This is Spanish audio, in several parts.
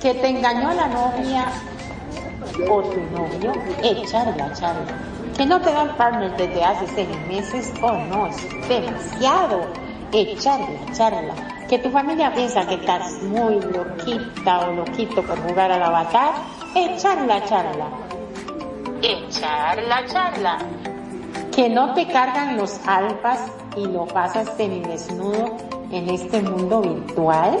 que te engañó la novia o tu novio, echarla, charla. Que no te dan partner desde hace seis meses, oh no, es demasiado. Echarla, charla. Que tu familia piensa que estás muy loquita o loquito por jugar al avatar, echarla, charla. Echarla, charla. Que no te cargan los alfas y lo pasas desnudo en este mundo virtual,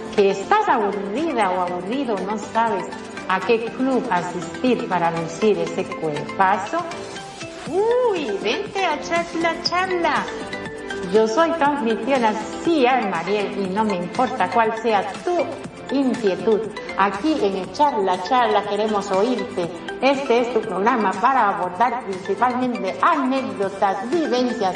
que estás aburrida o aburrido, no sabes a qué club asistir para lucir ese cuerpazo. Uy, vente a charla, charla. Yo soy tu anfitriona, sí, Mariel, y no me importa cuál sea tu inquietud. Aquí en Charla Charla queremos oírte. Este es tu programa para abordar principalmente anécdotas, vivencias,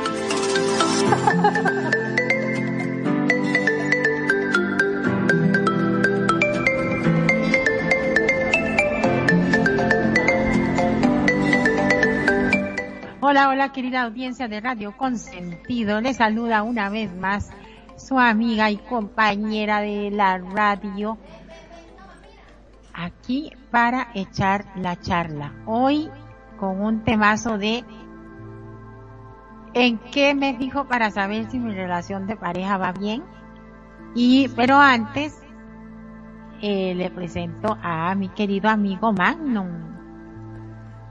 Hola, hola querida audiencia de Radio Consentido. Les saluda una vez más su amiga y compañera de la radio, aquí para echar la charla. Hoy con un temazo de en qué me fijo para saber si mi relación de pareja va bien. Y, pero antes, eh, le presento a mi querido amigo Magnum.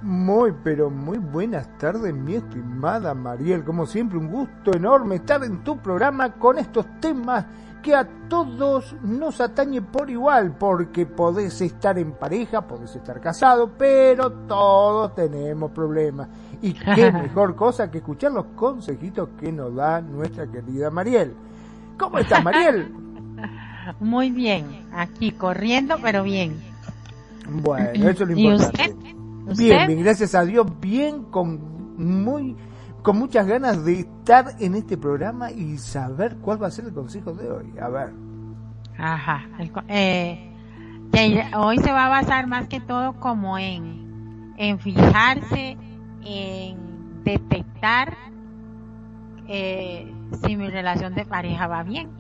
Muy, pero muy buenas tardes, mi estimada Mariel. Como siempre, un gusto enorme estar en tu programa con estos temas que a todos nos atañe por igual, porque podés estar en pareja, podés estar casado, pero todos tenemos problemas. Y qué mejor cosa que escuchar los consejitos que nos da nuestra querida Mariel. ¿Cómo estás, Mariel? Muy bien, aquí corriendo, pero bien. Bueno, eso es lo importante. Bien, bien, gracias a Dios, bien, con muy con muchas ganas de estar en este programa y saber cuál va a ser el consejo de hoy. A ver. Ajá. Eh, hoy se va a basar más que todo como en, en fijarse, en detectar eh, si mi relación de pareja va bien.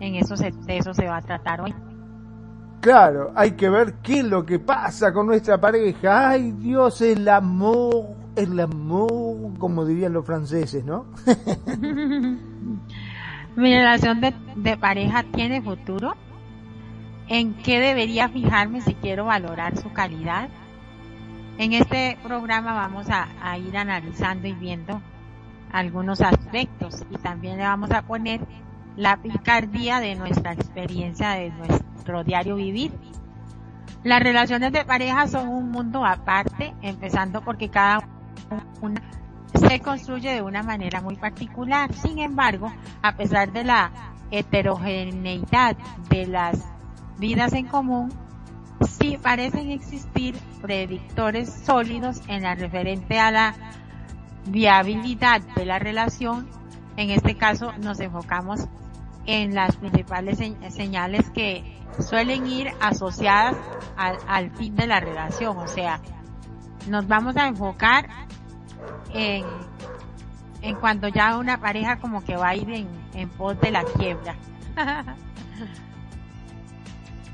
En eso se, de eso se va a tratar hoy. Claro, hay que ver qué es lo que pasa con nuestra pareja. Ay, Dios, el amor, el amor, como dirían los franceses, ¿no? Mi relación de, de, pareja tiene futuro. ¿En qué debería fijarme si quiero valorar su calidad? En este programa vamos a, ir analizando y viendo algunos aspectos y también le vamos a poner la picardía de nuestra experiencia, de nuestro diario vivir. Las relaciones de pareja son un mundo aparte, empezando porque cada una se construye de una manera muy particular. Sin embargo, a pesar de la heterogeneidad de las vidas en común, sí parecen existir predictores sólidos en la referente a la viabilidad de la relación. En este caso nos enfocamos en las principales señales que suelen ir asociadas al, fin de la relación. O sea, nos vamos a enfocar en, en cuando ya una pareja como que va a ir en, en pos de la quiebra.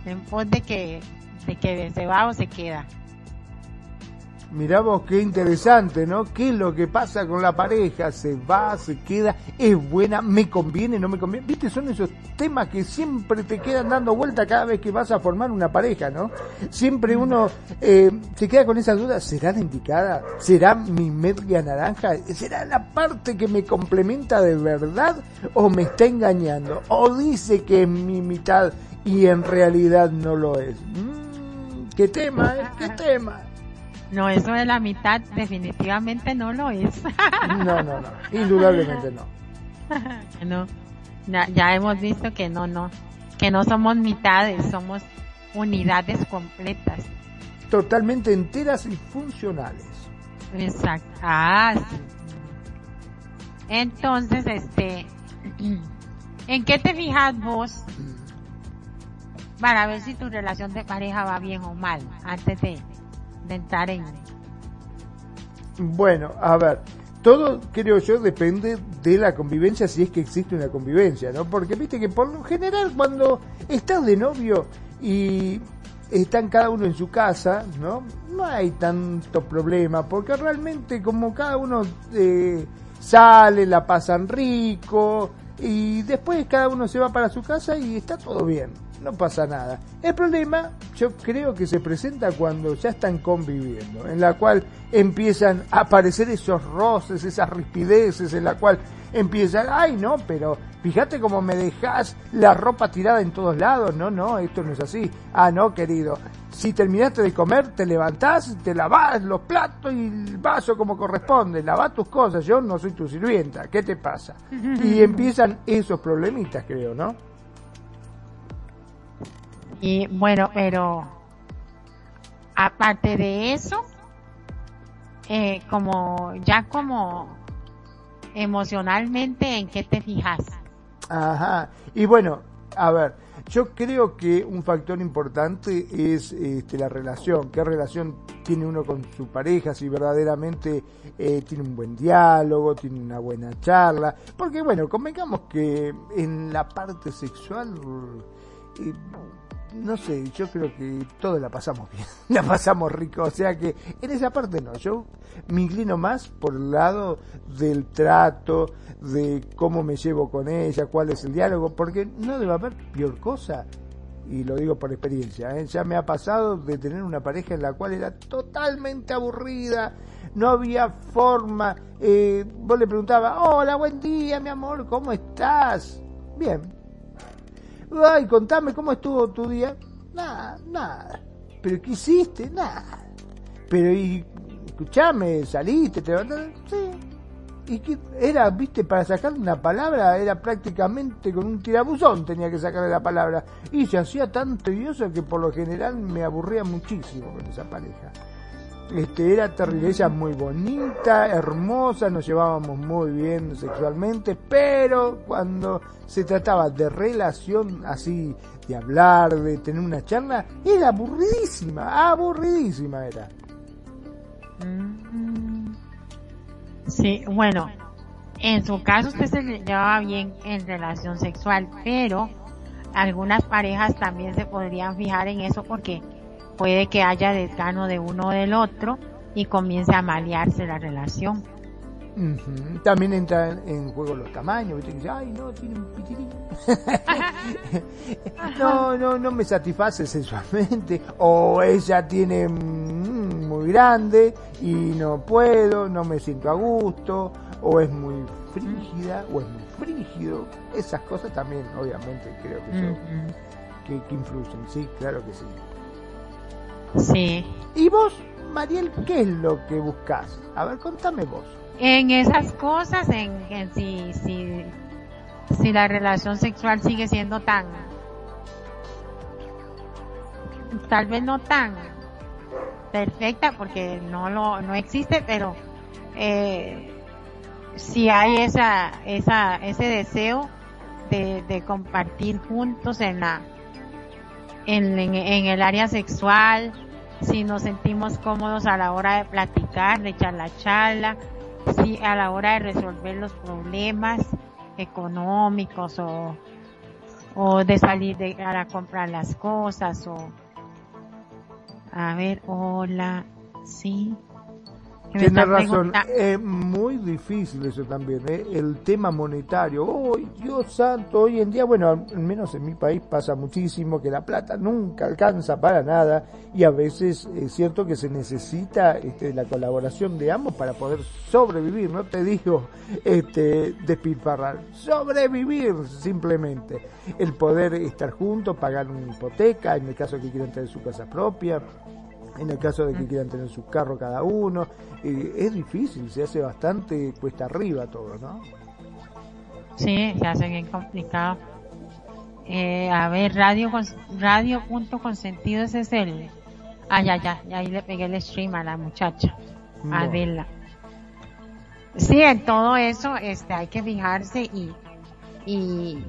en pos de que, de que se va o se queda. Mirá vos qué interesante, ¿no? ¿Qué es lo que pasa con la pareja? ¿Se va, se queda? ¿Es buena? ¿Me conviene? ¿No me conviene? Viste, son esos temas que siempre te quedan dando vuelta cada vez que vas a formar una pareja, ¿no? Siempre uno eh, se queda con esa duda, ¿será la indicada? ¿Será mi media naranja? ¿Será la parte que me complementa de verdad? ¿O me está engañando? ¿O dice que es mi mitad y en realidad no lo es? Mm, ¿Qué tema, eh? ¿Qué tema? No, eso de la mitad definitivamente no lo es. No, no, no, indudablemente no. No, ya, hemos visto que no, no, que no somos mitades, somos unidades completas. Totalmente enteras y funcionales. Exacto. Ah, sí. Entonces, este, ¿en qué te fijas vos para ver si tu relación de pareja va bien o mal antes de, entrar en... Bueno, a ver, todo creo yo depende de la convivencia, si es que existe una convivencia, ¿no? Porque viste que por lo general cuando estás de novio y están cada uno en su casa, ¿no? No hay tanto problema, porque realmente como cada uno eh, sale, la pasan rico y después cada uno se va para su casa y está todo bien no pasa nada. El problema yo creo que se presenta cuando ya están conviviendo, en la cual empiezan a aparecer esos roces, esas rispideces, en la cual empiezan, ay no, pero fíjate cómo me dejas la ropa tirada en todos lados, no, no, esto no es así. Ah, no, querido, si terminaste de comer, te levantás, te lavas los platos y el vaso como corresponde, lavás tus cosas, yo no soy tu sirvienta, ¿qué te pasa? Y empiezan esos problemitas, creo, ¿no? Y bueno, pero aparte de eso, eh, como ya como emocionalmente, ¿en qué te fijas? Ajá. Y bueno, a ver, yo creo que un factor importante es este, la relación. ¿Qué relación tiene uno con su pareja? Si verdaderamente eh, tiene un buen diálogo, tiene una buena charla. Porque bueno, convengamos que en la parte sexual... Eh, no sé, yo creo que todos la pasamos bien, la pasamos rico, o sea que en esa parte no, yo me inclino más por el lado del trato, de cómo me llevo con ella, cuál es el diálogo, porque no debe haber peor cosa, y lo digo por experiencia, ¿eh? ya me ha pasado de tener una pareja en la cual era totalmente aburrida, no había forma, eh, vos le preguntabas, hola, buen día, mi amor, ¿cómo estás? Bien, Ay, contame cómo estuvo tu día. Nada, nada. ¿Pero qué hiciste? Nada. Pero y, escuchame, saliste, te levantaste. Sí. Y que era, viste, para sacar una palabra era prácticamente con un tirabuzón tenía que sacarle la palabra. Y se hacía tan tedioso que por lo general me aburría muchísimo con esa pareja. Este, era terrible, ella muy bonita, hermosa, nos llevábamos muy bien sexualmente, pero cuando se trataba de relación así, de hablar, de tener una charla, era aburridísima, aburridísima era. Mm. Sí, bueno, en su caso usted se llevaba bien en relación sexual, pero algunas parejas también se podrían fijar en eso porque puede que haya desgano de uno o del otro y comience a malearse la relación. También entran en juego los tamaños, ay, no, tiene un pitirín. no, no, no me satisface sexualmente. O ella tiene mm, muy grande y no puedo, no me siento a gusto. O es muy frígida, o es muy frígido. Esas cosas también, obviamente, creo que, que influyen. Sí, claro que sí. Sí. ¿Y vos, Mariel, qué es lo que buscas? A ver, contame vos. En esas cosas, en, si, si, si la relación sexual sigue siendo tan, tal vez no tan perfecta, porque no lo, no existe, pero eh, si hay esa, esa, ese deseo de, de compartir juntos en la, en, en, el área sexual, si nos sentimos cómodos a la hora de platicar, de echar la charla, si a la hora de resolver los problemas económicos o, o de salir de, a comprar las cosas o a ver, hola, sí, Tienes razón, es muy difícil eso también, ¿eh? el tema monetario. Oh, Dios santo, hoy en día, bueno, al menos en mi país pasa muchísimo que la plata nunca alcanza para nada y a veces es cierto que se necesita este, la colaboración de ambos para poder sobrevivir, no te digo este, despilfarrar, sobrevivir simplemente. El poder estar juntos, pagar una hipoteca, en el caso que quieran tener su casa propia en el caso de que quieran tener su carro cada uno. Eh, es difícil, se hace bastante cuesta arriba todo, ¿no? Sí, se hace bien complicado. Eh, a ver, radio, radio punto consentidos es el... Ah, ya, ya, ya ahí le pegué el stream a la muchacha, a verla. Sí, en todo eso este, hay que fijarse y, y,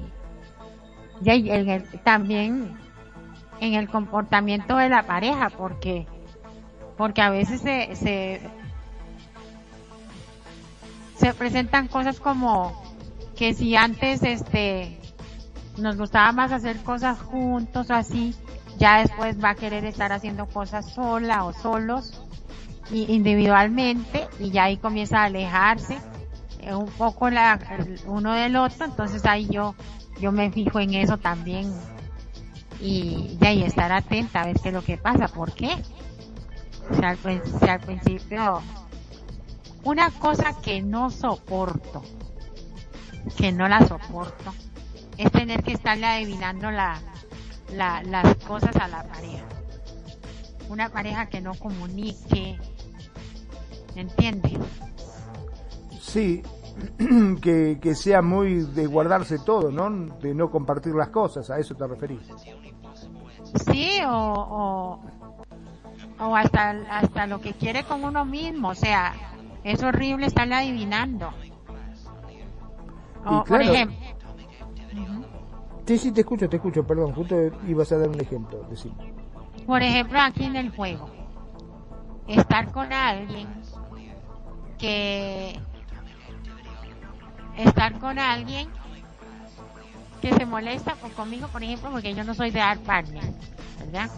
y, también en el comportamiento de la pareja, porque porque a veces se, se, se presentan cosas como que si antes este nos gustaba más hacer cosas juntos o así, ya después va a querer estar haciendo cosas sola o solos individualmente y ya ahí comienza a alejarse eh, un poco la, uno del otro, entonces ahí yo yo me fijo en eso también y y estar atenta a ver qué es lo que pasa, ¿por qué? Si al, principio una cosa que no soporto, que no la soporto, es tener que estarle adivinando la, las cosas a la pareja. Una pareja que no comunique, ¿entiende? Sí, que, que sea muy de guardarse todo, ¿no? De no compartir las cosas, a eso te referís. Sí, o o hasta, hasta lo que quiere con uno mismo, o sea, es horrible estarle adivinando. O, por ejemplo. Sí, sí, te escucho, te escucho, perdón, justo ibas a dar un ejemplo, decime. Por ejemplo, aquí en el juego, estar con alguien que estar con alguien que se molesta conmigo, por ejemplo, porque yo no soy de dar partner, ¿verdad?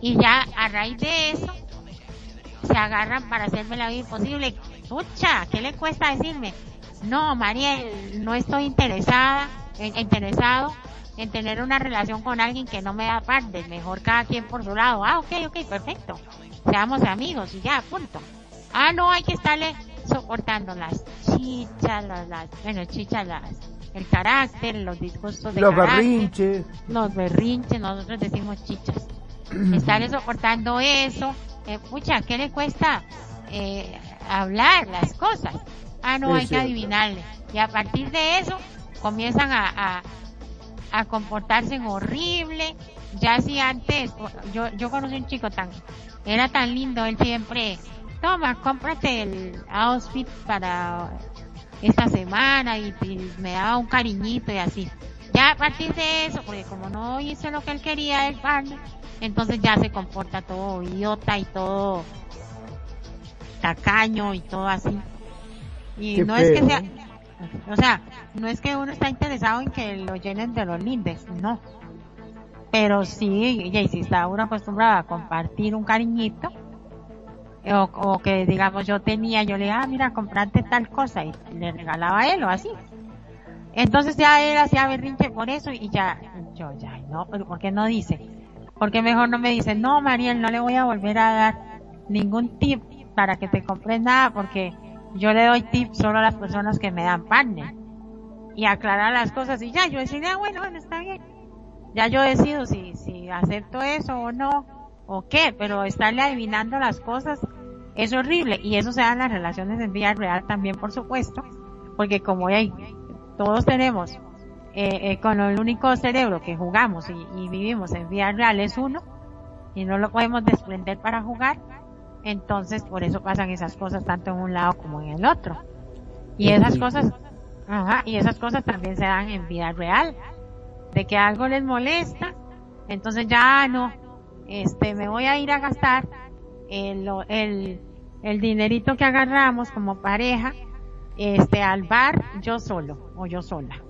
Y ya a raíz de eso, se agarran para hacerme la vida imposible. Pucha, ¿qué le cuesta decirme? No, Mariel, no estoy interesada, interesado en tener una relación con alguien que no me da parte, mejor cada quien por su lado. Ah, ok, ok, perfecto. Seamos amigos y ya, punto. Ah, no, hay que estarle soportando las chichas, las, bueno, chichas, las, el carácter, los disgustos de Los berrinches. Los berrinches, nosotros decimos chichas estarle soportando eso, eh, pucha, ¿qué le cuesta eh, hablar las cosas? Ah, no, hay que adivinarle. Y a partir de eso comienzan a, a, comportarse en horrible. Ya si antes, yo, yo conocí un chico tan, era tan lindo, él siempre, toma, cómprate el outfit para esta semana y, me daba un cariñito y así. Ya a partir de eso, porque como no hice lo que él quería el partner, entonces ya se comporta todo idiota y todo tacaño y todo así. Y no es que sea, o sea, no es que uno está interesado en que lo llenen de los lindes, no. Pero sí, y si está uno acostumbrado a compartir un cariñito, o, que digamos yo tenía, yo le ah, mira, comprarte tal cosa y le regalaba a él o así. Entonces ya él hacía berrinche por eso y ya, yo ya, no, pero ¿por qué no dice? Porque mejor no me dice, no, Mariel, no le voy a volver a dar ningún tip para que te compres nada, porque yo le doy tip solo a las personas que me dan partner. Y aclarar las cosas y ya, yo decía, ah, bueno, bueno, está bien. Ya yo decido si, si acepto eso o no, o qué, pero estarle adivinando las cosas es horrible. Y eso se da en las relaciones en vida real también, por supuesto, porque como hay, todos tenemos eh, eh, con el único cerebro que jugamos y, vivimos en vida real es uno y no lo podemos desprender para jugar, entonces por eso pasan esas cosas tanto en un lado como en el otro. Y esas cosas, ajá, y esas cosas también se dan en vida real, de que algo les molesta, entonces ya no, este, me voy a ir a gastar el, el, el dinerito que agarramos como pareja, este, al bar yo solo o yo sola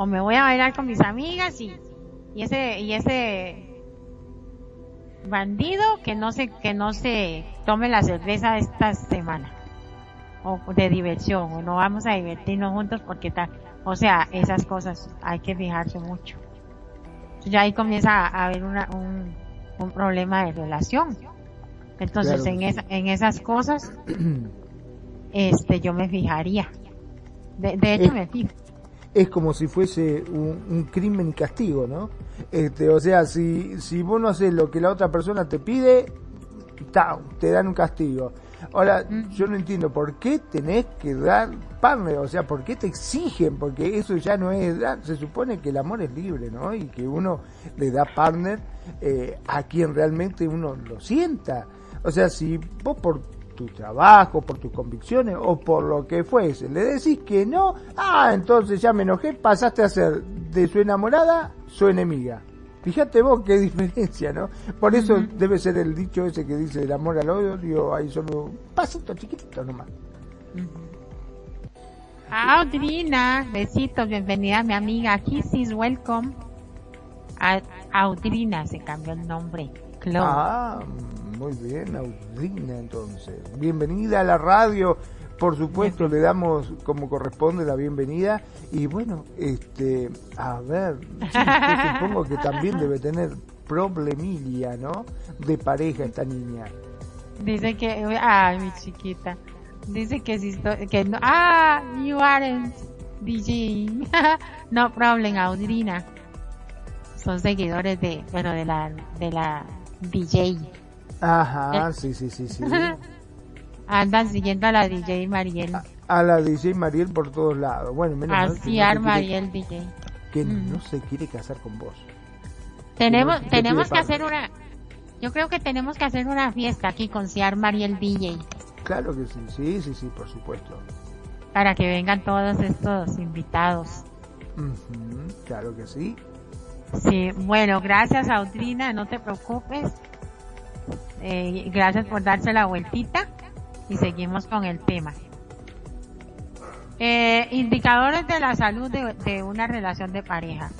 o me voy a bailar con mis amigas y, y ese, y ese bandido que no se, que no se tome la cerveza esta semana. O de diversión, o no vamos a divertirnos juntos porque tal. O sea, esas cosas hay que fijarse mucho. Ya ahí comienza a haber una, un, un problema de relación. Entonces, en, esa, en esas cosas, este, yo me fijaría. De, de hecho, me fijo es como si fuese un, crimen y castigo, ¿no? Este, o sea, si, si vos no haces lo que la otra persona te pide, te dan un castigo. Ahora, yo no entiendo por qué tenés que dar partner, o sea, por qué te exigen, porque eso ya no es, se supone que el amor es libre, ¿no? Y que uno le da partner eh, a quien realmente uno lo sienta. O sea, si vos por tu trabajo, por tus convicciones o por lo que fuese. Le decís que no, ah, entonces ya me enojé, pasaste a ser de su enamorada su enemiga. Fíjate vos qué diferencia, ¿no? Por eso debe ser el dicho ese que dice el amor al odio, hay solo un pasito chiquitito nomás. Audrina, besitos, bienvenida mi amiga, Kisses, welcome. Audrina se cambió el nombre. Ah, muy bien, Audrina, entonces. Bienvenida a la radio. Por supuesto, le damos como corresponde la bienvenida. Y bueno, este, a ver, supongo que también debe tener problemilla, ¿no? De pareja esta niña. Dice que, ay, mi chiquita. Dice que si que no, ah, you aren't DJ. no problem, Audrina. Son seguidores de, bueno, de la, de la DJ. Ajá, eh. sí, sí, sí, sí. Andan siguiendo a la DJ Mariel. A, la DJ Mariel por todos lados. Bueno, menos Así mal Mariel DJ. Que no se quiere casar con vos. Tenemos, tenemos que hacer una, yo creo que tenemos que hacer una fiesta aquí con Ciar Mariel DJ. Claro que sí, sí, sí, sí, por supuesto. Para que vengan todos estos invitados. claro que sí. Sí, bueno, gracias Audrina, no te preocupes. Eh, gracias por darse la vueltita y seguimos con el tema. Eh, indicadores de la salud de, una relación de pareja.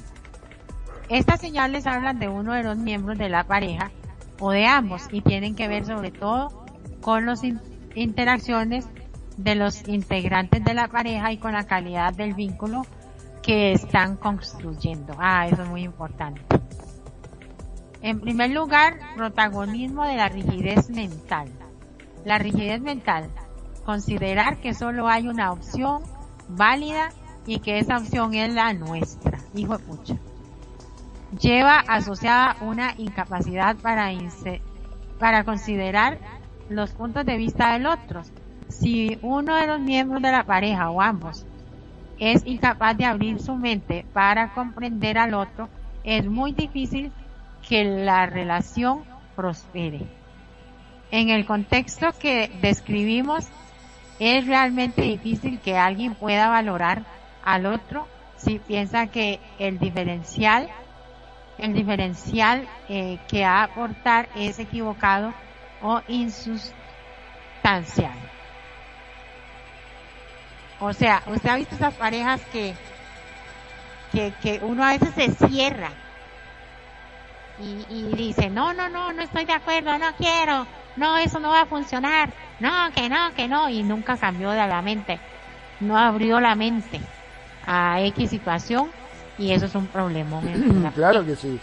Estas señales hablan de uno de los miembros de la pareja o de ambos y tienen que ver sobre todo con las interacciones de los integrantes de la pareja y con la calidad del vínculo que están construyendo. Ah, eso es muy importante. En primer lugar, protagonismo de la rigidez mental. La rigidez mental, considerar que solo hay una opción válida y que esa opción es la nuestra. Hijo de pucha. Lleva asociada una incapacidad para, para considerar los puntos de vista del otro. Si uno de los miembros de la pareja o ambos es incapaz de abrir su mente para comprender al otro, es muy difícil que la relación prospere. En el contexto que describimos, es realmente difícil que alguien pueda valorar al otro si piensa que el diferencial, el diferencial eh, que a aportar es equivocado o insustancial. O sea, usted ha visto esas parejas que, que uno a veces se cierra y, dice, no, no, no, no estoy de acuerdo, no quiero, no, eso no va a funcionar, no, que no, que no, y nunca cambió de la mente, no abrió la mente a X situación y eso es un problema. claro que sí,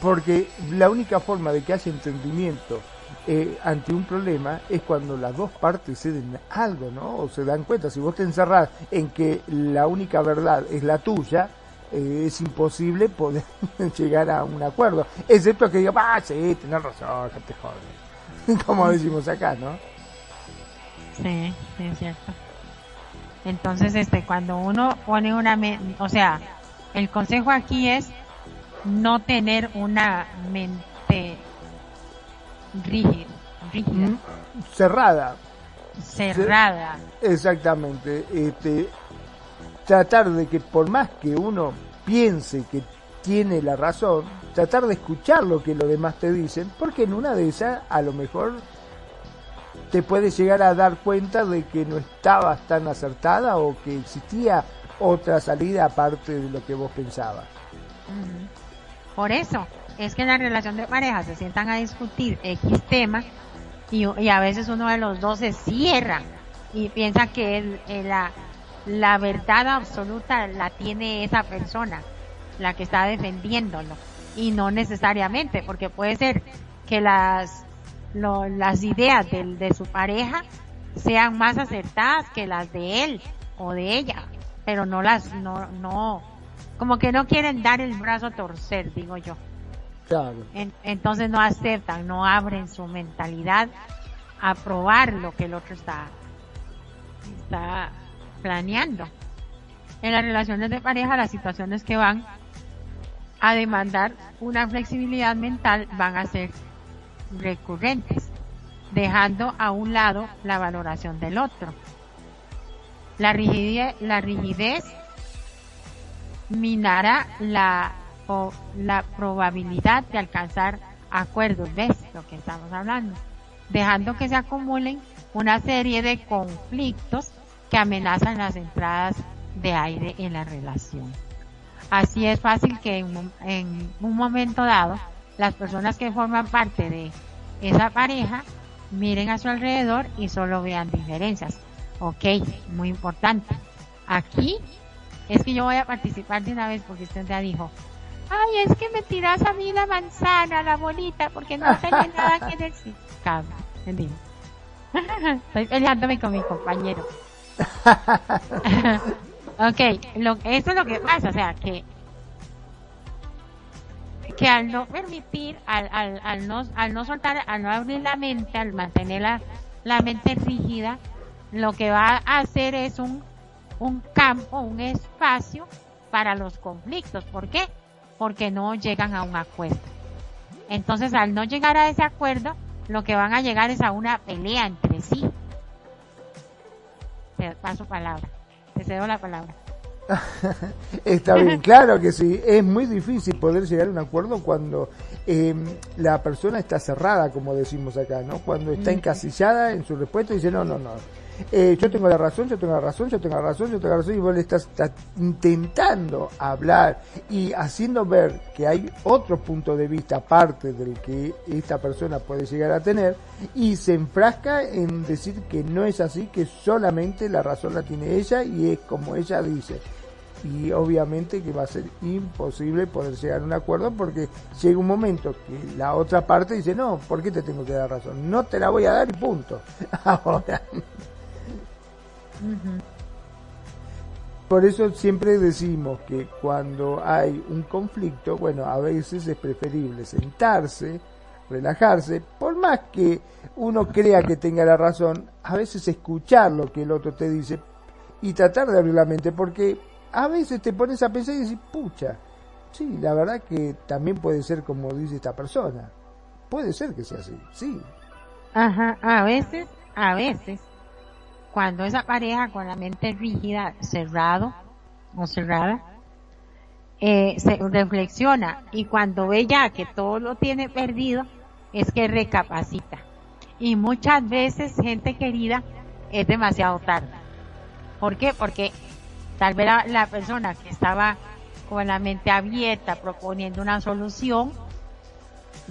porque la única forma de que haya entendimiento eh, ante un problema es cuando las dos partes ceden algo, ¿no? O se dan cuenta, si vos te encerrás en que la única verdad es la tuya, eh, es imposible poder llegar a un acuerdo. Excepto que diga, ah, sí, tenés razón, que te jodes. Como decimos acá, ¿no? Sí, sí, es cierto. Entonces, este, cuando uno pone una, o sea, el consejo aquí es no tener una mente rígida, rígida. cerrada. Cerrada. Exactamente. Este, tratar de que por más que uno piense que tiene la razón, tratar de escuchar lo que los demás te dicen, porque en una de esas a lo mejor te puedes llegar a dar cuenta de que no estabas tan acertada o que existía otra salida aparte de lo que vos pensabas. Por eso, es que en la relación de pareja se sientan a discutir X tema y, a veces uno de los dos se cierra y piensa que la, la verdad absoluta la tiene esa persona, la que está defendiéndolo. Y no necesariamente, porque puede ser que las, las ideas de, de su pareja sean más acertadas que las de él o de ella, pero no las, no, no, como que no quieren dar el brazo a torcer, digo yo. Claro. entonces no aceptan, no abren su mentalidad a probar lo que el otro está, está planeando. En las relaciones de pareja, las situaciones que van a demandar una flexibilidad mental van a ser recurrentes, dejando a un lado la valoración del otro. La rigidez, la rigidez minará la, la probabilidad de alcanzar acuerdos, ¿ves lo que estamos hablando? Dejando que se acumulen una serie de conflictos que amenazan las entradas de aire en la relación. Así es fácil que en, en un momento dado las personas que forman parte de esa pareja miren a su alrededor y solo vean diferencias. Ok, muy importante. Aquí es que yo voy a participar de una vez porque usted ya dijo, ay, es que me tiras a mí la manzana, la bolita, porque no tenía nada que decir. Cabrón, Estoy peleándome con mi compañero. ok, lo, eso es lo que pasa, o sea, que que al no permitir, al, al, al, no, al no soltar, al no abrir la mente, al mantener la, la mente rígida, lo que va a hacer es un un campo, un espacio para los conflictos. ¿Por qué? Porque no llegan a un acuerdo. Entonces, al no llegar a ese acuerdo, lo que van a llegar es a una pelea entre sí. Te paso palabra. Te cedo la palabra. Está bien, claro que sí. Es muy difícil poder llegar a un acuerdo cuando eh, la persona está cerrada, como decimos acá, ¿no? Cuando está encasillada en su respuesta y dice, no, no, no eh, yo tengo la razón, yo tengo la razón, yo tengo la razón, yo tengo la razón, y vos le estás, intentando hablar y haciendo ver que hay otro punto de vista aparte del que esta persona puede llegar a tener, y se enfrasca en decir que no es así, que solamente la razón la tiene ella y es como ella dice y obviamente que va a ser imposible poder llegar a un acuerdo porque llega un momento que la otra parte dice no, ¿por qué te tengo que dar razón? No te la voy a dar y punto. Ahora, por eso siempre decimos que cuando hay un conflicto, bueno, a veces es preferible sentarse, relajarse, por más que uno crea que tenga la razón, a veces escuchar lo que el otro te dice y tratar de abrir la mente, porque a veces te pones a pensar y decís, pucha, sí, la verdad que también puede ser como dice esta persona. Puede ser que sea así, sí. Ajá, a veces, a veces cuando esa pareja con la mente rígida, cerrado o cerrada, eh, se reflexiona y cuando ve ya que todo lo tiene perdido, es que recapacita. Y muchas veces, gente querida, es demasiado tarde. ¿Por qué? Porque tal vez la, persona que estaba con la mente abierta proponiendo una solución,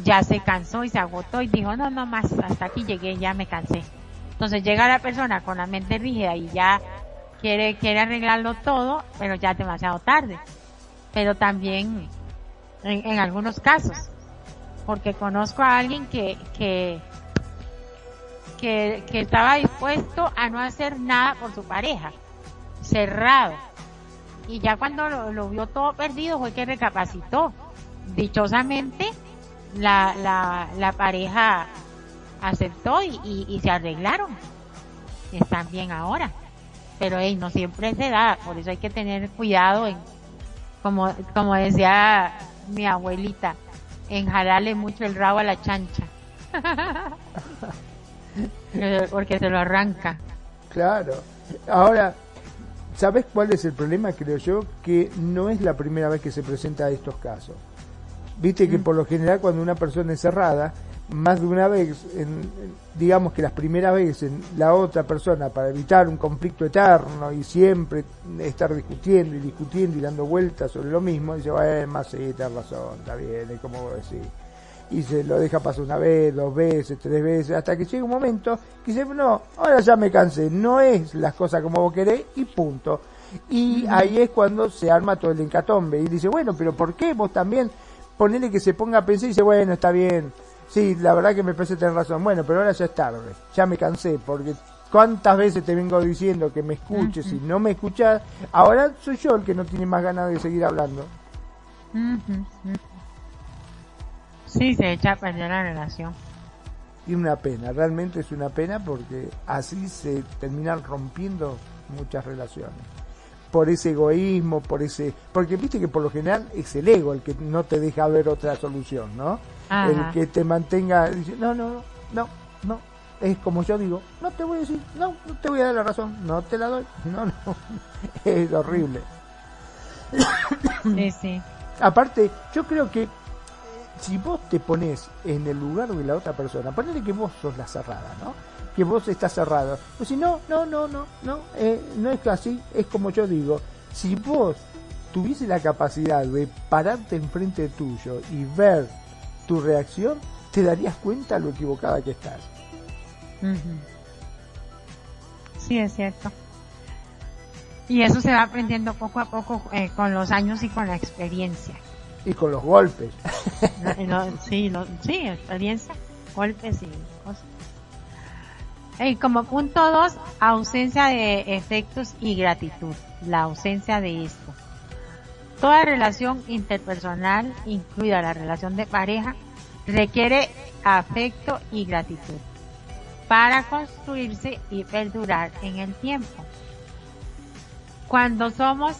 ya se cansó y se agotó y dijo, no, no más, hasta aquí llegué, ya me cansé. Entonces llega la persona con la mente rígida y ya quiere, quiere arreglarlo todo, pero ya demasiado tarde. Pero también en, algunos casos, porque conozco a alguien que, que, que, estaba dispuesto a no hacer nada por su pareja, cerrado. Y ya cuando lo, vio todo perdido fue que recapacitó. Dichosamente, la, la pareja aceptó y, se arreglaron. Están bien ahora. Pero no siempre se da, por eso hay que tener cuidado en, como, como decía mi abuelita, en jalarle mucho el rabo a la chancha. Porque se lo arranca. Claro. Ahora, ¿sabes cuál es el problema? Creo yo que no es la primera vez que se presenta estos casos. Viste que mm. por lo general cuando una persona es cerrada, más de una vez, en, digamos que las primeras veces, la otra persona, para evitar un conflicto eterno y siempre estar discutiendo y discutiendo y dando vueltas sobre lo mismo, dice, bueno, más sí, tenés razón, está bien, es como vos decís. Y se lo deja pasar una vez, dos veces, tres veces, hasta que llega un momento que dice, no, ahora ya me cansé, no es las cosas como vos querés y punto. Y ahí es cuando se arma todo el encatombe y dice, bueno, pero ¿por qué vos también? Ponele que se ponga a pensar y dice, bueno, está bien, Sí, la verdad que me parece tener razón. Bueno, pero ahora ya es tarde. Ya me cansé porque cuántas veces te vengo diciendo que me escuches y no me escuchas. Ahora soy yo el que no tiene más ganas de seguir hablando. Sí, se echa a perder la relación. Y una pena, realmente es una pena porque así se terminan rompiendo muchas relaciones por ese egoísmo, por ese, porque viste que por lo general es el ego el que no te deja ver otra solución, ¿no? El que te mantenga, no, no, no, no, es como yo digo, no te voy a decir, no, no te voy a dar la razón, no te la doy, no, no, es horrible. Sí, sí. Aparte, yo creo que si vos te pones en el lugar de la otra persona, ponele que vos sos la cerrada, ¿no? que vos estás cerrado. Pues si no, no, no, no, no, eh, no es así, es como yo digo, si vos tuviese la capacidad de pararte enfrente tuyo y ver tu reacción, te darías cuenta lo equivocada que estás. Sí, es cierto. Y eso se va aprendiendo poco a poco eh, con los años y con la experiencia. Y con los golpes. sí, sí, experiencia, golpes y cosas. Y como punto dos, ausencia de efectos y gratitud. La ausencia de esto. Toda relación interpersonal, incluida la relación de pareja, requiere afecto y gratitud para construirse y perdurar en el tiempo. Cuando somos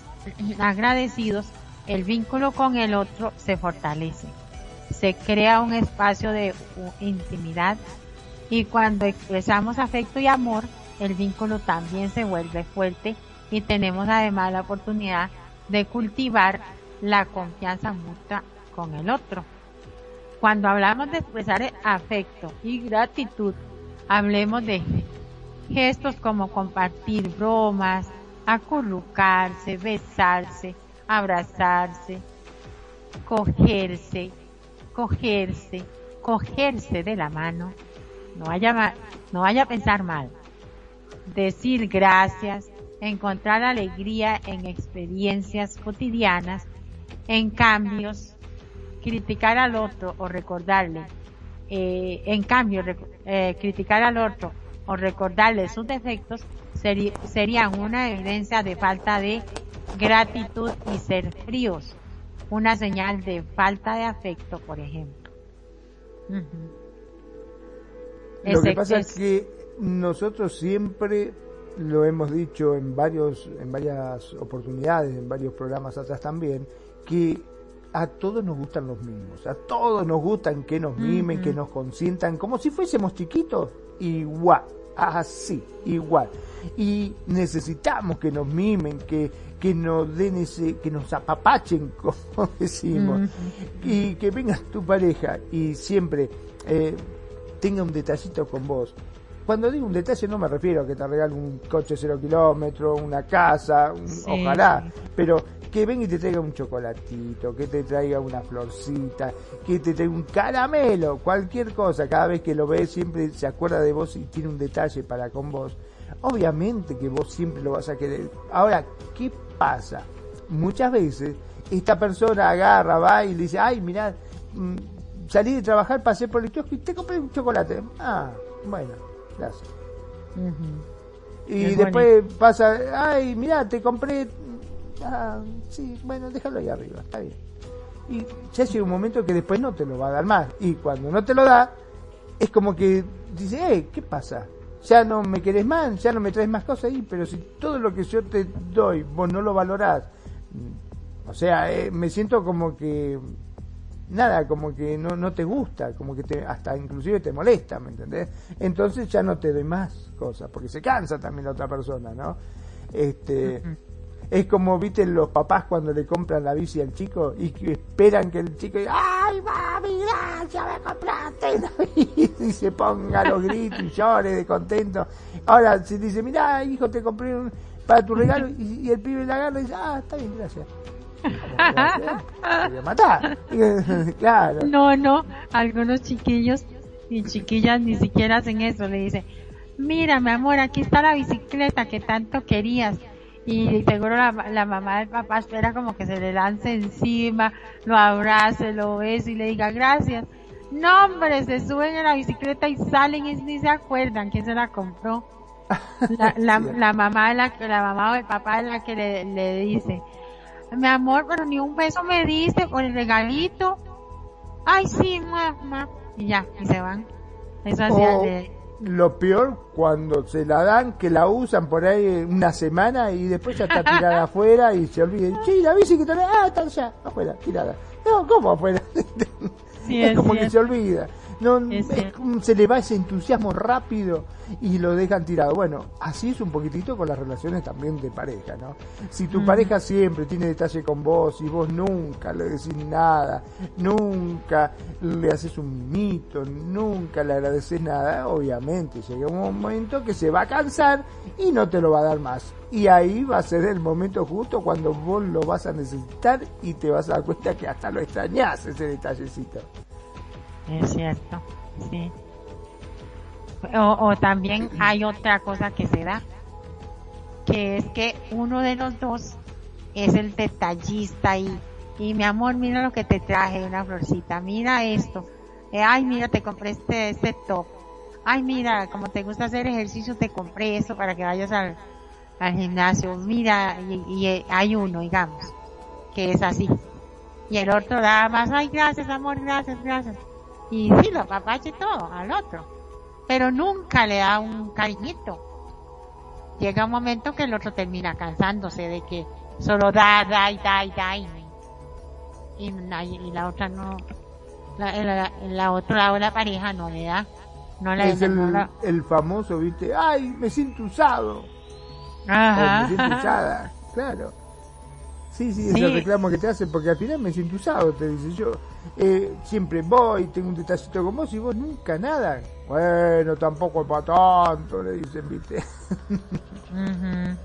agradecidos, el vínculo con el otro se fortalece. Se crea un espacio de intimidad y cuando expresamos afecto y amor, el vínculo también se vuelve fuerte y tenemos además la oportunidad de cultivar la confianza mutua con el otro. Cuando hablamos de expresar afecto y gratitud, hablemos de gestos como compartir bromas, acurrucarse, besarse, abrazarse, cogerse, cogerse, cogerse de la mano, no vaya, no vaya a pensar mal. Decir gracias, encontrar alegría en experiencias cotidianas, en cambios, criticar al otro o recordarle, eh, en cambio, eh, criticar al otro o recordarle sus defectos serían una evidencia de falta de gratitud y ser fríos, una señal de falta de afecto, por ejemplo. Lo que pasa es, que nosotros siempre lo hemos dicho en varios en varias oportunidades, en varios programas atrás también, que a todos nos gustan los mismos, a todos nos gustan que nos mimen, que nos consientan, como si fuésemos chiquitos, igual, así, igual. Y necesitamos que nos mimen, que, que nos den ese, que nos apapachen, como decimos, y que venga tu pareja y siempre eh, tenga un detallito con vos. Cuando digo un detalle no me refiero a que te regale un coche cero kilómetro, una casa, ojalá, pero que venga y te traiga un chocolatito, que te traiga una florcita, que te traiga un caramelo, cualquier cosa, cada vez que lo ves siempre se acuerda de vos y tiene un detalle para con vos. Obviamente que vos siempre lo vas a querer. Ahora, ¿qué pasa? Muchas veces esta persona agarra, va y le dice, ay, mirá, mm, salí de trabajar, pasé por el kiosco y te compré un chocolate. Ah, bueno, Y después pasa, ay, mira, te compré. Ah, sí, bueno, déjalo ahí arriba, está bien. Y ya llega un momento que después no te lo va a dar más. Y cuando no te lo da, es como que dice, eh, ¿qué pasa? Ya no me querés más, ya no me traes más cosas ahí, pero si todo lo que yo te doy, vos no lo valorás. O sea, eh, me siento como que nada, como que no, no te gusta, como que te, hasta inclusive te molesta, ¿me entendés? Entonces ya no te doy más cosas, porque se cansa también la otra persona, ¿no? Este, Es como, viste, los papás cuando le compran la bici al chico y que esperan que el chico diga, ¡ay, mami, gracias, me compraste bici! Y se ponga los gritos y llore de contento. Ahora, si dice, mira, hijo, te compré para tu regalo, y, el pibe la agarra y dice, ah, está bien, gracias. Matar. claro. No, no, algunos chiquillos y chiquillas ni siquiera hacen eso, le dice, mira mi amor, aquí está la bicicleta que tanto querías. Y seguro la, la mamá del papá espera como que se le lance encima, lo abrace, lo bese y le diga gracias. No, hombre, se suben a la bicicleta y salen y ni se acuerdan quién se la compró. La, la, la mamá de la, la mamá o el papá de la que le, le dice, mi amor, pero ni un beso me diste por el regalito. Ay, sí, mamá. Y ya, y se van. Eso hacía de lo peor cuando se la dan, que la usan por ahí una semana y después ya está tirada afuera y se olviden. Sí, la bici que está, ah, está allá, afuera, tirada. No, ¿cómo afuera? es, como que se olvida. No, se le va ese entusiasmo rápido y lo dejan tirado. Bueno, así es un poquitito con las relaciones también de pareja, ¿no? Si tu mm. pareja siempre tiene detalle con vos y vos nunca le decís nada, nunca le haces un mito, nunca le agradeces nada, obviamente llega un momento que se va a cansar y no te lo va a dar más. Y ahí va a ser el momento justo cuando vos lo vas a necesitar y te vas a dar cuenta que hasta lo extrañás ese detallecito. Es cierto, sí. O, también hay otra cosa que se da, que es que uno de los dos es el detallista y, y mi amor, mira lo que te traje, una florcita, mira esto, eh, ay, mira, te compré este, este top, ay, mira, como te gusta hacer ejercicio, te compré eso para que vayas al, al gimnasio, mira, y, y hay uno, digamos, que es así, y el otro da más, ay, gracias, amor, gracias, gracias, y sí, lo apapache todo al otro, pero nunca le da un cariñito. Llega un momento que el otro termina cansándose de que solo da, da y da y da y, y, la otra no, la, la, otra lado la pareja no le da. No le es el, el famoso, viste, ay, me siento usado. Ajá. me siento usada, claro. Sí, sí, es el reclamo que te hacen, porque al final me siento usado, te dice yo. Eh, siempre voy, tengo un detallito con vos y vos nunca nada. Bueno, tampoco para tanto, le dicen, viste.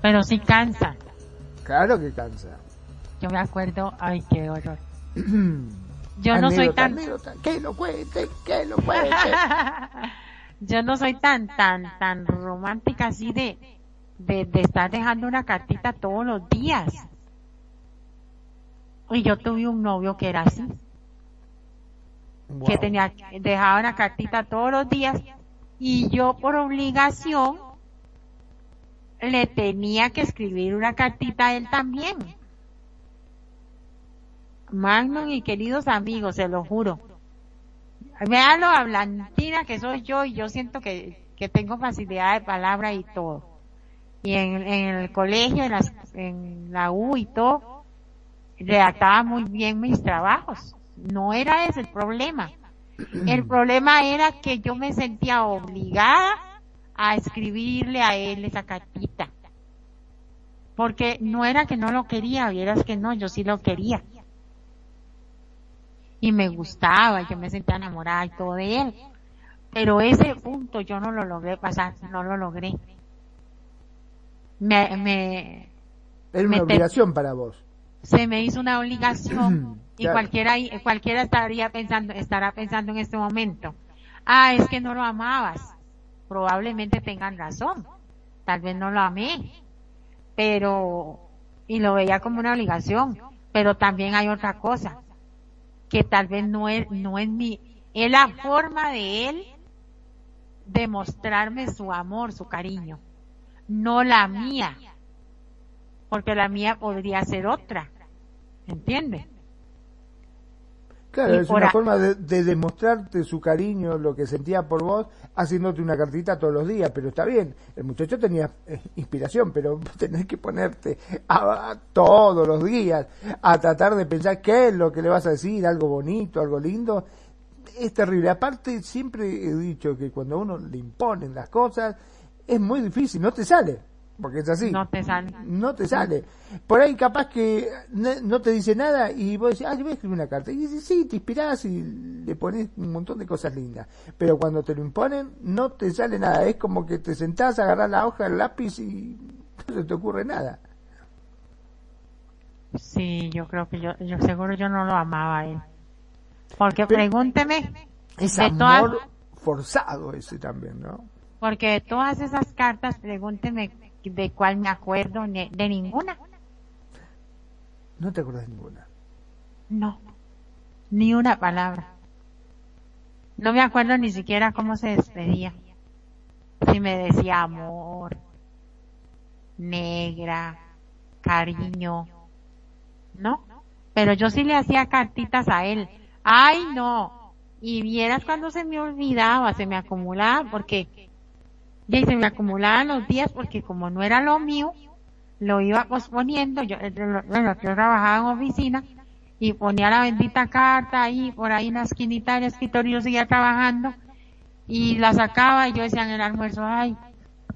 Pero sí cansa. Claro que cansa. Yo me acuerdo, ay, qué horror. yo no soy tan... que lo cuente, que lo cuente. yo no soy tan, tan, tan romántica así de de, estar dejando una cartita todos los días. Y yo tuve un novio que era así. Que tenía, dejaba una cartita todos los días y yo por obligación le tenía que escribir una cartita a él también. Magnum y queridos amigos, se lo juro. Vean lo hablantina que soy yo y yo siento que, que tengo facilidad de palabra y todo y en, el colegio, en, las, en la U y todo, redactaba muy bien mis trabajos. No era ese el problema. El problema era que yo me sentía obligada a escribirle a él esa cartita. Porque no era que no lo quería, vieras que no, yo sí lo quería. Y me gustaba, yo me sentía enamorada y todo de él. Pero ese punto yo no lo logré pasar, no lo logré me, me era una obligación para vos. Se me hizo una obligación y cualquiera cualquiera estaría pensando estará pensando en este momento. Ah, es que no lo amabas. Probablemente tengan razón. Tal vez no lo amé. Pero y lo veía como una obligación, pero también hay otra cosa que tal vez no es no es mi es la forma de él demostrarme su amor, su cariño no la mía, porque la mía podría ser otra, ¿entiendes? Claro, es una forma de, demostrarte su cariño, lo que sentía por vos, haciéndote una cartita todos los días, pero está bien, el muchacho tenía eh, inspiración, pero tenés que ponerte a, todos los días a tratar de pensar qué es lo que le vas a decir, algo bonito, algo lindo, es terrible. Aparte, siempre he dicho que cuando a uno le imponen las cosas, es muy difícil, no te sale. porque es así. No te sale. No te sale. Por ahí capaz que no te dice nada y vos decís, ah, yo voy a escribir una carta. Y dices, sí, te inspirás y le pones un montón de cosas lindas. Pero cuando te lo imponen, no te sale nada. Es como que te sentás, agarrás la hoja, el lápiz y no se te ocurre nada. Sí, yo creo que yo, yo seguro yo no lo amaba a él. Porque pregúnteme. Es amor forzado ese también, ¿no? Porque de todas esas cartas, pregúnteme de cuál me acuerdo, de ninguna. ¿No te acuerdas de ninguna? No, ni una palabra. No me acuerdo ni siquiera cómo se despedía. Si me decía amor, negra, cariño, ¿no? Pero yo sí le hacía cartitas a él. Ay, no. Y vieras cuando se me olvidaba, se me acumulaba, porque y se me acumulaban los días porque como no era lo mío, lo iba posponiendo. Yo, eh, bueno, yo trabajaba en oficina y ponía la bendita carta ahí, por ahí en la esquinita del escritorio, yo seguía trabajando y la sacaba y yo decía en el almuerzo, ay,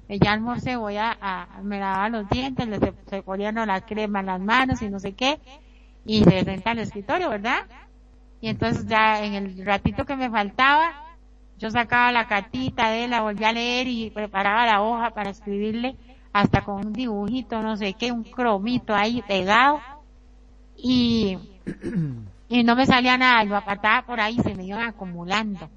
ya almorcé, voy a, a me lavaba los dientes, le se, se ponían la crema en las manos y no sé qué, y se senta al escritorio, ¿verdad? Y entonces ya en el ratito que me faltaba, yo sacaba la cartita de él, la volvía a leer y preparaba la hoja para escribirle hasta con un dibujito, no sé qué, un cromito ahí pegado. Y, y no me salía nada, lo apartaba por ahí, se me iban acumulando.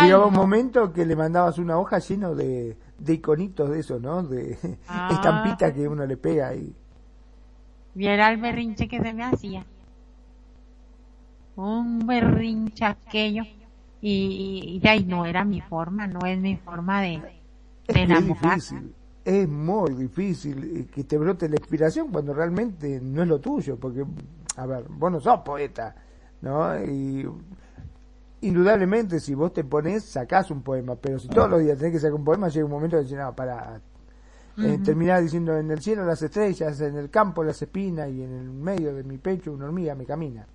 Llegaba un momento que le mandabas una hoja lleno de, de iconitos de eso, ¿no? De ah. estampitas que uno le pega y... Viera el berrinche que se me hacía. Un berrinche aquello y, ya y no era mi forma, no es mi forma de, de es difícil, es muy difícil eh, que te brote la inspiración cuando realmente no es lo tuyo, porque, a ver, vos no sos poeta, ¿no? Y indudablemente si vos te pones, sacás un poema, pero si todos los días tenés que sacar un poema, llega un momento de decir, no, para... Eh, terminar diciendo en el cielo las estrellas, en el campo las espinas y en el medio de mi pecho una hormiga me camina.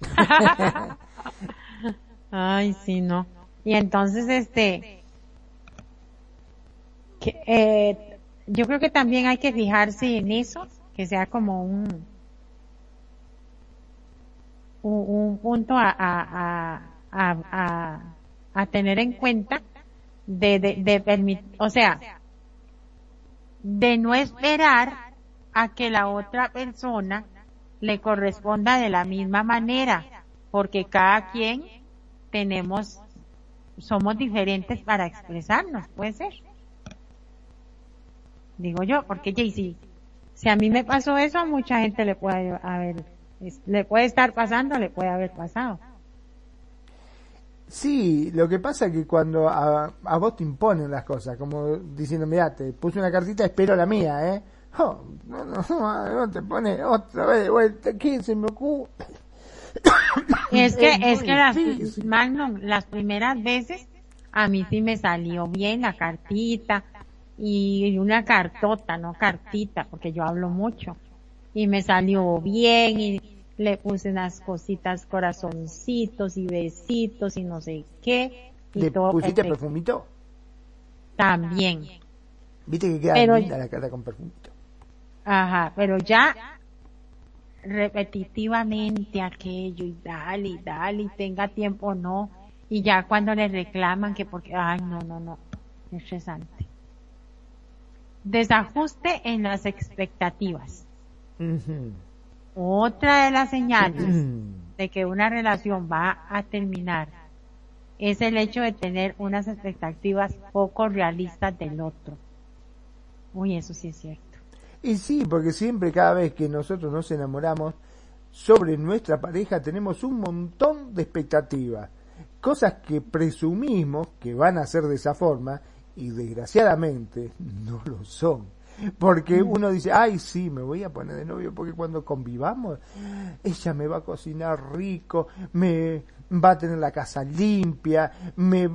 Ay, sí, no. Y entonces, este, que, eh, yo creo que también hay que fijarse en eso, que sea como un, un, punto a, a, a, a, tener en cuenta de, de, de permitir, o sea, de no esperar a que la otra persona le corresponda de la misma manera, porque cada quien tenemos, somos diferentes para expresarnos, puede ser. Digo yo, porque Jaycee, si a mí me pasó eso, a mucha gente le puede haber, le puede estar pasando, le puede haber pasado. Sí, lo que pasa es que cuando a, vos te imponen las cosas, como diciendo, mira, te puse una cartita, espero la mía, ¿eh? Oh, no, no, no, te pone otra vez de vuelta, ¿qué se me ocurre? Es que, es, que las, Magnum, las primeras veces a mí sí me salió bien la cartita y una cartota, no cartita, porque yo hablo mucho. Y me salió bien y le puse unas cositas, corazoncitos y besitos y no sé qué. Y ¿Le pusiste perfumito? También. Viste que queda linda la carta con perfumito. Ajá, pero ya repetitivamente aquello y dale y dale y tenga tiempo no. Y ya cuando le reclaman que porque ay no no no es estresante desajuste en las expectativas. Otra de las señales de que una relación va a terminar es el hecho de tener unas expectativas poco realistas del otro. Uy eso sí es cierto y sí, porque siempre cada vez que nosotros nos enamoramos sobre nuestra pareja tenemos un montón de expectativas, cosas que presumimos que van a ser de esa forma y desgraciadamente no lo son. Porque mm. uno dice, ay, sí, me voy a poner de novio porque cuando convivamos, ella me va a cocinar rico, me, va a tener la casa limpia, me,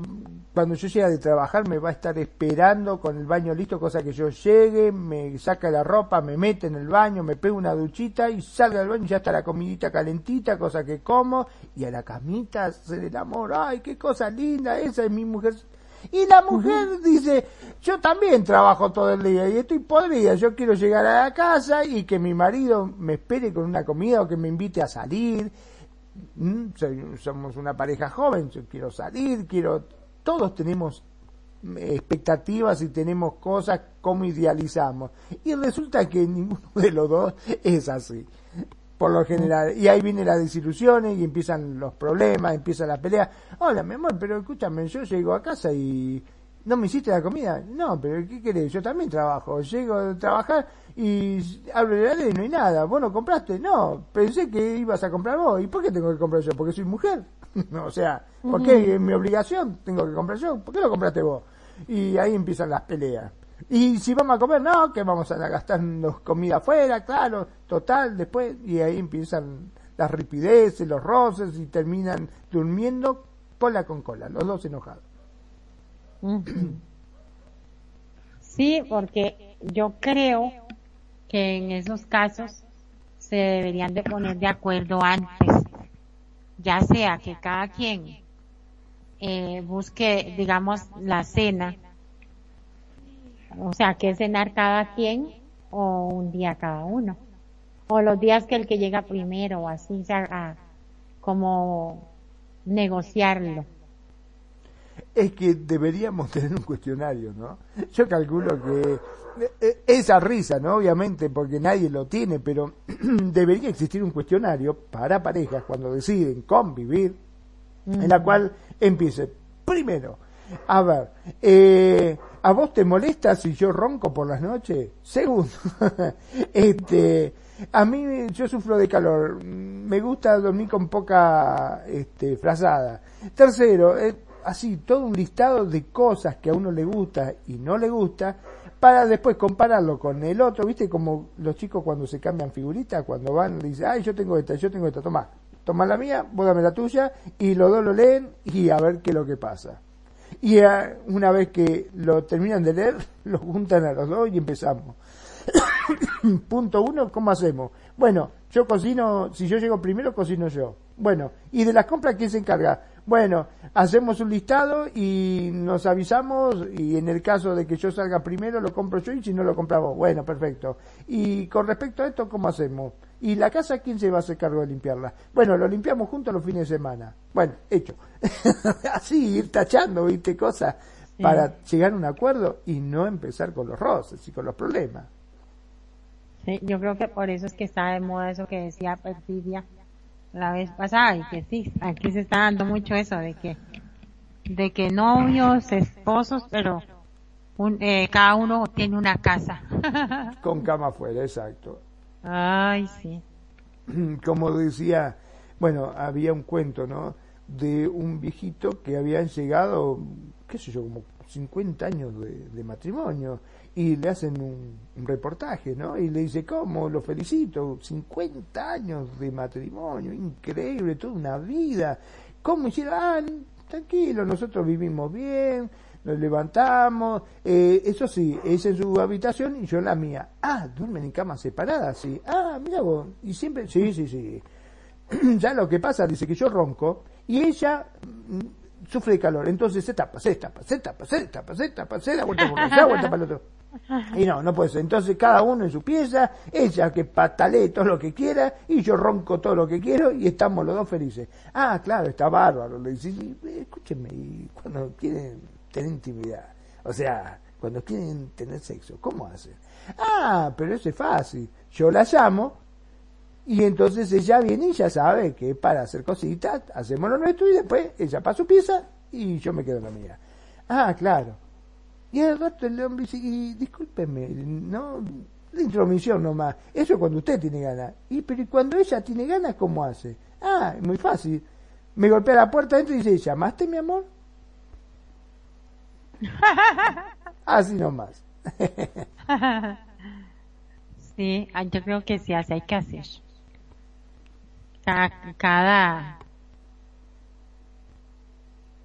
cuando yo llegue de trabajar me va a estar esperando con el baño listo, cosa que yo llegue, me saca la ropa, me mete en el baño, me pega una duchita y salga del baño y ya está la comidita calentita, cosa que como, y a la camita hacer el amor, ay, qué cosa linda, esa es mi mujer. Y la mujer dice, yo también trabajo todo el día y estoy podrida, yo quiero llegar a la casa y que mi marido me espere con una comida o que me invite a salir. Mm, somos una pareja joven, yo quiero salir, quiero... Todos tenemos expectativas y tenemos cosas como idealizamos. Y resulta que ninguno de los dos es así por lo general. Y ahí vienen las desilusiones y empiezan los problemas, empieza la pelea. Hola, mi amor, pero escúchame, yo llego a casa y no me hiciste la comida. No, pero ¿qué querés? Yo también trabajo. Llego a trabajar y abro la ley y no hay nada. ¿Vos no compraste? No, pensé que ibas a comprar vos. ¿Y por qué tengo que comprar yo? Porque soy mujer. o sea, ¿por qué es mi obligación? Tengo que comprar yo. ¿Por qué lo compraste vos? Y ahí empiezan las peleas. Y si vamos a comer, no, que vamos a gastarnos comida afuera, claro, total, después, y ahí empiezan las ripideces, los roces, y terminan durmiendo cola con cola, los dos enojados. Sí, porque yo creo que en esos casos se deberían de poner de acuerdo antes, ya sea que cada quien eh, busque, digamos, la cena o sea, que cenar cada quien o un día cada uno. O los días que el que llega primero o así, sea, como negociarlo. Es que deberíamos tener un cuestionario, ¿no? Yo calculo que eh, eh, esa risa, ¿no? Obviamente, porque nadie lo tiene, pero debería existir un cuestionario para parejas cuando deciden convivir, en la cual empiece, primero, a ver, eh, ¿a vos te molesta si yo ronco por las noches? Segundo, este, a mí yo sufro de calor, me gusta dormir con poca este, frazada. Tercero, eh, así, todo un listado de cosas que a uno le gusta y no le gusta, para después compararlo con el otro, viste como los chicos cuando se cambian figuritas, cuando van, dicen, ay, yo tengo esta, yo tengo esta, toma, toma la mía, vos dame la tuya, y los dos lo leen y a ver qué es lo que pasa. Y una vez que lo terminan de leer, lo juntan a los dos y empezamos. Punto uno, ¿cómo hacemos? Bueno, yo cocino, si yo llego primero, cocino yo. Bueno, ¿y de las compras quién se encarga? Bueno, hacemos un listado y nos avisamos y en el caso de que yo salga primero lo compro yo y si no lo compramos. Bueno, perfecto. Y con respecto a esto, ¿cómo hacemos? ¿Y la casa quién se va a hacer cargo de limpiarla? Bueno, lo limpiamos juntos los fines de semana. Bueno, hecho. Así, ir tachando, viste, cosas para llegar a un acuerdo y no empezar con los roces y con los problemas. Sí, yo creo que por eso es que está de moda eso que decía Perfidia la vez pasada y que sí, aquí se está dando mucho eso de que de que novios, esposos, pero un, eh, cada uno tiene una casa. Con cama afuera, exacto. Ay, sí. Como decía, bueno, había un cuento, ¿no? De un viejito que habían llegado, qué sé yo, como 50 años de matrimonio y le hacen un, reportaje, ¿no? Y le dice, ¿cómo? Lo felicito, 50 años de matrimonio, increíble, toda una vida. ¿Cómo hicieron? Ah, tranquilo, nosotros vivimos bien, nos levantamos, eh, eso sí, ella en su habitación y yo en la mía. Ah, duermen en camas separadas, sí. Ah, mira vos, y siempre, sí, sí, sí. ya lo que pasa, dice que yo ronco y ella sufre de calor, entonces se tapa, se tapa, se tapa, se tapa, se tapa, se da vuelta por da vuelta para el otro. Y no, no puede ser. Entonces cada uno en su pieza, ella que patalee todo lo que quiera y yo ronco todo lo que quiero y estamos los dos felices. Ah, claro, está bárbaro. Le dice, escúchenme, y cuando quieren tener intimidad, o sea, cuando quieren tener sexo, ¿cómo hacen? Ah, pero eso es fácil. Yo la llamo y entonces ella viene y ya sabe que para hacer cositas hacemos lo nuestro y después ella para su pieza y yo me quedo en la mía. Ah, claro. Y el rato el hombre dice, y discúlpeme, no, la intromisión nomás, eso es cuando usted tiene ganas. Y pero cuando ella tiene ganas, ¿cómo hace? Ah, es muy fácil. Me golpea la puerta adentro y dice, ¿llamaste mi amor? Así nomás. sí, yo creo que sí, así hay que hacer. Cada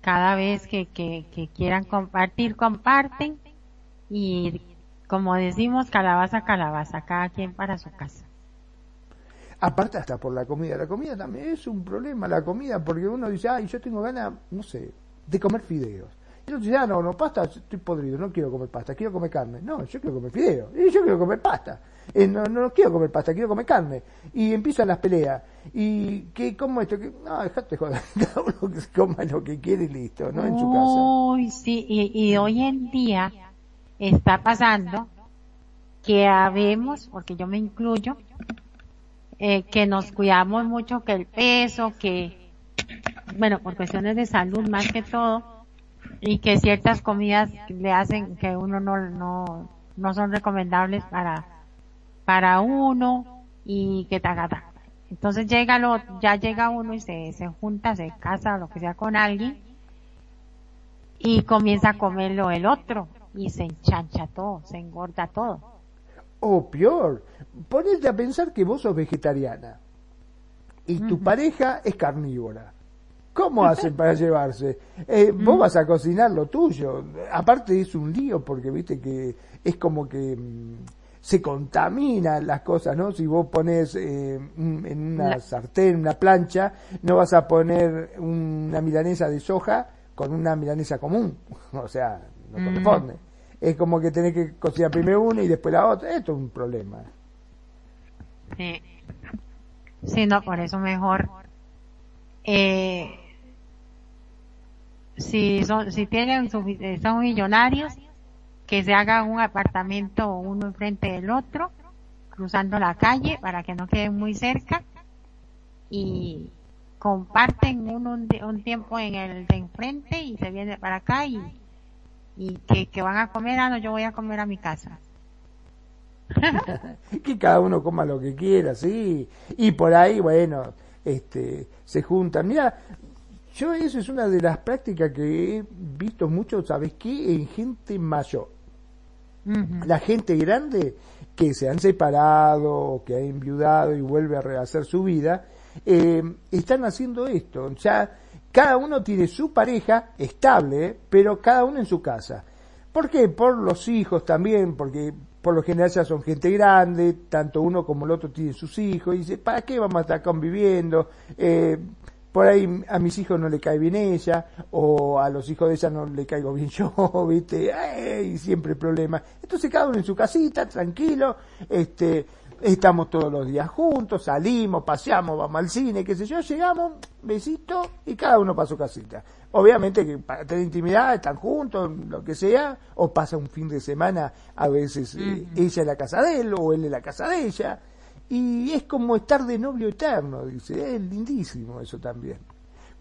cada vez que, que, quieran compartir, comparten y como decimos, calabaza, calabaza, cada quien para su casa. Aparte hasta por la comida, la comida también es un problema, la comida, porque uno dice, ay, yo tengo ganas, no sé, de comer fideos. Y otro dice, ah, no, no, pasta, estoy podrido, no quiero comer pasta, quiero comer carne. No, yo quiero comer fideo, y yo quiero comer pasta. Eh, no, no quiero comer pasta, quiero comer carne. Y empiezan las peleas. ¿Y qué, cómo esto? ¿Qué? No, dejate joder, cada uno que se coma lo que quiere y listo, ¿no? En su casa. Uy, sí, y, y hoy en día está pasando que habemos, porque yo me incluyo, eh, que nos cuidamos mucho que el peso, que, bueno, por cuestiones de salud más que todo, y que ciertas comidas le hacen que uno no, no, no son recomendables para, para uno y que tagata. Entonces llega lo, ya llega uno y se, se junta, se casa o lo que sea con alguien y comienza a comerlo el otro y se enchancha todo, se engorda todo. O peor, ponete a pensar que vos sos vegetariana y tu pareja es carnívora. ¿Cómo hacen para llevarse? Eh, vos vas a cocinar lo tuyo. Aparte es un lío porque viste que es como que mm, se contaminan las cosas, ¿no? Si vos pones eh, en una sartén, una plancha, no vas a poner una milanesa de soja con una milanesa común. o sea, no corresponde. Es como que tenés que cocinar primero una y después la otra. Esto es un problema. Sí. Sí, no, por eso mejor. Eh, si son, si tienen, son millonarios, que se haga un apartamento uno enfrente del otro, cruzando la calle para que no queden muy cerca y comparten uno un, tiempo en el de enfrente y se viene para acá y, y que, que van a comer, ah no, yo voy a comer a mi casa. que cada uno coma lo que quiera, sí. Y por ahí, bueno, este, se juntan. Mira, yo eso es una de las prácticas que he visto mucho, ¿sabes qué? En gente mayor. La gente grande que se han separado, que ha enviudado y vuelve a rehacer su vida, eh, están haciendo esto. O sea, cada uno tiene su pareja estable, pero cada uno en su casa. ¿Por qué? Por los hijos también, porque por lo general ya son gente grande, tanto uno como el otro tienen sus hijos, y dice, ¿para qué vamos a estar conviviendo? Eh, por ahí a mis hijos no le cae bien ella, o a los hijos de ella no le caigo bien yo, viste, y siempre problema. Entonces cada uno en su casita, tranquilo, este, estamos todos los días juntos, salimos, paseamos, vamos al cine, qué sé yo, llegamos, besito, y cada uno para su casita. Obviamente que para tener intimidad están juntos, lo que sea, o pasa un fin de semana, a veces eh, ella en la casa de él, o él en la casa de ella, y es como estar de novio eterno, dice, es lindísimo eso también.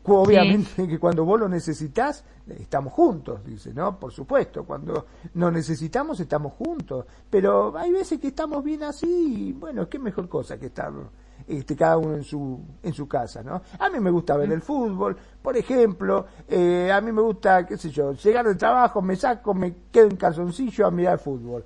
Obviamente que cuando vos lo necesitas, estamos juntos, dice, ¿no? Por supuesto, cuando nos necesitamos, estamos juntos. Pero hay veces que estamos bien así, y bueno, qué mejor cosa que estar este, cada uno en su, en su casa, ¿no? A mí me gusta ver el fútbol, por ejemplo, eh, a mí me gusta, qué sé yo, llegar del trabajo, me saco, me quedo en calzoncillo a mirar fútbol.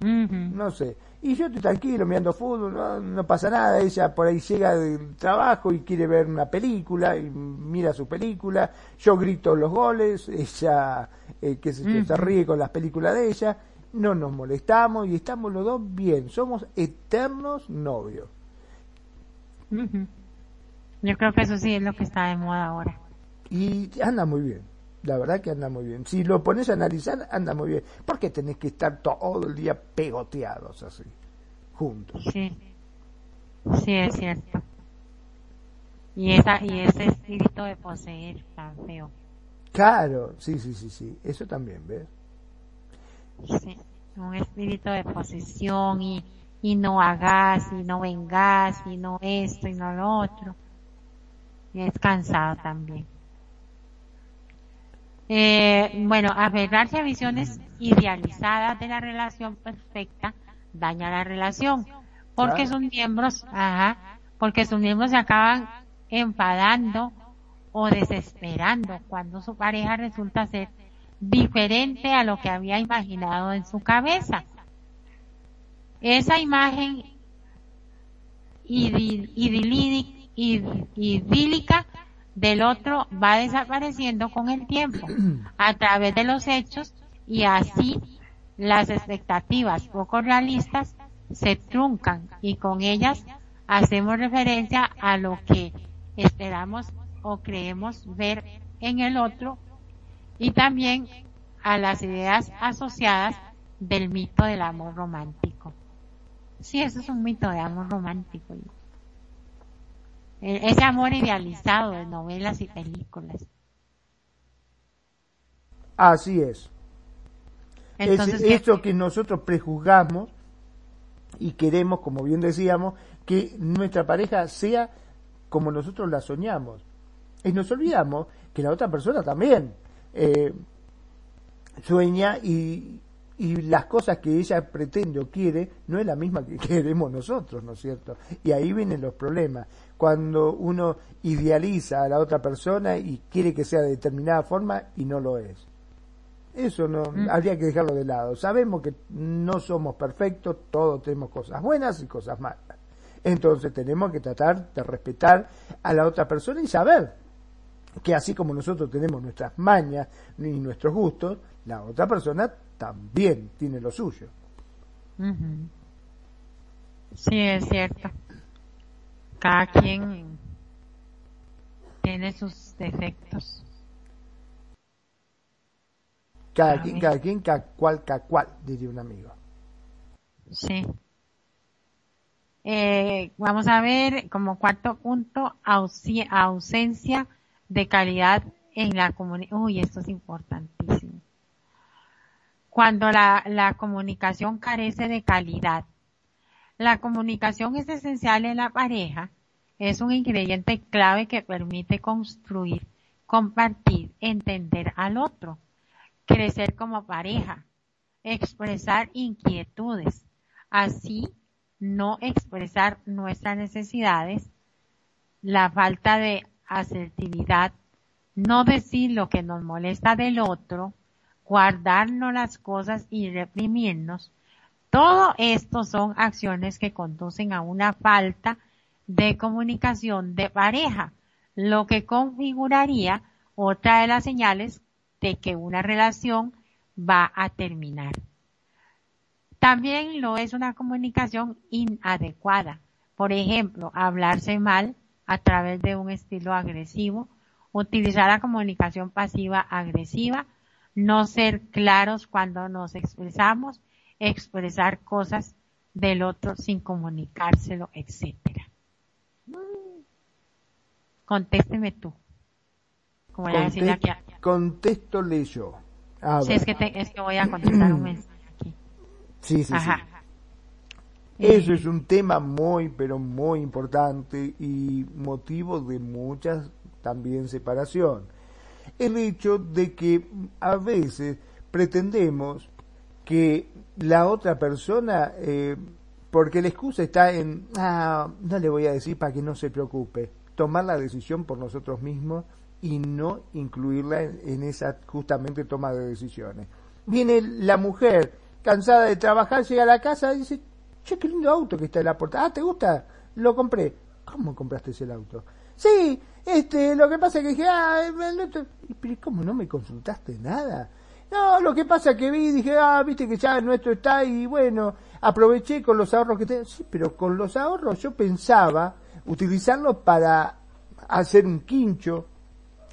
No sé. Y yo estoy tranquilo mirando fútbol, no, pasa nada, ella por ahí llega del trabajo y quiere ver una película y mira su película, yo grito los goles, ella, eh, que se, se ríe con las películas de ella, no nos molestamos y estamos los dos bien, somos eternos novios. Yo creo que eso sí es lo que está de moda ahora. Y anda muy bien. La verdad que anda muy bien. Si lo pones a analizar, anda muy bien. Porque tenés que estar todo el día pegoteados así, juntos. Sí, sí es cierto. Y, esa, y ese espíritu de poseer tan feo. Claro, sí, sí, sí, sí. Eso también, ¿ves? Sí, un espíritu de posesión y, y no hagas, y no vengas, y no esto, y no lo otro. Y es cansado también. Eh, bueno, aferrarse a visiones idealizadas de la relación perfecta daña la relación, porque sus miembros, ajá, porque sus miembros se acaban enfadando o desesperando cuando su pareja resulta ser diferente a lo que había imaginado en su cabeza. Esa imagen idílica del otro va desapareciendo con el tiempo a través de los hechos y así las expectativas poco realistas se truncan y con ellas hacemos referencia a lo que esperamos o creemos ver en el otro y también a las ideas asociadas del mito del amor romántico. Sí, eso es un mito de amor romántico. E, ese amor idealizado de novelas y películas. Así es. Entonces, es eso que nosotros prejuzgamos y queremos, como bien decíamos, que nuestra pareja sea como nosotros la soñamos. Y nos olvidamos que la otra persona también eh, sueña y, y las cosas que ella pretende o quiere no es la misma que queremos nosotros, ¿no es cierto? Y ahí vienen los problemas. Cuando uno idealiza a la otra persona y quiere que sea de determinada forma y no lo es. Eso no mm. habría que dejarlo de lado. Sabemos que no somos perfectos, todos tenemos cosas buenas y cosas malas. Entonces tenemos que tratar de respetar a la otra persona y saber que así como nosotros tenemos nuestras mañas y nuestros gustos, la otra persona también tiene lo suyo. Sí, es cierto. Cada quien tiene sus defectos. Cada quien, cada quien, cada cual, cada cual, diría un amigo. Sí. Eh, vamos a ver como cuarto punto, ausencia de calidad en la comunidad. Uy, esto es importantísimo. Cuando la, la comunicación carece de calidad. La comunicación es esencial en la pareja. Es un ingrediente clave que permite construir, compartir, entender al otro crecer como pareja, expresar inquietudes, así no expresar nuestras necesidades, la falta de asertividad, no decir lo que nos molesta del otro, guardarnos las cosas y reprimirnos, todo esto son acciones que conducen a una falta de comunicación de pareja, lo que configuraría otra de las señales de que una relación va a terminar. También lo es una comunicación inadecuada. Por ejemplo, hablarse mal a través de un estilo agresivo, utilizar la comunicación pasiva agresiva, no ser claros cuando nos expresamos, expresar cosas del otro sin comunicárselo, etcétera. Contésteme tú. Como contesto yo. Sí, es que, es que voy a contestar un mensaje aquí. Sí, sí, sí. Eso es un tema muy, pero muy importante y motivo de muchas también separación. El hecho de que a veces pretendemos que la otra persona, eh, porque la excusa está en, ah, no le voy a decir para que no se preocupe, tomar la decisión por nosotros mismos y no incluirla en, esa justamente toma de decisiones. Viene la mujer cansada de trabajar, llega a la casa y dice, che, qué lindo auto que está en la puerta. Ah, ¿te gusta? Lo compré. ¿Cómo compraste ese auto? Sí, este, lo que pasa es que dije, ah, pero ¿cómo no me consultaste nada? No, lo que pasa es que vi y dije, ah, viste que ya nuestro está y bueno, aproveché con los ahorros que tengo. Sí, pero con los ahorros yo pensaba utilizarlos para hacer un quincho,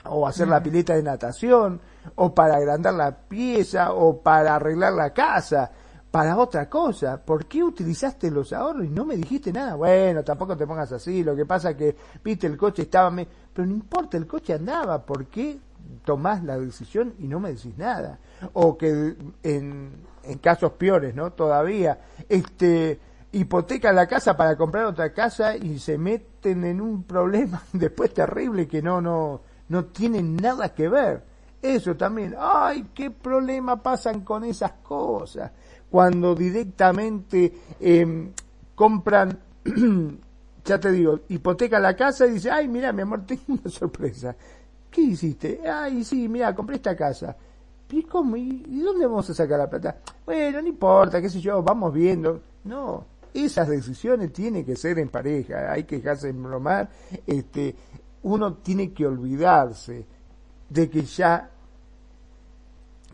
o hacer la pileta de natación, o para agrandar la pieza, o para arreglar la casa, para otra cosa. ¿Por qué utilizaste los ahorros y no me dijiste nada? Bueno, tampoco te pongas así, lo que pasa que, viste, el coche estaba... Pero no importa, el coche andaba, ¿por qué tomás la decisión y no me decís nada? O que en, en casos peores, ¿no? Todavía, este hipoteca la casa para comprar otra casa y se meten en un problema después terrible que no, no, no tienen nada que ver. Eso también, ay, qué problema pasan con esas cosas. Cuando directamente em, compran, ya te digo, hipoteca la casa y dice, ay, mira, mi amor, tengo una sorpresa. ¿Qué hiciste? Ay, sí, mira, compré esta casa. ¿Y cómo? ¿Y dónde vamos a sacar la plata? Bueno, no importa, qué sé yo, vamos viendo. No, esas decisiones tienen que ser en pareja, hay que dejarse embromar, este, uno tiene que olvidarse de que ya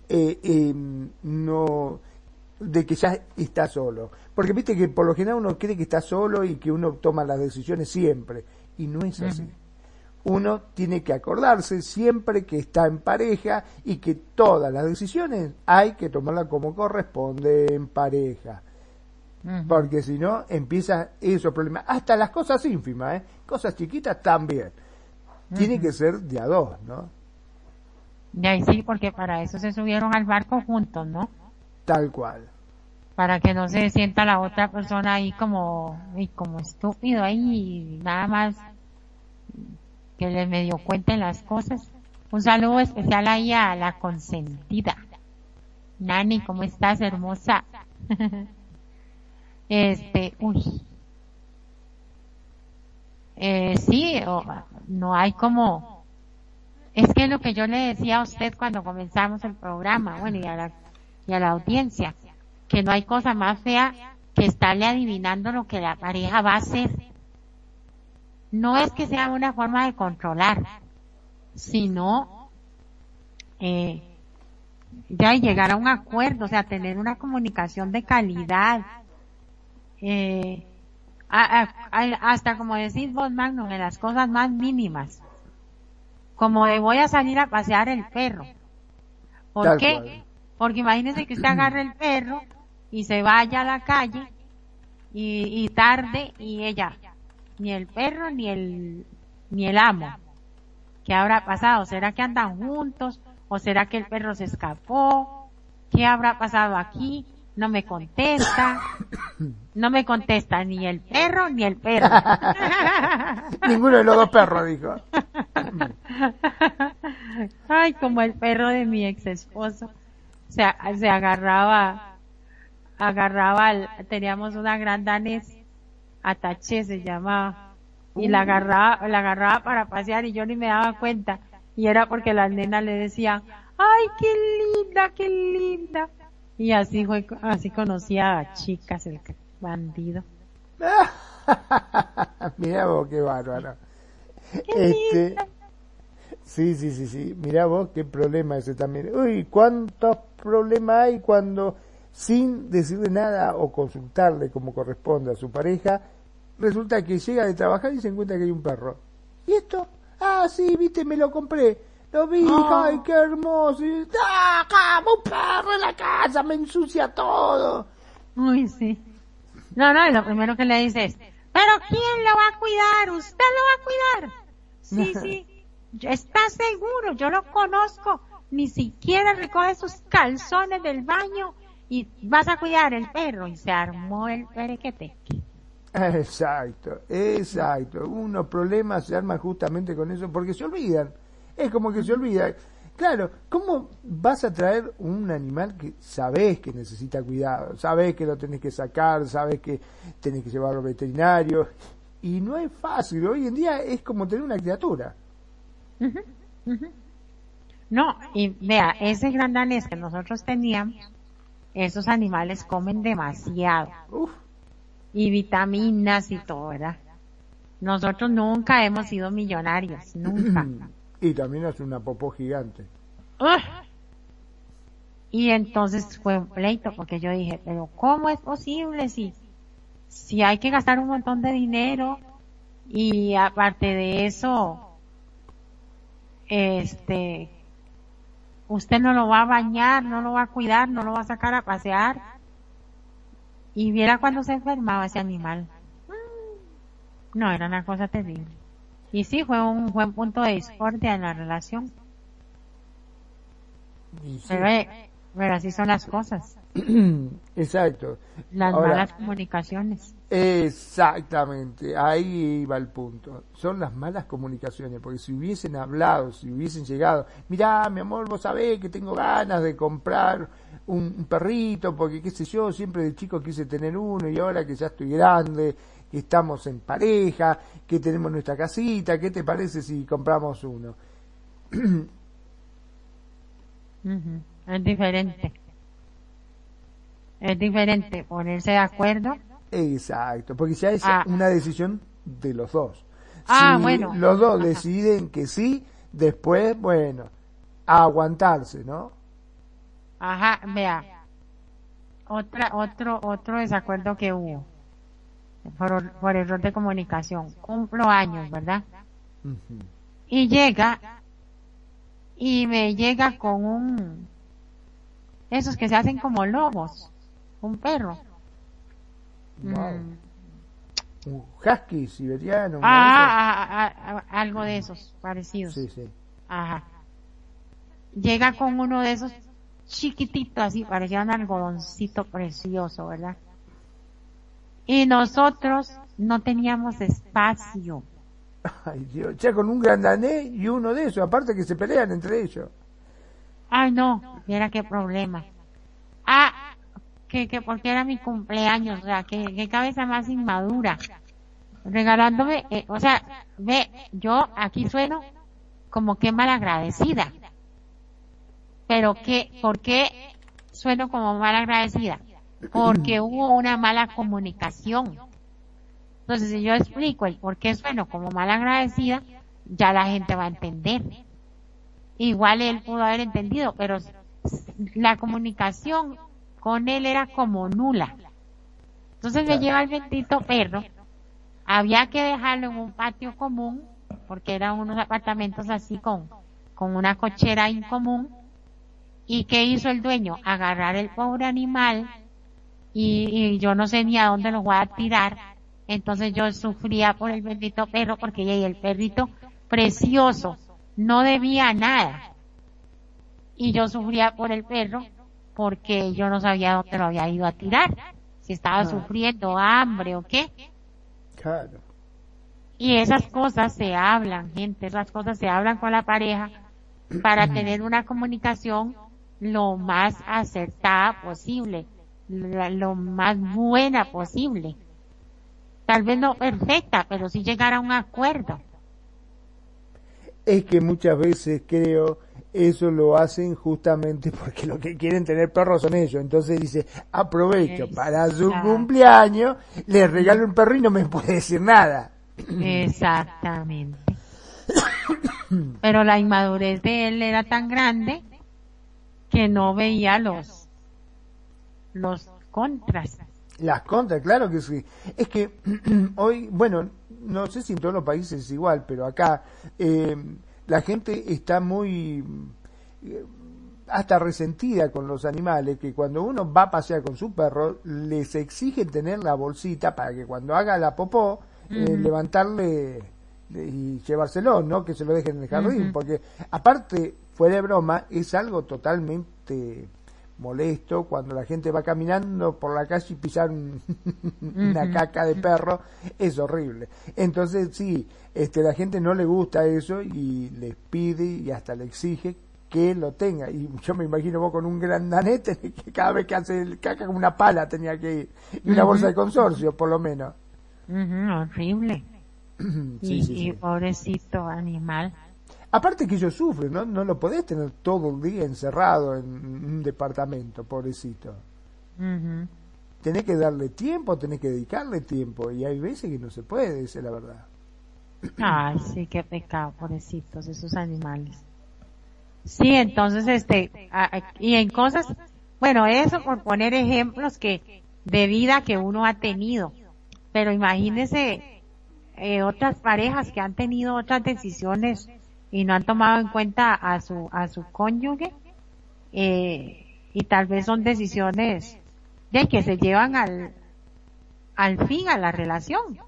eh, em, no de que ya está solo porque viste que por lo general uno cree que está solo y que uno toma las decisiones siempre y no es así uno tiene que acordarse siempre que está en pareja y que todas las decisiones hay que tomarlas como corresponde en pareja. Porque si no, empieza esos problemas. Hasta las cosas ínfimas, ¿eh? cosas chiquitas también. Tiene que ser de a dos, ¿no? Y ahí sí, porque para eso se subieron al barco juntos, ¿no? Tal cual. Para que no se sienta la otra persona ahí como, y como estúpido ahí y nada más que le medio cuenten las cosas. Un saludo especial ahí a la consentida. Nani, ¿cómo estás, hermosa? este, uy. Eh, sí, no hay como, es que lo que yo le decía a usted cuando comenzamos el programa, bueno, y a la, y a la audiencia, que no hay cosa más fea que estarle adivinando lo que la pareja va a hacer. No es que sea una forma de controlar, sino eh, ya llegar a un acuerdo, o sea, tener una comunicación de calidad. Eh, hasta como decís vos, Magnum, en las cosas más mínimas como de voy a salir a pasear el perro. ¿Por qué? Porque imagínese que usted agarre el perro y se vaya a la calle y, tarde y ella, ni el perro ni el, ni el amo. ¿Qué habrá pasado? ¿Será que andan juntos? ¿O será que el perro se escapó? ¿Qué habrá pasado aquí? No me contesta. No me contesta ni el perro ni el perro. Ninguno de los dos perros, dijo. Ay, como el perro de mi ex esposo. Se, se agarraba, agarraba, teníamos una gran danés, Atache se llamaba, y la agarraba, la agarraba para pasear y yo ni me daba cuenta. Y era porque las nenas le decían, ay, qué linda, qué linda. Y así fue, así conocía a chicas el bandido. Mira vos, qué bárbaro. este, Sí, sí, sí, sí. Mira vos qué problema ese también. Uy, cuántos problemas hay cuando sin decirle nada o consultarle como corresponde a su pareja, resulta que llega de trabajar y se encuentra que hay un perro. ¿Y esto? Ah, sí, viste, me lo compré. Lo vi, ay, qué hermoso. ¡Ah, un perro en la casa! Me ensucia todo. Uy, sí. No, no, lo primero que le dices, ¿pero quién lo va a cuidar? ¿Usted lo va a cuidar? Sí, sí. ¿Está seguro? Yo lo conozco. Ni siquiera recoge sus calzones del baño y vas a cuidar el perro. Y se armó el perequete. Exacto, exacto. Unos problemas se arman justamente con eso porque se olvidan. Es como que se olvida. Claro, ¿cómo vas a traer un animal que sabes que necesita cuidado? Sabes que lo tenés que sacar, sabes que tenés que llevarlo al veterinario. Y no es fácil. Hoy en día es como tener una criatura. No, y vea, ese gran danés que nosotros teníamos, esos animales comen demasiado. Y vitaminas y todo, ¿verdad? Nosotros nunca hemos sido millonarios, nunca. y también es una popó gigante. Y entonces fue un pleito porque yo dije, pero ¿cómo es posible si, si hay que gastar un montón de dinero y aparte de eso, este, usted no lo va a bañar, no lo va a cuidar, no lo va a sacar a pasear. Y viera cuando se enfermaba ese animal. No, era una cosa terrible. Y sí, fue un buen punto de discordia en la relación. Pero, así son las cosas. Exacto. Las malas comunicaciones. Exactamente, ahí iba el punto. Son las malas comunicaciones, porque si hubiesen hablado, si hubiesen llegado, mirá, mi amor, vos sabés que tengo ganas de comprar un, perrito, porque qué sé yo, siempre de chico quise tener uno y ahora que ya estoy grande, que estamos en pareja, que tenemos nuestra casita, ¿qué te parece si compramos uno? Es diferente. Es diferente ponerse de acuerdo Exacto, porque ya es ah. una decisión de los dos. Ah, bueno. Los dos deciden que sí, después, bueno, a aguantarse, ¿no? Ajá, vea. Otra, otro, otro desacuerdo que hubo. Por, por error de comunicación. Cumplo años, ¿verdad? Y llega, y me llega con un, esos que se hacen como lobos, un perro. Mm. Un husky siberiano. Ah, ah, ah, algo de esos parecidos. Sí, sí. Ajá. Llega con uno de esos chiquititos así, parecía un algodoncito precioso, ¿verdad? Y nosotros no teníamos espacio. Ay Dios, ya con un grandané y uno de esos, aparte que se pelean entre ellos. Ay no, mira qué problema. Que, que porque era mi cumpleaños, o sea, que, cabeza más inmadura. Regalándome, eh, o sea, ve, yo aquí sueno como que mal agradecida. Pero que, ¿por qué sueno como mal agradecida? Porque hubo una mala comunicación. Entonces, si yo explico el por qué sueno como mal agradecida, ya la gente va a entender. Igual él pudo haber entendido, pero la comunicación con él era como nula. Entonces me lleva el bendito perro. Había que dejarlo en un patio común, porque eran unos apartamentos así con, con una cochera en común. ¿Y qué hizo el dueño? Agarrar el pobre animal y, y yo no sé ni a dónde lo voy a tirar. Entonces yo sufría por el bendito perro porque el perrito precioso no debía nada. Y yo sufría por el perro porque yo no sabía dónde lo había ido a tirar, si estaba sufriendo hambre o qué. Claro. Y esas cosas se hablan, gente, esas cosas se hablan con la pareja para tener una comunicación lo más acertada posible, lo más buena posible. Tal vez no perfecta, pero sí llegar a un acuerdo. Es que muchas veces creo eso lo hacen justamente porque lo que quieren tener perros son ellos. Entonces dice, aprovecho para su cumpleaños, le regalo un perro y no me puede decir nada. Exactamente. Pero la inmadurez de él era tan grande que no veía los, los contras. Las contras, claro que sí. Es que hoy, bueno, no sé si en todos los países es igual, pero acá, eh, la gente está muy eh, hasta resentida con los animales, que cuando uno va a pasear con su perro, les exige tener la bolsita para que cuando haga la popó, eh, levantarle y llevárselo, ¿no? Que se lo dejen en el jardín, porque aparte, fuera de broma, es algo totalmente molesto cuando la gente va caminando por la calle y pisar una caca de perro es horrible. Entonces sí este la gente no le gusta eso y les pide y hasta le exige que lo tenga. Y yo me imagino vos con un gran danete que cada vez que hace el caca con una pala tenía que ir y una bolsa de consorcio por lo menos. Horrible. Y pobrecito animal Aparte que ellos sufren, ¿no? No lo podés tener todo el día encerrado en un departamento, pobrecito. Tenés que darle tiempo, tenés que dedicarle tiempo, y hay veces que no se puede, es la verdad. Ay, sí, qué pecado, pobrecitos, esos animales. Sí, entonces, este, y en cosas, bueno, eso por poner ejemplos que, de vida que uno ha tenido. Pero imagínese, eh, otras parejas que han tenido otras decisiones y no han tomado en cuenta a su a su cónyuge eh, y tal vez son decisiones de que se llevan al al fin a la relación.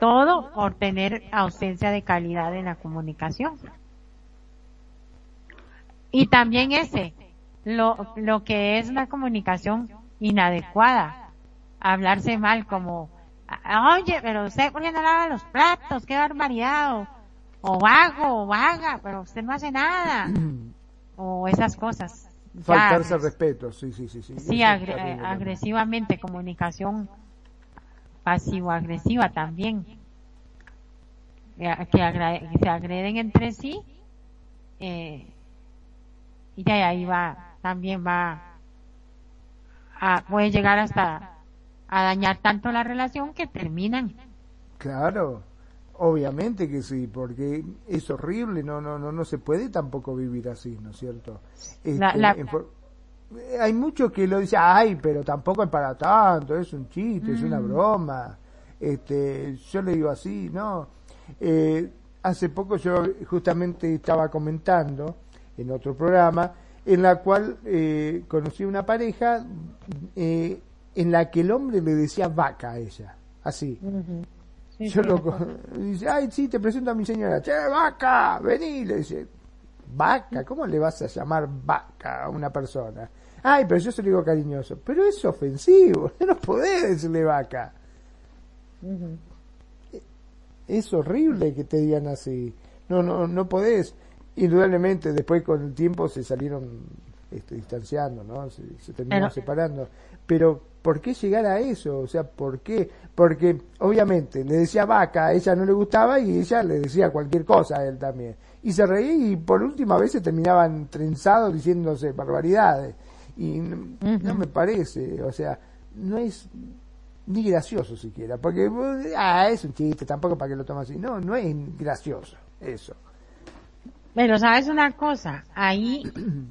Todo por tener ausencia de calidad en la comunicación. Y también ese lo lo que es una comunicación inadecuada. Hablarse mal como oye pero usted qué no lava los platos qué barbaridad o vago o vaga, pero usted no hace nada. o esas cosas. Faltarse respeto, sí, sí, sí. Sí, sí agresivamente, comunicación pasivo-agresiva también. Que, se agreden entre sí. Eh, y ahí va, también va a, puede llegar hasta a dañar tanto la relación que terminan. Claro, Obviamente que sí, porque es horrible, no, no, no, no se puede tampoco vivir así, ¿no es cierto? Este, hay muchos que lo dicen, ay, pero tampoco es para tanto, es un chiste, es una mm. broma. Este, yo le digo así, ¿no? Eh, hace poco yo justamente estaba comentando en otro programa en la cual eh, conocí una pareja eh, en la que el hombre le decía vaca a ella, así. yo lo dice, ay, sí, te presento a mi señora, che, vaca, vení, le dice, vaca, ¿cómo le vas a llamar vaca a una persona? Ay, pero yo se lo digo cariñoso, pero es ofensivo, no podés decirle vaca. Es horrible que te digan así. No, no, no podés. Indudablemente después con el tiempo se salieron este, distanciando, ¿no? Se, se terminaron separando. Pero ¿por qué llegar a eso? O sea, ¿por qué? Porque obviamente le decía vaca, a ella no le gustaba y ella le decía cualquier cosa a él también. Y se reía y por última vez se terminaban trenzados diciéndose barbaridades. Y no me parece, o sea, no es ni gracioso siquiera, porque ah, es un chiste, tampoco para que lo tomes así. No, no es gracioso eso. Pero sabes una cosa, ahí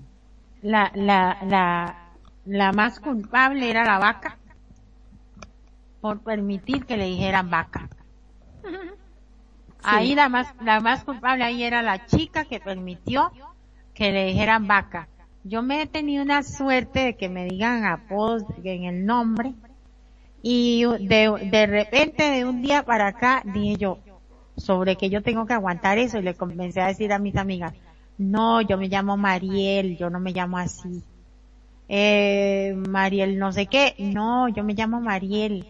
la, la, la, la más culpable era la vaca por permitir que le dijeran vaca. Ahí la más, la más culpable ahí era la chica que permitió que le dijeran vaca. Yo me he tenido una suerte de que me digan apodos en el nombre y de, de repente de un día para acá dije yo sobre que yo tengo que aguantar eso y le comencé a decir a mis amigas, no, yo me llamo Mariel, yo no me llamo así. Eh, Mariel no sé qué, no, yo me llamo Mariel.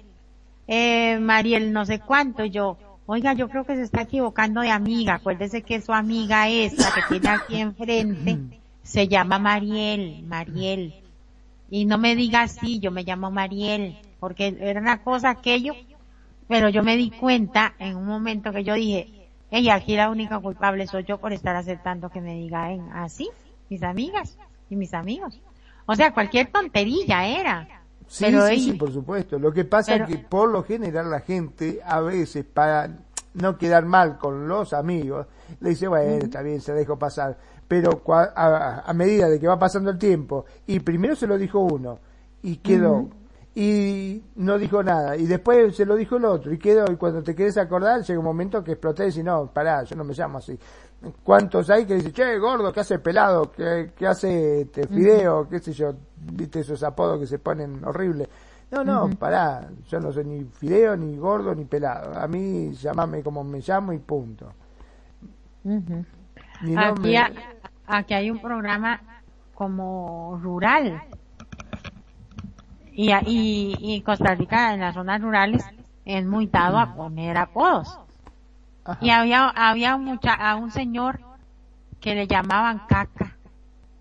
Eh, Mariel no sé cuánto, yo, oiga, yo creo que se está equivocando de amiga, acuérdese que su amiga esta que tiene aquí enfrente se llama Mariel, Mariel. Y no me diga así, yo me llamo Mariel, porque era una cosa aquello, pero yo me di cuenta en un momento que yo dije, ella aquí la única culpable soy yo por estar aceptando que me digan así, mis amigas y mis amigos. O sea, cualquier tonterilla era. Sí, sí, sí, por supuesto. Lo que pasa es que por lo general la gente a veces para no quedar mal con los amigos, le dice, bueno, está bien, se dejó pasar. Pero a, medida de que va pasando el tiempo, y primero se lo dijo uno, y quedó, y no dijo nada, y después se lo dijo el otro, y quedó, y cuando te quieres acordar, llega un momento que exploté y dices, no, pará, yo no me llamo así. ¿Cuántos hay que dicen, che, gordo, ¿qué hace pelado? ¿Qué, hace este fideo? ¿Qué sé yo? ¿Viste esos apodos que se ponen horribles? No, no, pará, yo no soy ni fideo, ni gordo, ni pelado. A mí llamame como me llamo y punto. aquí, aquí hay un programa como rural. Y, y, y Costa Rica en las zonas rurales es muy dado a poner apodos. Y había, había mucha, a un señor que le llamaban caca.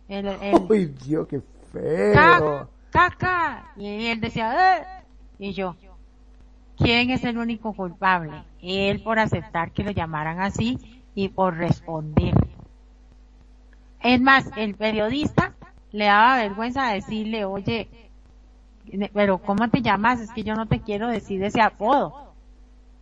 El, Uy, Dios, qué feo. Caca, Y él decía, eh", Y yo, ¿quién es el único culpable? Él por aceptar que lo llamaran así y por responder. Es más, el periodista le daba vergüenza decirle, oye, pero ¿cómo te llamas? Es que yo no te quiero decir ese apodo.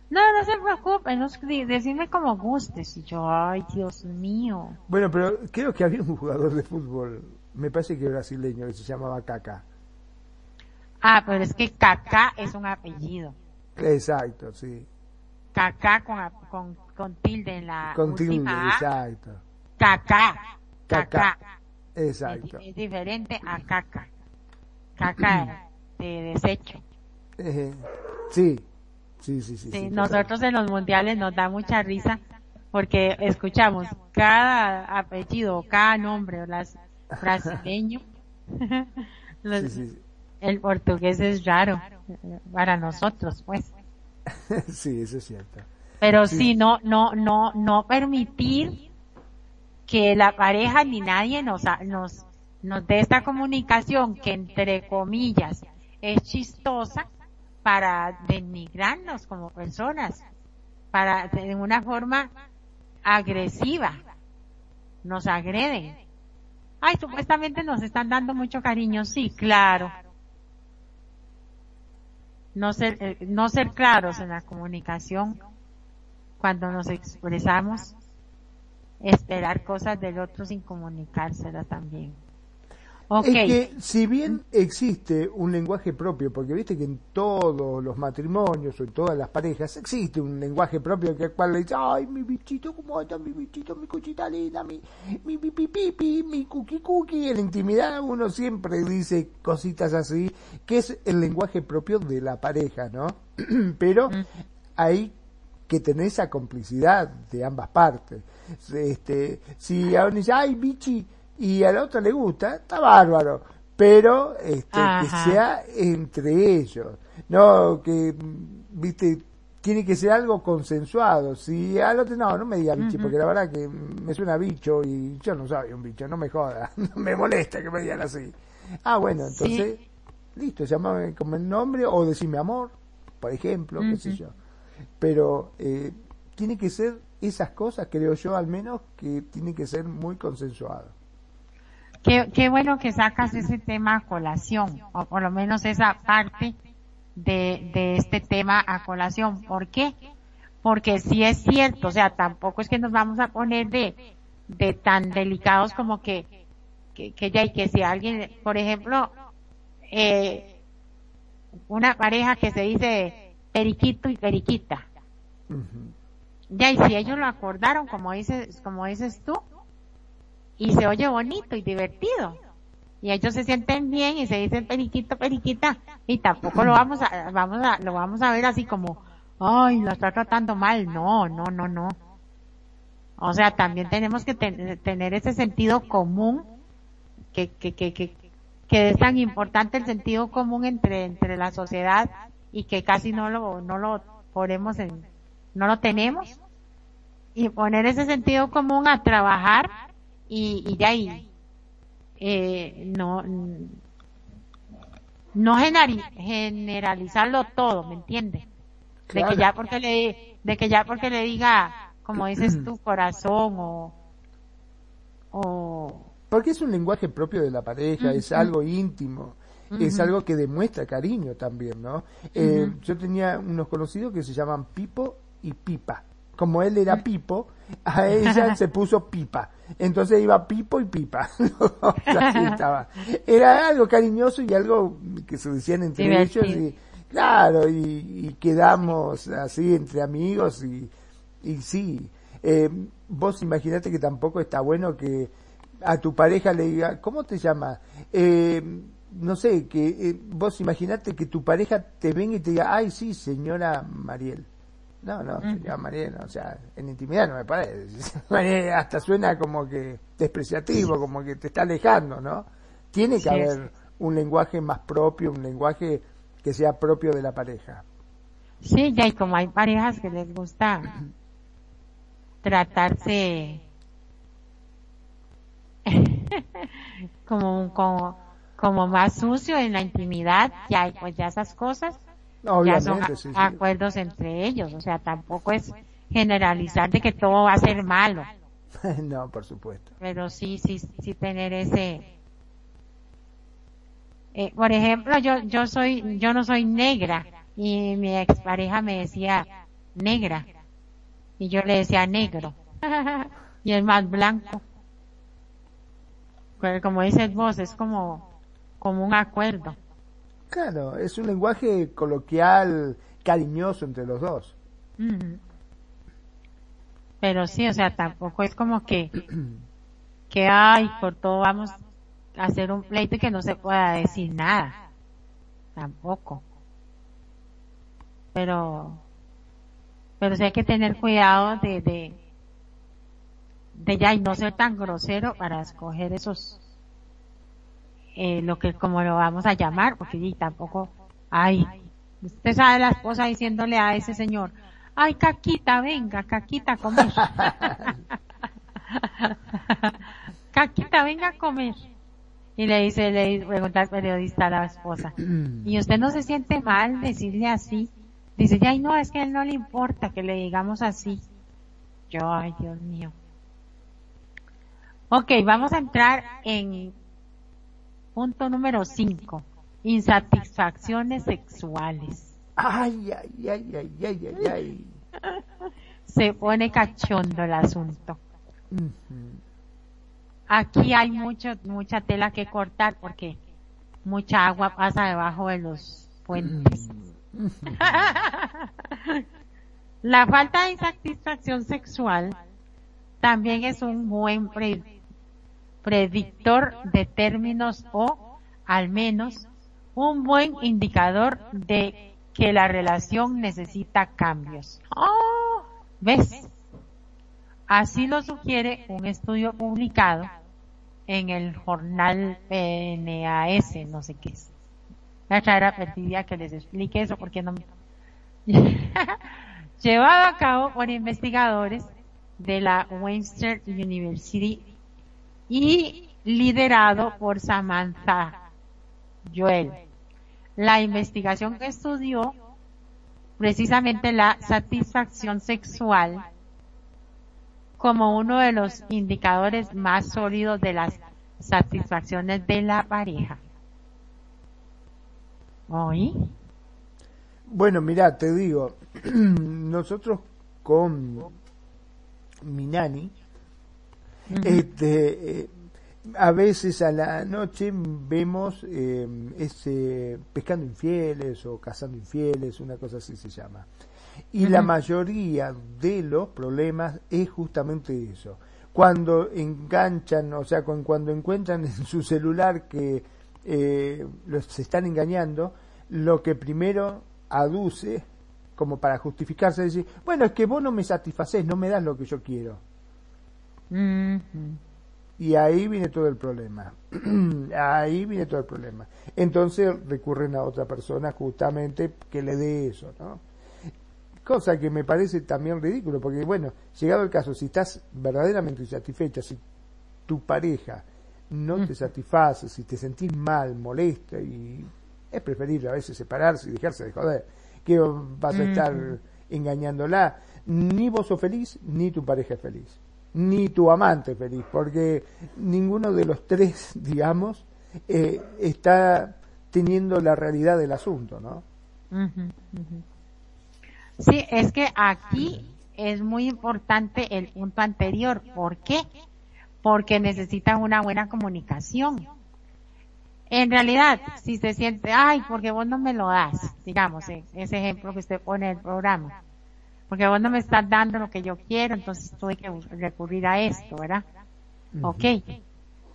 No, no se preocupe, no, decime como gustes. Y yo, ay, Dios mío. Bueno, pero creo que había un jugador de fútbol, me parece que brasileño, que se llamaba Kaká. Ah, pero es que Kaká es un apellido. Exacto, sí. Kaká con, con, con tilde en la Con tilde, exacto. Kaká. Kaká. Exacto. Es, diferente a Kaká. Kaká de desecho. sí, Sí, sí, sí. nosotros en los mundiales nos da mucha risa porque escuchamos cada apellido, cada nombre, las brasileño. El portugués es raro para nosotros, pues. sí, eso es cierto. Pero sí. no, no, no, no permitir que la pareja ni nadie nos, nos, nos dé esta comunicación que entre comillas es chistosa, para denigrarnos como personas, para de una forma agresiva. Nos agreden. Ay, supuestamente nos están dando mucho cariño. Sí, claro. No ser, eh, no ser claros en la comunicación cuando nos expresamos, esperar cosas del otro sin comunicárselas también. Es que si bien existe un lenguaje propio, porque viste que en todos los matrimonios o en todas las parejas existe un lenguaje propio que al cual le dice, ay, mi bichito, ¿cómo está mi bichito, mi cuchita linda, mi, mi pipi pipi, mi cookie cookie? En la intimidad uno siempre dice cositas así, que es el lenguaje propio de la pareja, ¿no? Pero hay que tener esa complicidad de ambas partes. Este, si a uno dice, ay, bichi, y a la otra le gusta, está bárbaro, pero este, que sea entre ellos, no que, viste, tiene que ser algo consensuado. Si al otro, no, no me diga bichi, porque la verdad que me suena bicho y yo no soy un bicho, no me joda, no me molesta que me digan así. Ah, bueno, entonces, listo, llamame como el nombre o decime amor, por ejemplo, qué sé yo. Pero eh, tiene que ser esas cosas, creo yo al menos, que tiene que ser muy consensuado. Qué, bueno que sacas ese tema a colación, o por lo menos esa parte de, de este tema a colación. ¿Por qué? Porque si es cierto, o sea, tampoco es que nos vamos a poner de, de tan delicados como que, que, que ya y que si alguien, por ejemplo, eh, una pareja que se dice periquito y periquita. Ya, y si ellos lo acordaron, como dices, como dices tú, y se oye bonito y divertido. Y ellos se sienten bien y se dicen periquito, periquita, y tampoco lo vamos a, vamos a, lo vamos a ver así como, ay, lo está tratando mal. No, no, no, no. O sea, también tenemos que tener ese sentido común que, que, que, que, que es tan importante el sentido común entre, entre la sociedad y que casi no lo, no lo ponemos en, no lo tenemos. Y poner ese sentido común a trabajar y, y de ahí eh, no no generalizarlo todo, ¿me entiendes? De que ya porque le de que ya porque le diga como dices tu corazón o o porque es un lenguaje propio de la pareja, es algo íntimo, es algo que demuestra cariño también, ¿no? Eh, yo tenía unos conocidos que se llaman Pipo y Pipa como él era Pipo, a ella se puso Pipa. Entonces iba Pipo y Pipa. Era algo cariñoso y algo que se decían entre ellos. Y, claro, y, quedamos así entre amigos y, y sí. Eh, vos imaginate que tampoco está bueno que a tu pareja le diga, ¿cómo te llamas? Eh, no sé, que eh, vos imaginate que tu pareja te venga y te diga, ay, sí, señora Mariel. No, no, señora Mariela, o sea, en intimidad no me parece. hasta suena como que despreciativo, como que te está alejando, ¿no? Tiene que haber un lenguaje más propio, un lenguaje que sea propio de la pareja. Sí, ya y como hay parejas que les gusta tratarse como, como, como más sucio en la intimidad, ya pues ya esas cosas Obviamente, son acuerdos entre ellos, o sea, tampoco es generalizar de que todo va a ser malo. no, por supuesto. Pero sí, sí, sí tener ese. Eh, por ejemplo, yo, yo soy, yo no soy negra y mi expareja me decía negra y yo le decía negro y el más blanco. Pero como dices vos, es como, como un acuerdo. Claro, es un lenguaje coloquial, cariñoso entre los dos. Pero sí, o sea, tampoco es como que, que ay, por todo vamos a hacer un pleito y que no se pueda decir nada. Tampoco. Pero, pero sí hay que tener cuidado de, de, de ya y no ser tan grosero para escoger esos, eh, lo que como lo vamos a llamar, porque y tampoco, ay, usted sabe la esposa diciéndole a ese señor, ay, caquita, venga, caquita a comer. caquita, venga a comer. Y le dice, le pregunta al periodista a la esposa, ¿y usted no se siente mal decirle así? Dice, ay, no, es que a él no le importa que le digamos así. Yo, ay, Dios mío. Ok, vamos a entrar en Punto número 5. Insatisfacciones sexuales. Ay, ay, ay, ay, ay, ay, ay. Se pone cachondo el asunto. aquí hay mucho, mucha tela que cortar porque mucha agua pasa debajo de los puentes. La falta de satisfacción sexual también es un buen predictor de términos o, al menos, un buen indicador de que la relación necesita cambios. Oh, ¿Ves? Así lo sugiere un estudio publicado en el jornal PNAS, no sé qué es. Voy a traer a que les explique eso porque no Llevado a cabo por investigadores de la Western University y liderado por Samantha Joel. La investigación estudió precisamente la satisfacción sexual como uno de los indicadores más sólidos de las satisfacciones de la pareja. ¿Oí? Bueno, mira, te digo, nosotros con mi nani, este, eh, a veces a la noche vemos eh, ese pescando infieles o cazando infieles, una cosa así se llama. Y la mayoría de los problemas es justamente eso. Cuando enganchan, o sea, cuando encuentran en su celular que eh, los, se están engañando, lo que primero aduce como para justificarse, decir, bueno, es que vos no me satisfaces, no me das lo que yo quiero. Y ahí viene todo el problema. ahí viene todo el problema. Entonces recurren a otra persona justamente que le dé eso, ¿no? Cosa que me parece también ridículo, porque bueno, llegado el caso, si estás verdaderamente insatisfecha, si tu pareja no te satisface, si te sentís mal, molesta, y es preferible a veces separarse y dejarse de joder, que vas a estar engañándola. Ni vos sos feliz, ni tu pareja es feliz, ni tu amante feliz, porque ninguno de los tres, digamos, eh, está teniendo la realidad del asunto, ¿no? Sí, es que aquí es muy importante el punto anterior. ¿Por qué? porque necesitan una buena comunicación. En realidad, si se siente, ay, porque vos no me lo das, digamos, eh, ese ejemplo que usted pone en el programa, porque vos no me estás dando lo que yo quiero, entonces tuve que recurrir a esto, ¿verdad? Ok.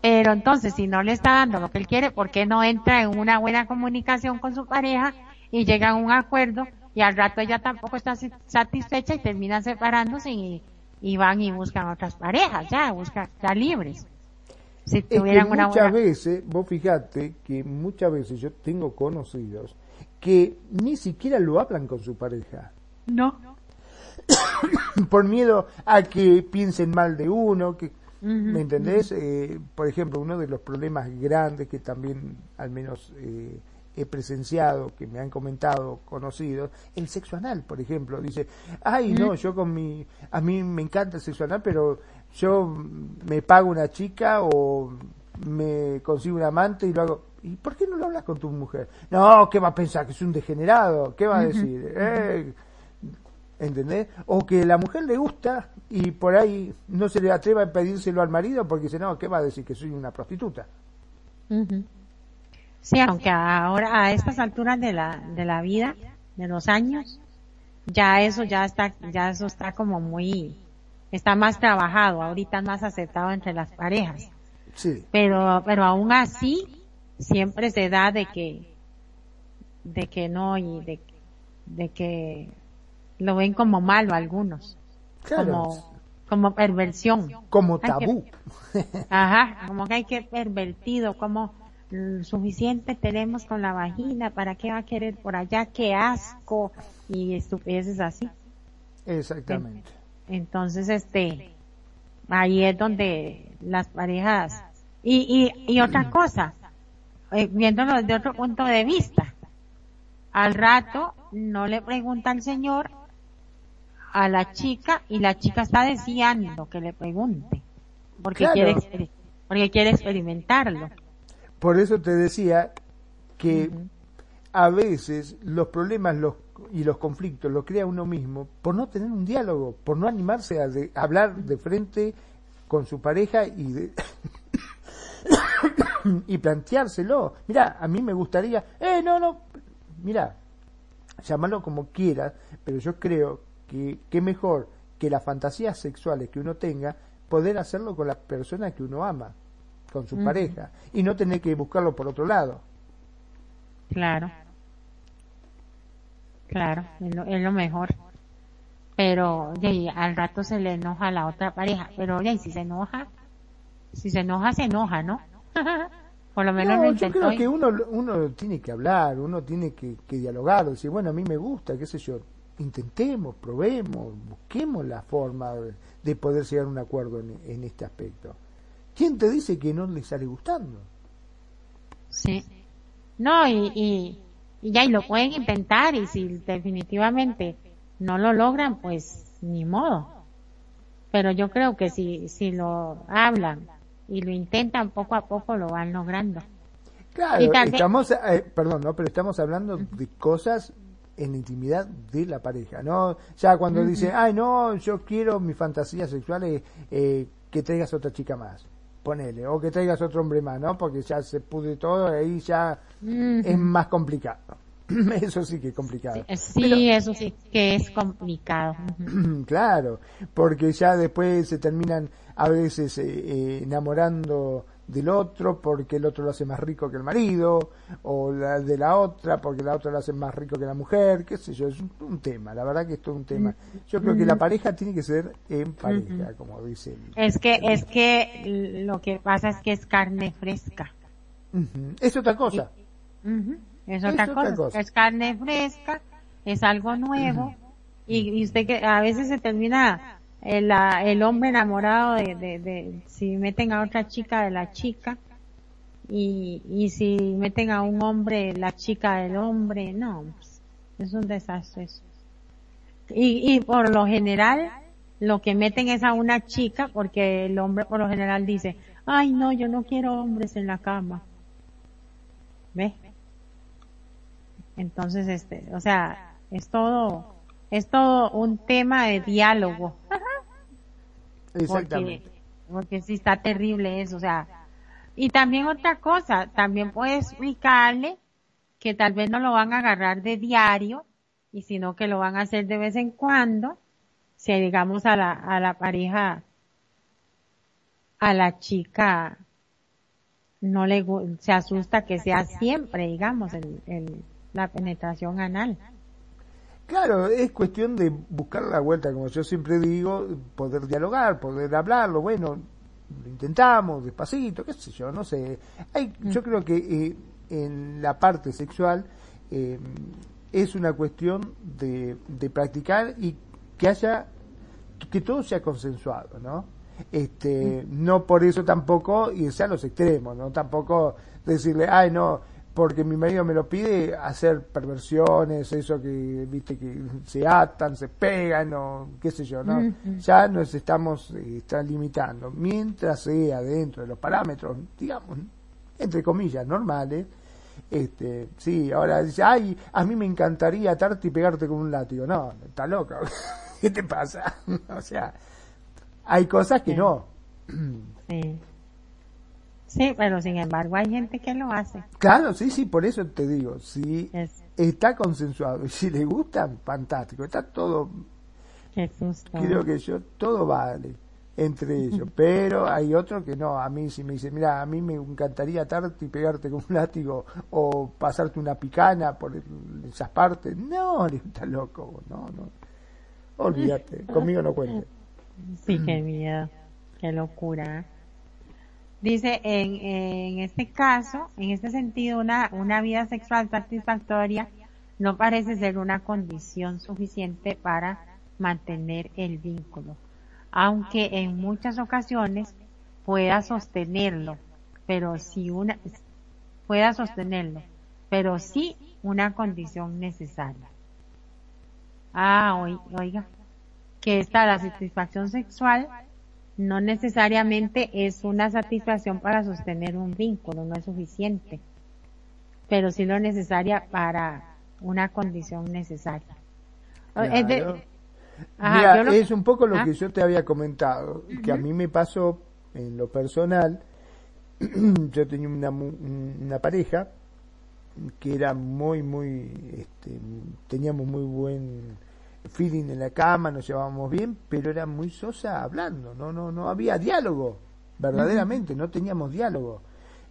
Pero entonces, si no le está dando lo que él quiere, ¿por qué no entra en una buena comunicación con su pareja y llega a un acuerdo y al rato ella tampoco está satisfecha y termina separándose y, y van y buscan otras parejas, ya, buscan, ya libres. Si tuvieran muchas veces, vos fijate que muchas veces yo tengo conocidos que ni siquiera lo hablan con su pareja. No. Por miedo a que piensen mal de uno, que, ¿me entendés? Eh, por ejemplo, uno de los problemas grandes que también, al menos eh, he presenciado, que me han comentado conocidos, el sexo anal, por ejemplo. Dice, ay, no, yo con mi, a mí me encanta el sexo anal, pero yo me pago una chica o me consigo un amante y lo hago. ¿Y por qué no lo hablas con tu mujer? No, ¿qué va a pensar? Que es un degenerado. ¿Qué va a decir? Eh, ¿Entendés? O que la mujer le gusta y por ahí no se le atreva a pedírselo al marido porque dice, no, ¿qué va a decir? Que soy una prostituta. Sí, aunque ahora a estas alturas de la, de la vida, de los años, ya eso ya está, ya eso está como muy, está más trabajado, ahorita más aceptado entre las parejas. Sí. Pero, pero aún así, siempre se da de que, de que no y de, de que lo ven como malo algunos. Como, como perversión. Como tabú. ajá, como que hay que pervertido, como suficiente tenemos con la vagina, ¿para qué va a querer por allá? ¡Qué asco! Y estupideces así. Exactamente. Entonces, este, ahí es donde las parejas, y, y, y otra cosa, eh, viéndolo desde otro punto de vista, al rato no le pregunta al señor a la chica y la chica está deseando que le pregunte, porque quiere, porque quiere experimentarlo. Por eso te decía que a veces los problemas los, y los conflictos los crea uno mismo por no tener un diálogo, por no animarse a, hablar de frente con su pareja y, y planteárselo. Mira, a mí me gustaría, eh, no, no, mira, llamarlo como quieras, pero yo creo que, que mejor que las fantasías sexuales que uno tenga, poder hacerlo con la persona que uno ama, con su pareja, y no tener que buscarlo por otro lado. Claro. Claro, es lo, es lo mejor. Pero ya, al rato se le enoja a la otra pareja. Pero y si se enoja, si se enoja, se enoja, ¿no? Por lo menos no, yo creo que uno, uno tiene que hablar, uno tiene que, que dialogar, decir, bueno, a mí me gusta, qué sé yo, intentemos, probemos, busquemos la forma de poder llegar a un acuerdo en, este aspecto. ¿Quién te dice que no le sale gustando? Sí. No, y, y, ya, y lo pueden inventar, y si definitivamente no lo logran, pues ni modo. Pero yo creo que si, si lo hablan y lo intentan poco a poco, lo van logrando. Claro, estamos, eh, perdón, no, pero estamos hablando de cosas en la intimidad de la pareja, ¿no? Ya cuando dice, ay, no, yo quiero mi fantasía sexual es eh, que traigas otra chica más, ponele, o que traigas otro hombre más, ¿no? Porque ya se pude todo, ahí ya es más complicado. eso sí que es complicado. Sí, eso sí que es complicado. claro, porque ya después se terminan a veces eh, eh, enamorando del otro porque el otro lo hace más rico que el marido, o la de la otra porque la otra lo hace más rico que la mujer, qué sé yo, es un, tema, la verdad que es todo un tema. Yo creo que la pareja tiene que ser en pareja, como dice. es que, es que lo que pasa es que es carne fresca. Es otra cosa. Es, otra, cosa. Es carne fresca, es algo nuevo, y, y usted que a veces se termina el, el hombre enamorado de, de, si meten a otra chica de la chica y, y si meten a un hombre la chica del hombre, no, pues, es un desastre eso. Y, y por lo general lo que meten es a una chica porque el hombre por lo general dice, ay no, yo no quiero hombres en la cama. ¿Ves? Entonces, este, o sea, es todo, es todo un tema de diálogo. Exactamente. Porque, sí está terrible eso, o sea. Y también otra cosa, también puedes explicarle que tal vez no lo van a agarrar de diario, y sino que lo van a hacer de vez en cuando, si digamos a la, a la pareja, a la chica, no le se asusta que sea siempre, digamos, en la penetración anal. Claro, es cuestión de buscar la vuelta, como yo siempre digo, poder dialogar, poder hablarlo, bueno, lo intentamos despacito, qué sé yo, no sé. Hay, mm. Yo creo que eh, en la parte sexual eh, es una cuestión de, de practicar y que haya, que todo sea consensuado, ¿no? Este, mm. no por eso tampoco irse a los extremos, ¿no? Tampoco decirle, ay, no, porque mi marido me lo pide, hacer perversiones, eso que, viste, que se atan, se pegan, o qué sé yo, ¿no? Ya nos estamos eh, limitando. Mientras sea dentro de los parámetros, digamos, entre comillas, normales, este, sí, ahora dice, ay, a mí me encantaría atarte y pegarte con un látigo. No, está loca. ¿Qué te pasa? o sea, hay cosas que no. Sí. Sí, pero sin embargo hay gente que lo hace. Claro, sí, sí, por eso te digo, si está consensuado y si le gusta, fantástico, está todo, creo que yo, todo vale entre ellos, pero hay otro que no, a mí si me dice, mira, a mí me encantaría atarte y pegarte con un látigo o pasarte una picana por esas partes, no, está loco, no, no, olvídate, conmigo no cuente. Sí, qué miedo, qué locura. Dice, en, en este caso, en este sentido, una, una vida sexual satisfactoria no parece ser una condición suficiente para mantener el vínculo, aunque en muchas ocasiones pueda sostenerlo, pero si una, pueda sostenerlo, pero sí una condición necesaria. Ah, oiga, que está la satisfacción sexual no necesariamente es una satisfacción para sostener un vínculo, no es suficiente, pero sí lo necesaria para una condición necesaria. Es, un poco lo ¿Ah? que yo te había comentado, que a mí me pasó en lo personal, yo tenía una, una pareja que era muy, muy, este, teníamos muy buen feeling en la cama, nos llevábamos bien, pero era muy sosa hablando, no, no, no había diálogo, verdaderamente, no teníamos diálogo.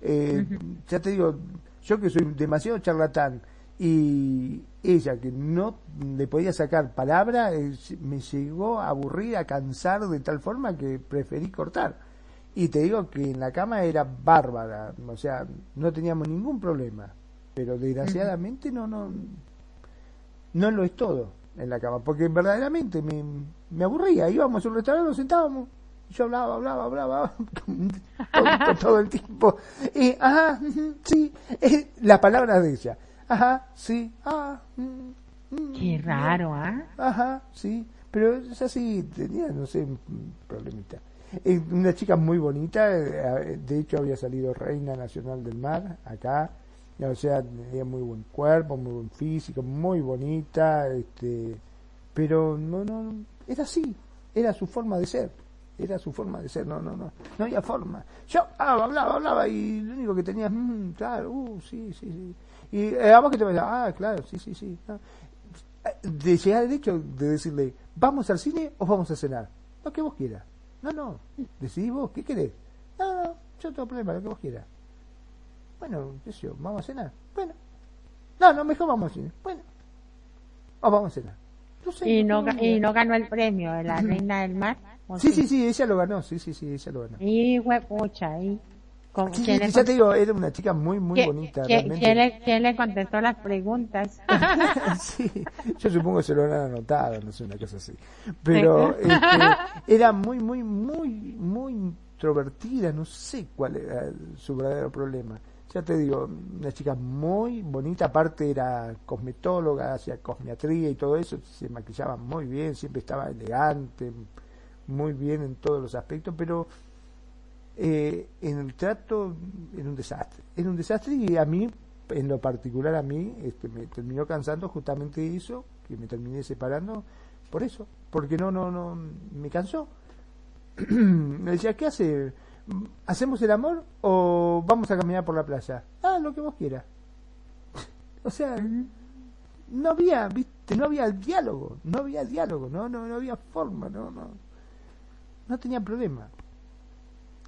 Eh, ya te digo, yo que soy demasiado charlatán y ella que no le podía sacar palabra, eh, me llegó a aburrir, a cansar de tal forma que preferí cortar. Y te digo que en la cama era bárbara, o sea, no teníamos ningún problema, pero desgraciadamente no, no, no lo es todo en la cama, porque verdaderamente me, me aburría, íbamos a un restaurante, nos sentábamos, yo hablaba, hablaba, hablaba todo, todo el tiempo, y ajá, sí, eh, la palabra de ella, ajá, sí, ah, mm, mm, Qué raro, ¿ah? Ajá, sí, pero es así, tenía, no sé, un problemita. Una chica muy bonita, eh, de hecho había salido reina nacional del mar acá, o sea, tenía muy buen cuerpo, muy buen físico, muy bonita, este, pero no, no, era así, era su forma de ser, era su forma de ser, no, no, no, no había forma. Yo hablaba, hablaba y lo único que tenía, mm, claro, uh, sí, sí, sí. Y eh, a vos que te decía, ah, claro, sí, sí, sí. De llegar al hecho de decirle, ¿vamos al cine o vamos a cenar? Lo que vos quieras. No, no, decidí vos, ¿qué querés? No, no, yo tengo problema, lo que vos quieras. Bueno, qué sé yo, ¿vamos a cenar? Bueno. No, no, mejor vamos a cine. Bueno. O vamos a cenar. No sé, y, no, y no ganó el premio de la Reina del Mar. Sí, sí, sí, ella lo ganó, sí, sí, sí, ella lo ganó. Y huepucha, y... Sí, ya te digo, era una chica muy, muy bonita. realmente. ¿quién, le, ¿quién, le, contestó las preguntas? sí, yo supongo que se lo han anotado, no sé, una cosa así. Pero este, era muy, muy, muy, muy introvertida, no sé cuál era su verdadero problema. Ya te digo, una chica muy bonita, aparte era cosmetóloga, hacía cosmetría y todo eso, se maquillaba muy bien, siempre estaba elegante, muy bien en todos los aspectos, pero eh, en el trato era un desastre. Era un desastre y a mí, en lo particular a mí, este, me terminó cansando justamente eso, que me terminé separando por eso, porque no, no, no, me cansó. me decía, ¿qué hace? ¿Hacemos el amor o vamos a caminar por la playa? Ah, lo que vos quieras. o sea, no había, viste, no había diálogo, no había diálogo, no, no, no había forma, no, no, no tenía problema.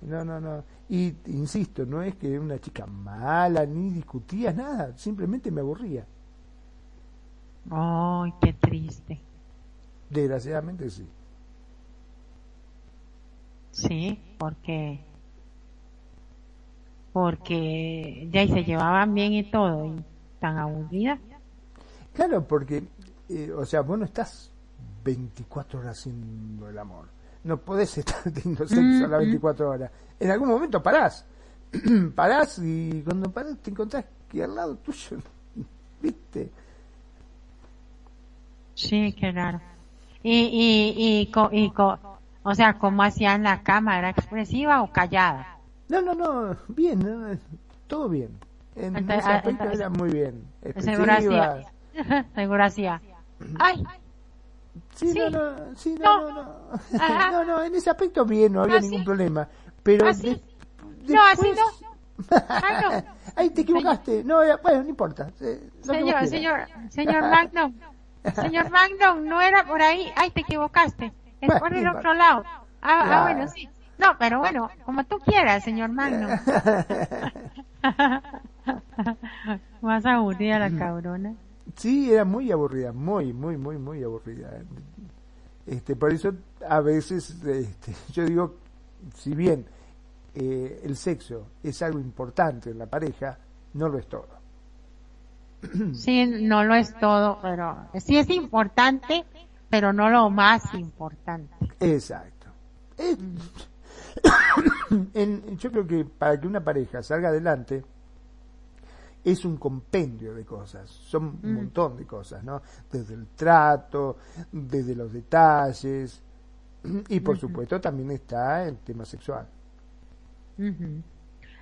No, no, no. Y insisto, no es que una chica mala ni discutía nada, simplemente me aburría. Ay, qué triste. Desgraciadamente sí. Sí, porque porque ya se llevaban bien y todo, y tan aburrida. Claro, porque, eh, o sea, vos no estás 24 horas haciendo el amor. No podés estar teniendo sexo a las 24 horas. En algún momento parás. parás y cuando parás te encontrás que al lado tuyo, ¿viste? Sí, qué raro. Y, y, y, y, o sea, ¿cómo hacían la cama? ¿Era expresiva o callada? No, no, no, bien, todo bien. En ese aspecto era muy bien. Seguro hacía. ¡Ay! Sí, no, no, sí, no, no, no. no, no, en ese aspecto bien, no había ¿Ah, ningún problema. Pero ¿Ah, de, No, así no. Ah, no. Ahí te equivocaste. No, bueno, no importa. Señor, señor, señor Magnum. Señor Magnum, no era por ahí. Ay, te equivocaste. Es por el otro lado. Ah, ah, bueno, sí. No, pero bueno, como tú quieras, señor Magno. Más aburrida la cabrona. Sí, era muy aburrida, muy, muy, muy, muy aburrida. Este, por eso a veces este, yo digo, si bien eh, el sexo es algo importante en la pareja, no lo es todo. Sí, no lo es todo, pero sí es importante, pero no lo más importante. Exacto. yo creo que para que una pareja salga adelante es un compendio de cosas, son un mm. montón de cosas, ¿no? Desde el trato, desde los detalles y por supuesto también está el tema sexual.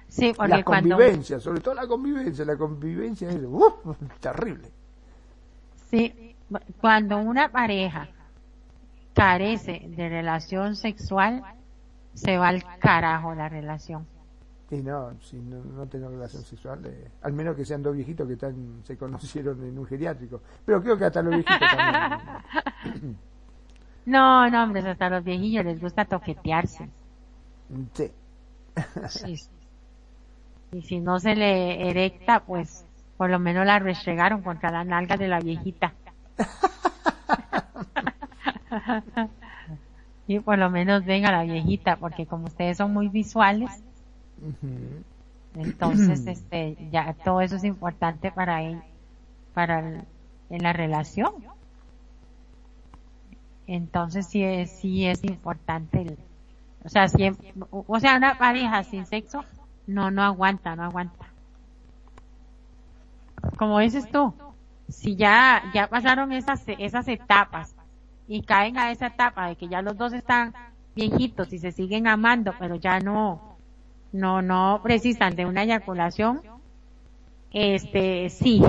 Sí, la convivencia, sobre todo la convivencia, la convivencia es terrible. Sí, cuando una pareja carece de relación sexual, se va al carajo la relación. Y no, si no, no tengo relación sexual, eh, al menos que sean dos viejitos que están, se conocieron en un geriátrico. Pero creo que hasta los viejitos también. No, no, hombre, hasta los viejillos les gusta toquetearse. Sí. Sí. Y si no se le erecta, pues por lo menos la restregaron contra las nalgas de la viejita. y por lo menos venga la viejita, porque como ustedes son muy visuales, entonces este ya todo eso es importante para él, para el- en la relación. Entonces sí es, sí es importante el, o sea, siempre, o sea, una pareja sin sexo no, no aguanta, no aguanta. Como dices tú, si ya, ya pasaron esas, esas etapas y caen a esa etapa de que ya los dos están viejitos y se siguen amando, pero ya no, no, no precisan de una eyaculación, este, sí,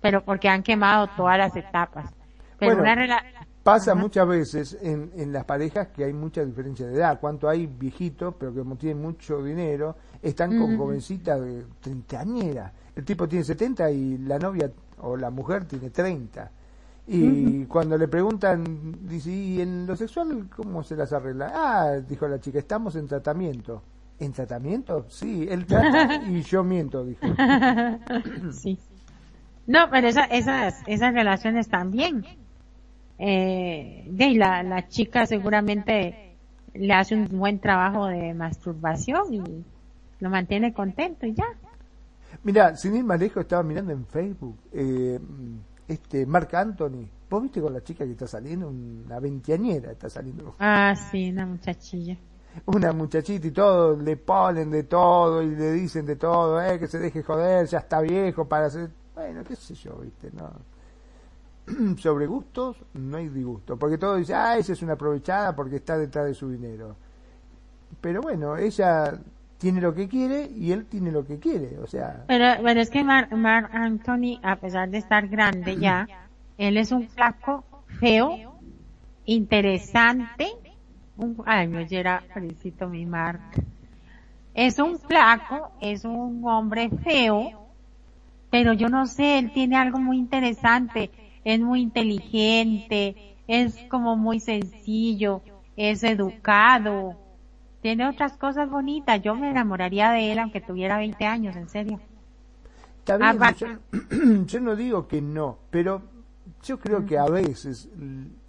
pero porque han quemado todas las etapas. Pero Bueno, una Pasa Ajá. muchas veces en, en las parejas que hay mucha diferencia de edad. Cuanto hay viejitos, pero que como tienen mucho dinero, están con jovencitas de treintañera. El tipo tiene 70 y la novia o la mujer tiene 30. Y cuando le preguntan, dice, ¿y en lo sexual cómo se las arregla? Ah, dijo la chica, estamos en tratamiento. ¿En tratamiento? Sí, él trata y yo miento, dijo. Sí. No, pero esa, esas, esas relaciones también. Eh, de la, la chica seguramente le hace un buen trabajo de masturbación y lo mantiene contento y ya. Mira, sin ir más lejos, estaba mirando en Facebook, eh, este Marc Anthony. ¿Vos viste con la chica que está saliendo? Una veinteañera está saliendo. Ah, sí, una muchachilla. Una muchachita y todo, le ponen de todo y le dicen de todo, eh, que se deje joder, ya está viejo para hacer... Bueno, qué sé yo, viste, no. Sobre gustos no hay disgusto, porque todo dice, ah, esa es una aprovechada porque está detrás de su dinero. Pero bueno, ella tiene lo que quiere y él tiene lo que quiere, o sea... Pero, pero es que Mark Anthony, a pesar de estar grande ya, él es un flaco feo, interesante. Un, ay, me oyera, felicito mi Mark. Es un flaco, es un hombre feo, pero yo no sé, él tiene algo muy interesante, es muy inteligente, es como muy sencillo, es educado, tiene otras cosas bonitas. Yo me enamoraría de él aunque tuviera 20 años, en serio. Está bien, Ah, yo, yo no digo que no, pero yo creo que a veces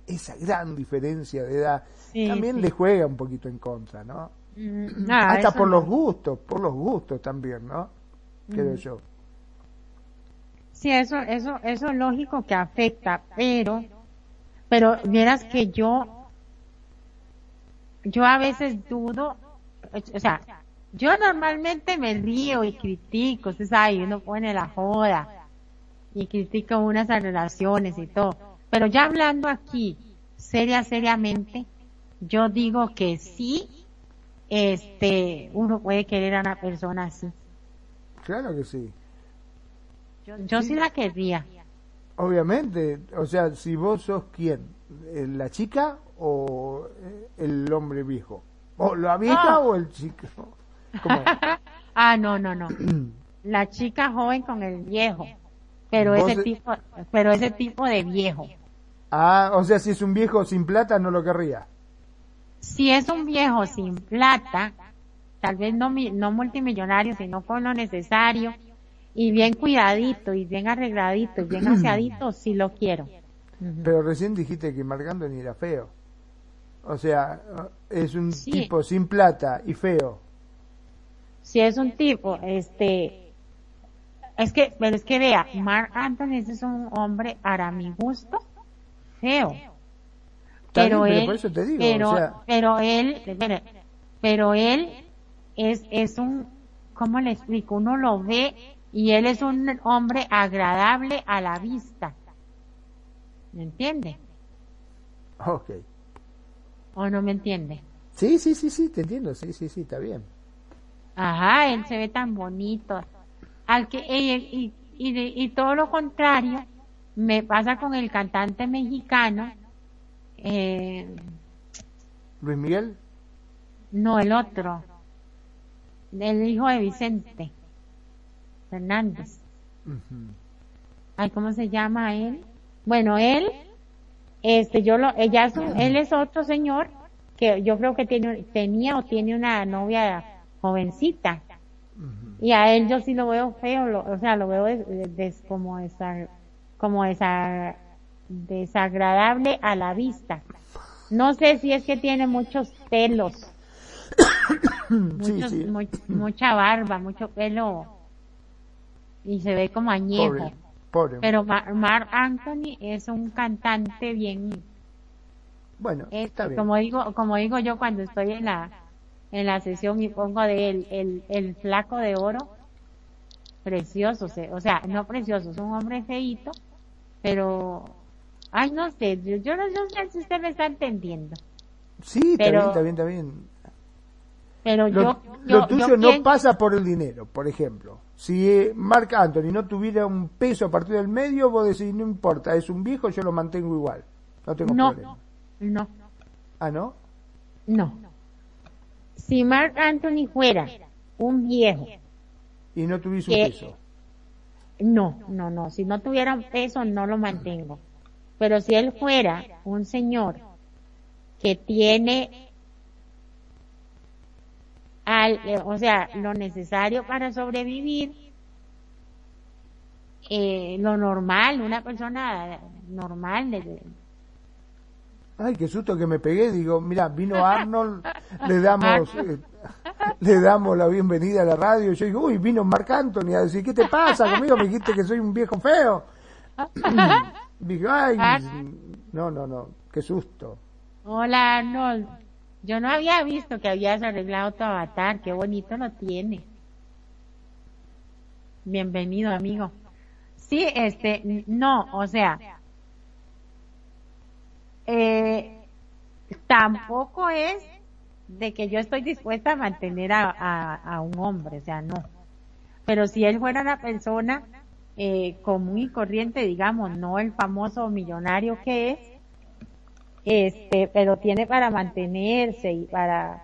esa gran diferencia de edad Sí, también sí. le juega un poquito en contra, ¿no? Mm, Hasta por no. los gustos, por los gustos también, ¿no? Creo Mm. yo. Sí, eso, eso, eso es lógico que afecta, pero, pero vieras que yo, yo a veces dudo, o sea, yo normalmente me río y critico, usted sabe, uno pone la joda y critica unas relaciones y todo, pero ya hablando aquí, seria, seriamente, yo digo que sí, este, uno puede querer a una persona así. Claro que sí. Yo, yo sí la querría. Obviamente, o sea, si vos sos quién, eh, la chica o eh, el hombre viejo, o la vieja Ah. o el chico. ¿Cómo es? ah, no, no, no. La chica joven con el viejo. Pero ese tipo, pero ese tipo de viejo. Ah, o sea, si es un viejo sin plata no lo querría. Si es un viejo sin plata, tal vez no, mi- no multimillonario, sino con lo necesario, y bien cuidadito, y bien arregladito, y bien aseadito, sí lo quiero. Pero recién dijiste que Marc Anthony era feo. O sea, es un Sí. tipo sin plata y feo. Si es un tipo, este, es que, pero es que vea, Mark Anthony es un hombre, para mi gusto, feo. Pero bien, pero él, por eso te digo, pero, o sea- pero él, espere, pero él es, es un, ¿cómo le explico? Uno lo ve y él es un hombre agradable a la vista. ¿Me entiende? Ok. ¿O no me entiende? Sí, sí, sí, sí, te entiendo. Sí, sí, sí, está bien. Ajá, él se ve tan bonito. Al que, y, y, y, todo lo contrario, me pasa con el cantante mexicano, eh, Luis Miguel. no el otro. el hijo de Vicente Fernández. Ay, ¿cómo se llama él? Bueno, él, este, yo lo, ella es él es otro señor que yo creo que tiene, tenía o tiene una novia jovencita. Y a él yo sí lo veo feo, o sea, lo veo como esa, como esa, desagradable a la vista. No sé si es que tiene muchos pelos, mucha barba, mucho pelo y se ve como añejo. Pero Mark Anthony es un cantante bien. Bueno, está bien. Como digo, como digo yo cuando estoy en la en la sesión y pongo de él el, el flaco de oro, precioso, o sea, no precioso, es un hombre feito, pero Ay, no sé, yo, no, sé si usted me está entendiendo. Sí, pero, está bien, está bien, Pero lo, yo, Lo tuyo no pasa por el dinero, por ejemplo. Si Mark Anthony no tuviera un peso a partir del medio, vos decís, no importa, es un viejo, yo lo mantengo igual. No tengo problema. No. ¿Ah, no? No. Si Mark Anthony fuera un viejo. Y no tuviese un peso. No, no, no. Si no tuviera un peso, no lo mantengo. Pero si él fuera un señor que tiene al, eh, o sea, lo necesario para sobrevivir, eh, lo normal, una persona normal. De, Ay, qué susto que me pegué. Digo, mira, vino Arnold, le damos, eh, le damos la bienvenida a la radio. Yo digo, uy, vino Marc Anthony a decir, ¿qué te pasa conmigo? Me dijiste que soy un viejo feo. Dije, ay, ah. no, no, no, qué susto. Hola Arnold, yo no había visto que habías arreglado tu avatar, qué bonito lo tiene. Bienvenido, amigo. Sí, este, no, o sea, eh, tampoco es de que yo estoy dispuesta a mantener a, a un hombre, o sea, no. Pero si él fuera una persona eh, común y corriente, digamos, no el famoso millonario que es, este, pero tiene para mantenerse y para,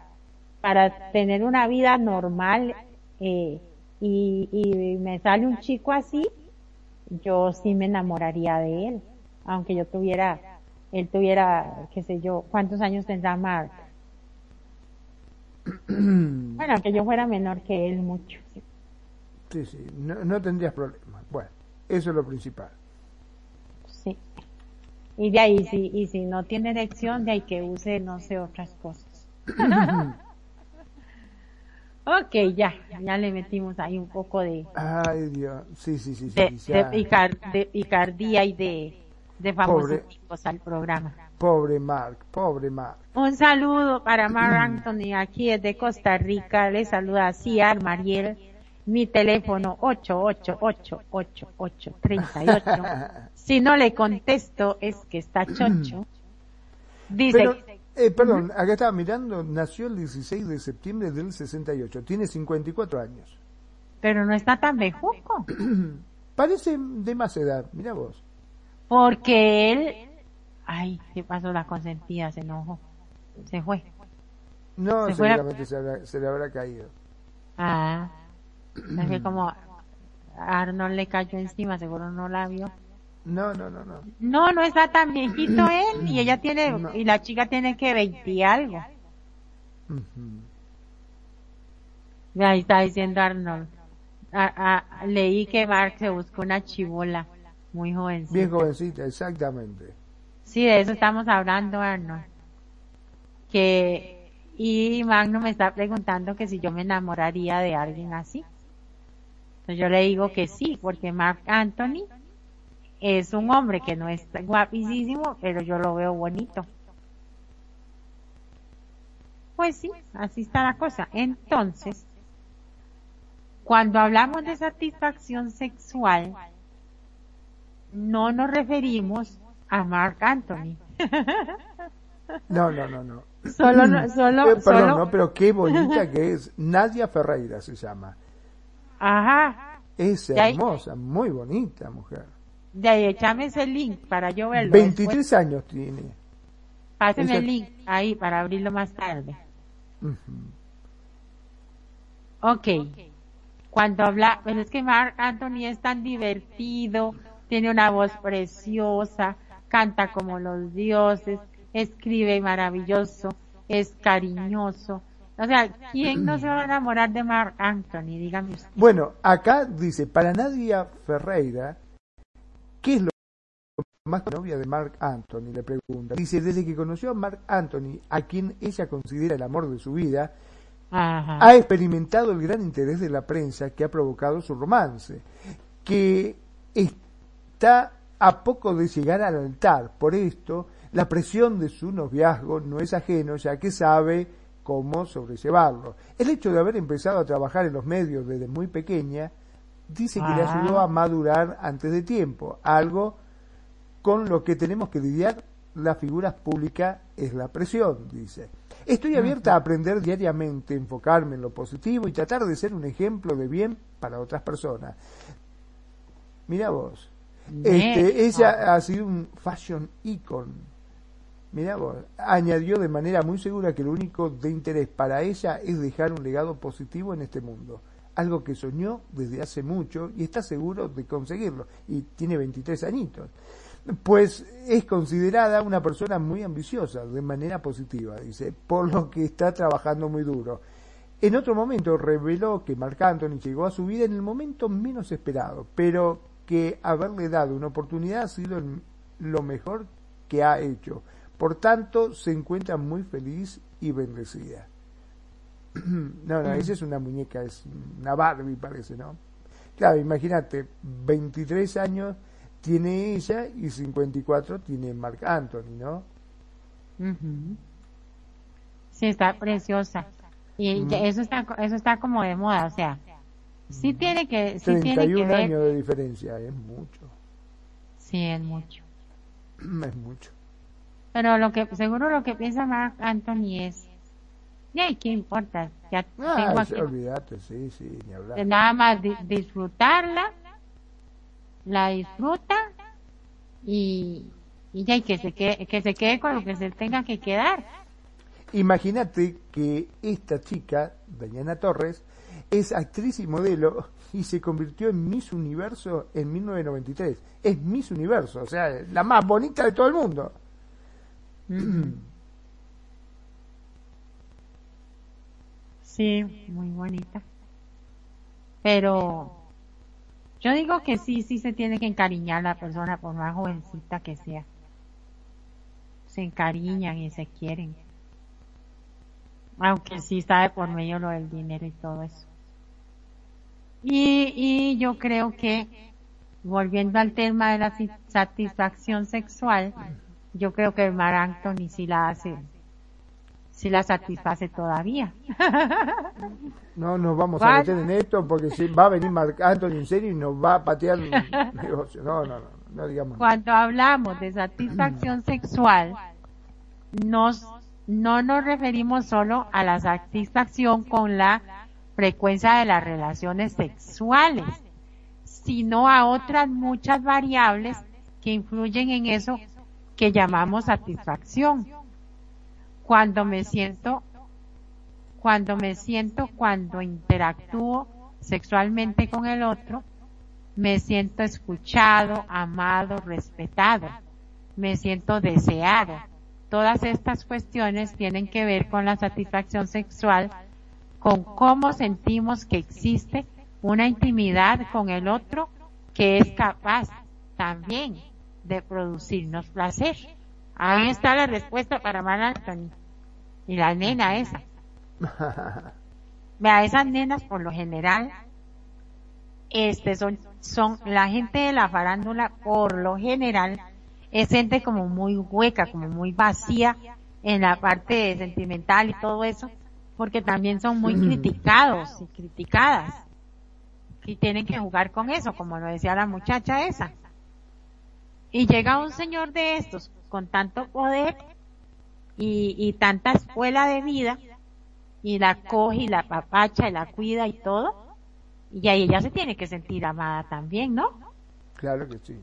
para tener una vida normal, eh, y, y me sale un chico así, yo sí me enamoraría de él, aunque yo tuviera, él tuviera, qué sé yo, ¿cuántos años tendrá Mark? bueno, que yo fuera menor que él mucho. Sí, sí, no, no tendrías problemas. Bueno, eso es lo principal. Sí. Y de ahí, si, y si no tiene erección, de ahí que use, no sé, otras cosas. ok, ya, ya le metimos ahí un poco de... Ay, Dios, sí, sí, sí. De, de, picardía y de, de famosos tipos al programa. Pobre Mark, pobre Mark. Un saludo para Mark Anthony, aquí desde Costa Rica. Le saluda a Ciar Mariel mi teléfono 8888838. si no le contesto es que está chocho. Dice, eh, perdón, acá estaba mirando, nació el 16 de septiembre del 68, tiene 54 años. Pero no está tan bejuco. Parece de más edad, mira vos. Porque él, ay, se pasó la consentida, se enojó, se fue. No, seguramente se le habrá caído. Ah. Es que como Arnold le cayó encima, seguro no la vio. No, no, no, no. No, no está tan viejito él y ella tiene, y la chica tiene que 20 algo. Ahí está diciendo Arnold. leí que Mark se buscó una chivola muy jovencita. Bien jovencita, exactamente. Sí, de eso estamos hablando, Arnold. Que, y Magno me está preguntando que si yo me enamoraría de alguien así yo le digo que sí, porque Mark Anthony es un hombre que no es guapísimo, pero yo lo veo bonito. Pues sí, así está la cosa. Entonces, cuando hablamos de satisfacción sexual, no nos referimos a Mark Anthony. No, no, no, no. Solo, solo, eh, perdón, no, pero qué bonita que es. Nadia Ferreira se llama. Ajá. Es hermosa, muy bonita mujer. De ahí, échame ese link para yo verlo. 23 años tiene. Pásenme el link ahí para abrirlo más tarde. Ok. Cuando habla, pero es que Mark Anthony es tan divertido, tiene una voz preciosa, canta como los dioses, escribe maravilloso, es cariñoso. O sea, ¿quién no se va a enamorar de Mark Anthony? Dígame usted. Bueno, acá dice, para Nadia Ferreira, ¿qué es lo más novia de Mark Anthony? Le pregunta. Dice, desde que conoció a Mark Anthony, a quien ella considera el amor de su vida, ha experimentado el gran interés de la prensa que ha provocado su romance, que está a poco de llegar al altar. Por esto, la presión de su noviazgo no es ajeno, ya que sabe cómo sobrellevarlo. El hecho de haber empezado a trabajar en los medios desde muy pequeña dice que le ayudó a madurar antes de tiempo, algo con lo que tenemos que lidiar las figuras públicas es la presión, dice. Estoy abierta a aprender diariamente, enfocarme en lo positivo y tratar de ser un ejemplo de bien para otras personas. Mira vos, este, ella ha sido un fashion icon. Mira vos, añadió de manera muy segura que lo único de interés para ella es dejar un legado positivo en este mundo, algo que soñó desde hace mucho y está seguro de conseguirlo, y tiene 23 añitos pues es considerada una persona muy ambiciosa, de manera positiva, dice, por lo que está trabajando muy duro. En otro momento reveló que Marc Anthony llegó a su vida en el momento menos esperado, pero que haberle dado una oportunidad ha sido lo mejor que ha hecho. Por tanto, se encuentra muy feliz y bendecida. no, no, mm. esa es una muñeca, es una Barbie parece, ¿no? Claro, imagínate, 23 años tiene ella y 54 tiene Mark Anthony, ¿no? Sí, está preciosa. Y eso está eso está como de moda, o sea, sí tiene que sí 31 tiene que ver... años de diferencia, es mucho. Sí, es mucho. es mucho. Pero lo que seguro lo que piensa Mark Anthony es ¿Y qué importa? Ya ah, tengo olvídate, sí, sí, ni hablar. Nada más disfrutarla la disfruta y, y ya, y que se, quede, que se quede con lo que se tenga que quedar. Imagínate que esta chica, Dayana Torres, es actriz y modelo y se convirtió en Miss Universo en 1993. Es Miss Universo, o sea, la más bonita de todo el mundo. Sí, muy bonita. Pero yo digo que sí, sí se tiene que encariñar la persona por más jovencita que sea. Se encariñan y se quieren. Aunque sí sabe por medio lo del dinero y todo eso. Y, y yo creo que, volviendo al tema de la satisfacción sexual, yo creo que el Mar Anthony sí la hace si la satisface todavía. No nos vamos a meter en esto porque si va a venir Marc Anthony en serio y nos va a patear el negocio. No, no, no, no digamos. Cuando hablamos de satisfacción sexual, nos, no nos referimos solo a la satisfacción con la frecuencia de las relaciones sexuales, sino a otras muchas variables que influyen en eso que llamamos satisfacción cuando me siento, cuando me siento, cuando interactúo sexualmente con el otro, me siento escuchado, amado, respetado, me siento deseado. Todas estas cuestiones tienen que ver con la satisfacción sexual, con cómo sentimos que existe una intimidad con el otro que es capaz también de producirnos placer. Ahí está la respuesta para Mal Anthony. Y la nena esa. Vea, esas nenas por lo general, este son, son, la gente de la farándula por lo general es gente como muy hueca, como muy vacía en la parte sentimental y todo eso, porque también son muy criticados y criticadas. Y tienen que jugar con eso, como lo decía la muchacha esa. Y llega un señor de estos con tanto poder y, tanta escuela de vida y la coge y la papacha y la cuida y todo y ahí ella se tiene que sentir amada también, ¿no? Claro que sí.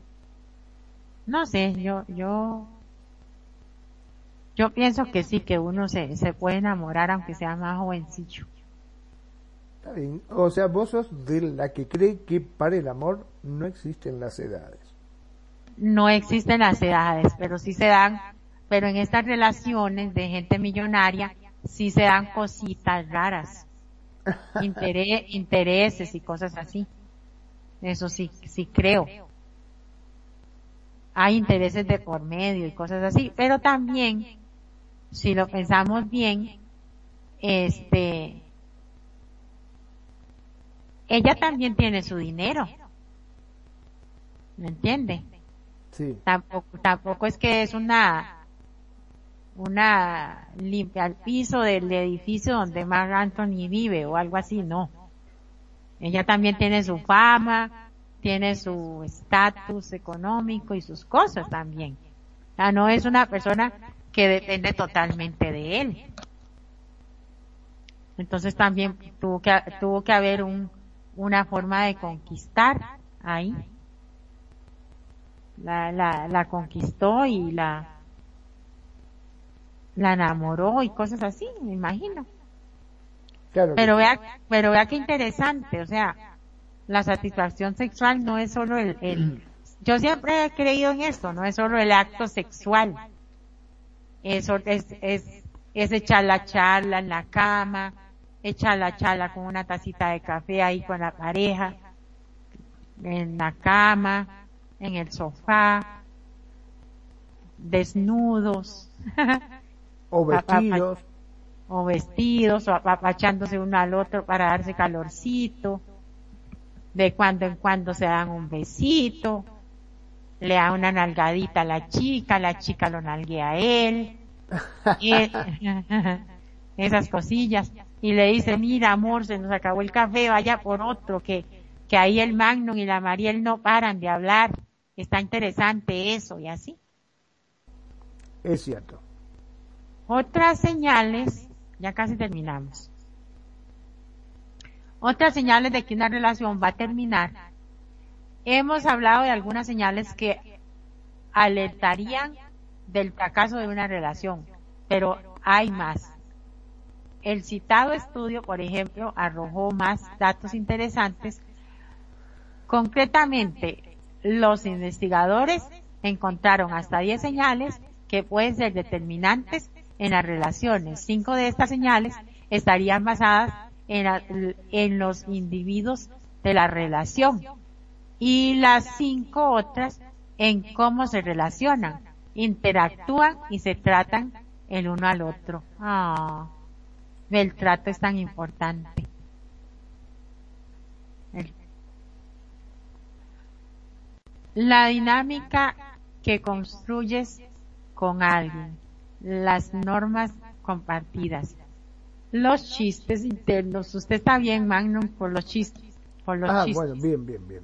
No sé, yo, yo, yo pienso que sí, que uno se, se puede enamorar aunque sea más jovencillo. Está bien. O sea, vos sos de la que cree que para el amor no existen las edades. No existen las edades, pero sí se dan, pero en estas relaciones de gente millonaria, sí se dan cositas raras. intereses y cosas así. Eso sí, sí creo. Hay intereses de por medio y cosas así, pero también, si lo pensamos bien, este, ella también tiene su dinero. ¿Me entiende? Tampoco, tampoco es que es una, una limpia al piso del edificio donde Mark Anthony vive o algo así, no. Ella también tiene su fama, tiene su estatus económico y sus cosas también. O sea, no es una persona que depende totalmente de él. Entonces también tuvo que, tuvo que haber un, una forma de conquistar ahí. La, la, la conquistó y la, la enamoró y cosas así, me imagino. pero vea, pero vea qué interesante, o sea, la satisfacción sexual no es solo el, el, yo siempre he creído en esto, no es solo el acto sexual. Eso es, es, es echar la charla en la cama, echar la charla con una tacita de café ahí con la pareja, en la cama, en el sofá, desnudos. O vestidos. O vestidos, o apapachándose uno al otro para darse calorcito. De cuando en cuando se dan un besito. Le da una nalgadita a la chica, la chica lo nalguea a él. esas cosillas y le dice, mira amor, se nos acabó el café, vaya por otro, que, que ahí el Magnum y la Mariel no paran de hablar, está interesante eso y así. Es cierto. Otras señales, ya casi terminamos. Otras señales de que una relación va a terminar. Hemos hablado de algunas señales que alertarían del fracaso de una relación, pero hay más. El citado estudio, por ejemplo, arrojó más datos interesantes. Concretamente, los investigadores encontraron hasta 10 señales que pueden ser determinantes en las relaciones. Cinco de estas señales estarían basadas en, en los individuos de la relación y las cinco otras en cómo se relacionan, interactúan y se tratan el uno al otro. Ah el trato es tan importante. La dinámica que construyes con alguien, las normas compartidas, los chistes internos. Usted está bien, Magnum, por los chistes. Por los ah, bueno, bien, bien, bien.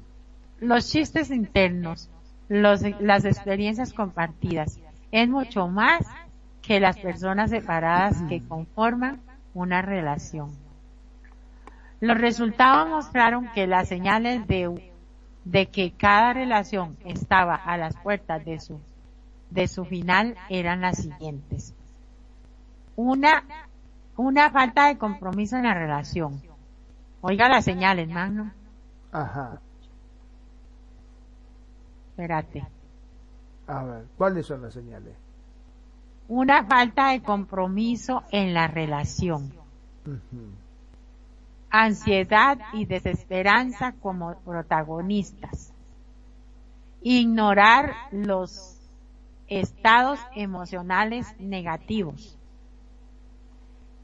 Los chistes internos, los, las experiencias compartidas, es mucho más que las personas separadas que conforman una relación. Los resultados mostraron que las señales de, de que cada relación estaba a las puertas de su, de su final eran las siguientes. Una, una falta de compromiso en la relación. Oiga las señales, Magno. Ajá. Espérate. A ver, ¿cuáles son las señales? una falta de compromiso en la relación. Ansiedad y desesperanza como protagonistas. Ignorar los estados emocionales negativos.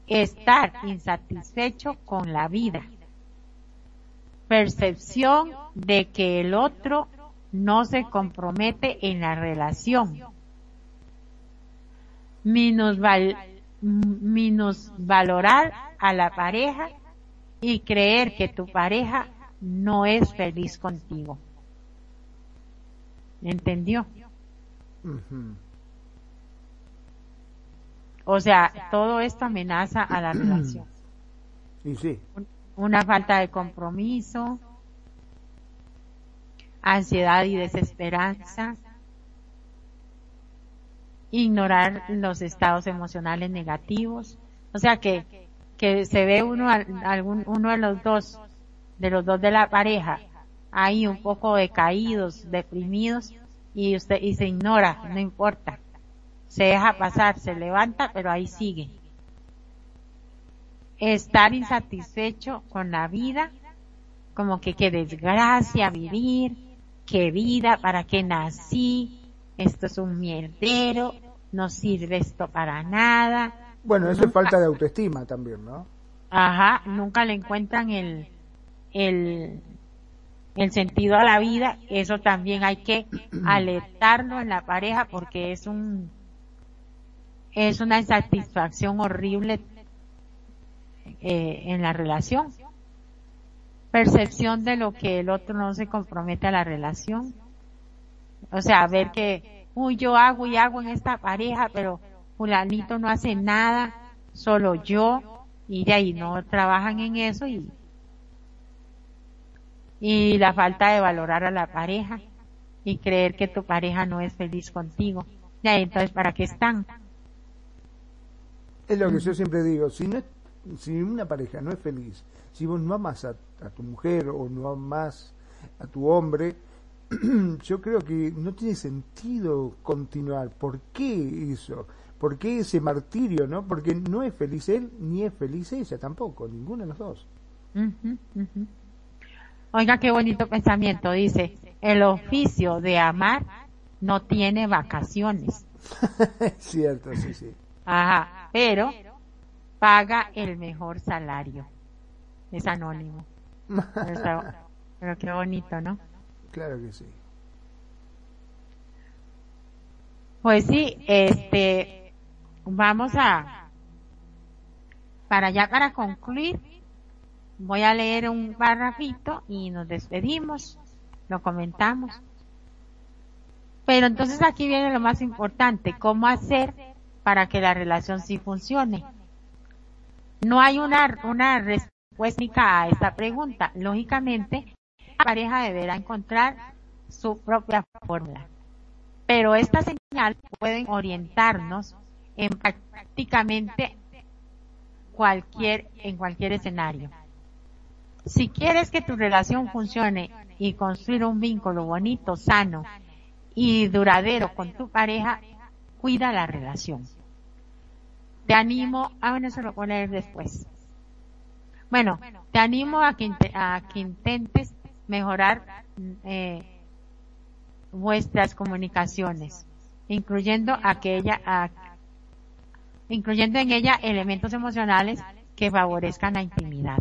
Estar insatisfecho con la vida. Percepción de que el otro no se compromete en la relación valorar a la pareja y creer que tu pareja no es feliz contigo. ¿Entendió? O sea, todo esto amenaza a la relación. Y sí. Una falta de compromiso, ansiedad y desesperanza, ignorar los estados emocionales negativos. O sea que, que se ve uno, algún, uno de los dos, de los dos de la pareja, ahí un poco decaídos, deprimidos, y usted, y se ignora, no importa. Se deja pasar, se levanta, pero ahí sigue. Estar insatisfecho con la vida, como que qué desgracia vivir, qué vida, para qué nací, esto es un mierdero, no sirve esto para nada. Bueno, eso es falta de autoestima también, ¿no? Ajá, nunca le encuentran el, el, el sentido a la vida, eso también hay que alertarlo en la pareja porque es un, es una insatisfacción horrible eh, en la relación. Percepción de lo que el otro no se compromete a la relación. O sea, ver que, uy, yo hago y hago en esta pareja, pero fulanito no hace nada, solo yo, y de ahí no trabajan en eso y, y la falta de valorar a la pareja y creer que tu pareja no es feliz contigo. Y entonces, ¿para qué están? Es lo que yo siempre digo, si no si una pareja no es feliz, si vos no amas a, a tu mujer o no amas a tu hombre, yo creo que no tiene sentido continuar. ¿Por qué eso? ¿Por qué ese martirio, no? Porque no es feliz él ni es feliz ella tampoco, ninguno de los dos. Oiga, qué bonito pensamiento. Dice, el oficio de amar no tiene vacaciones. Cierto, sí, sí. Ajá, pero paga el mejor salario. Es anónimo. pero qué bonito, ¿no? Claro que sí. Pues sí, este, vamos a, para ya para concluir, voy a leer un párrafito y nos despedimos, lo comentamos. Pero entonces aquí viene lo más importante, cómo hacer para que la relación sí funcione. No hay una, una respuesta a esta pregunta. Lógicamente, la pareja deberá encontrar su propia fórmula. Pero estas señales pueden orientarnos en prácticamente cualquier, en cualquier escenario. Si quieres que tu relación funcione y construir un vínculo bonito, sano y duradero con tu pareja, cuida la relación. Te animo, ah bueno, eso lo voy a después. Bueno, te animo a que, a que intentes mejorar eh, vuestras comunicaciones, incluyendo aquella, a, incluyendo en ella elementos emocionales que favorezcan la intimidad.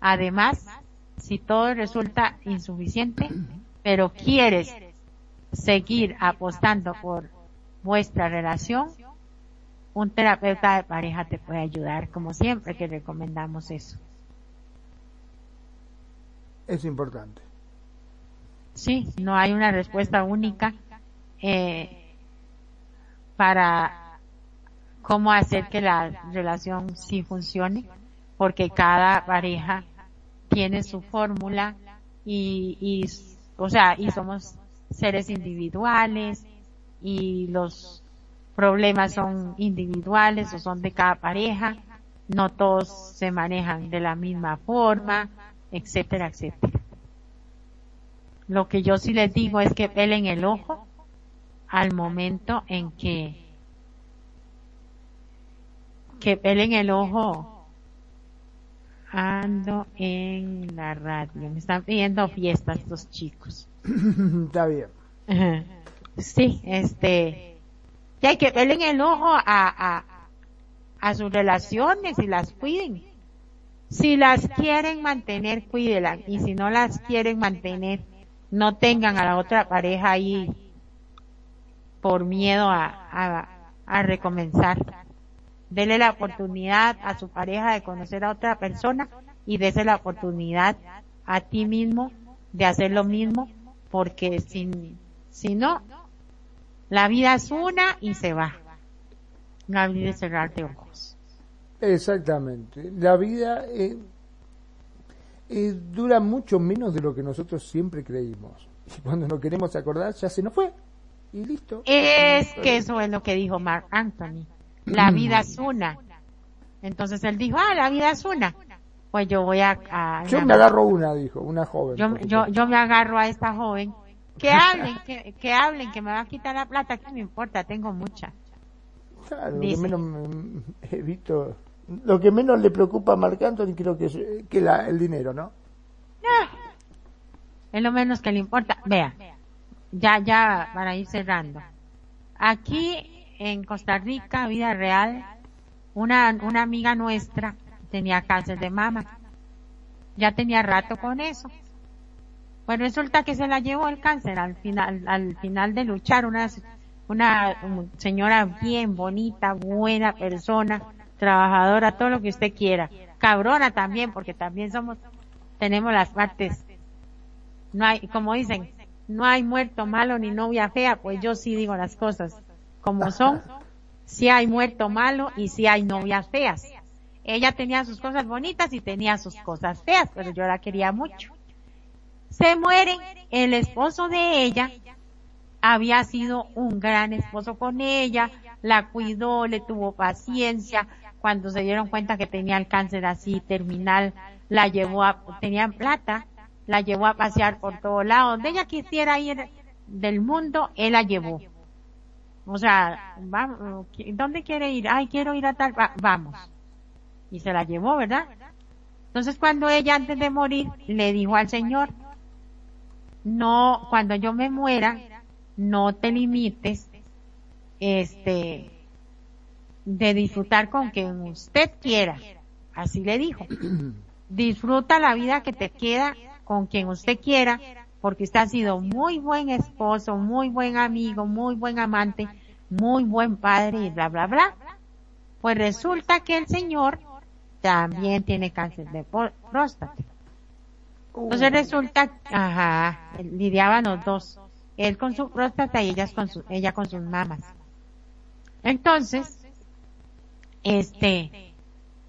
Además, si todo resulta insuficiente, pero quieres seguir apostando por vuestra relación, un terapeuta de pareja te puede ayudar, como siempre que recomendamos eso. Es importante. Sí, no hay una respuesta única eh, para cómo hacer que la relación sí funcione, porque cada pareja tiene su fórmula y, y, o sea, y somos seres individuales y los problemas son individuales o son de cada pareja, no todos se manejan de la misma forma, etcétera, etcétera. Lo que yo sí les digo es que pelen el ojo al momento en que que pelen el ojo ando en la radio. Me están pidiendo fiestas estos chicos. Está bien. Sí, este, y hay que pelen el ojo a, a, a sus relaciones y las cuiden. Si las quieren mantener, cuídelas. Y si no las quieren mantener, no tengan a la otra pareja ahí por miedo a, a, a recomenzar. Dele la oportunidad a su pareja de conocer a otra persona y dese la oportunidad a ti mismo de hacer lo mismo porque si, si no, la vida es una y se va. No olvides cerrarte ojos. Exactamente. La vida eh, eh, dura mucho menos de lo que nosotros siempre creímos. Y cuando nos queremos acordar, ya se nos fue. Y listo. Es que eso es lo que dijo Mark Anthony. La vida es una. Entonces él dijo, ah, la vida es una. Pues yo voy a... yo me agarro una, dijo, una joven. Yo, yo, yo me agarro a esta joven. Que hablen, que, que hablen, que me va a quitar la plata, que me importa, tengo mucha. Claro, lo que menos he visto, lo que menos le preocupa a Marc Anthony creo que es que la, el dinero, ¿no? Ah, es lo menos que le importa. Vea, ya, ya, para ir cerrando. Aquí en Costa Rica, vida real, una, una amiga nuestra tenía cáncer de mama. Ya tenía rato con eso. Pues resulta que se la llevó el cáncer al final, al final de luchar. Una, una señora bien bonita, buena persona, trabajadora, todo lo que usted quiera. Cabrona también, porque también somos, tenemos las partes. No hay, como dicen, no hay muerto malo ni novia fea, pues yo sí digo las cosas como son. Si hay muerto malo y si hay novias feas. Ella tenía sus cosas bonitas y tenía sus cosas feas, pero yo la quería mucho. Se muere el esposo de ella, había sido un gran esposo con ella, la cuidó, le tuvo paciencia, cuando se dieron cuenta que tenía el cáncer así terminal, la llevó a, tenían plata, la llevó a pasear por todo lado, donde ella quisiera ir del mundo, él la llevó. O sea, vamos, ¿dónde quiere ir? Ay, quiero ir a tal, vamos. Y se la llevó, ¿verdad? Entonces cuando ella antes de morir le dijo al Señor, no, cuando yo me muera, no te limites, este, de disfrutar con quien usted quiera. Así le dijo. Disfruta la vida que te queda con quien usted quiera, porque usted ha sido muy buen esposo, muy buen amigo, muy buen amante, muy buen padre y bla, bla, bla. Pues resulta que el señor también tiene cáncer de próstata. Entonces resulta, ajá, lidiaban los dos. Él con su próstata y ella con, su, ella con sus mamas. Entonces, este,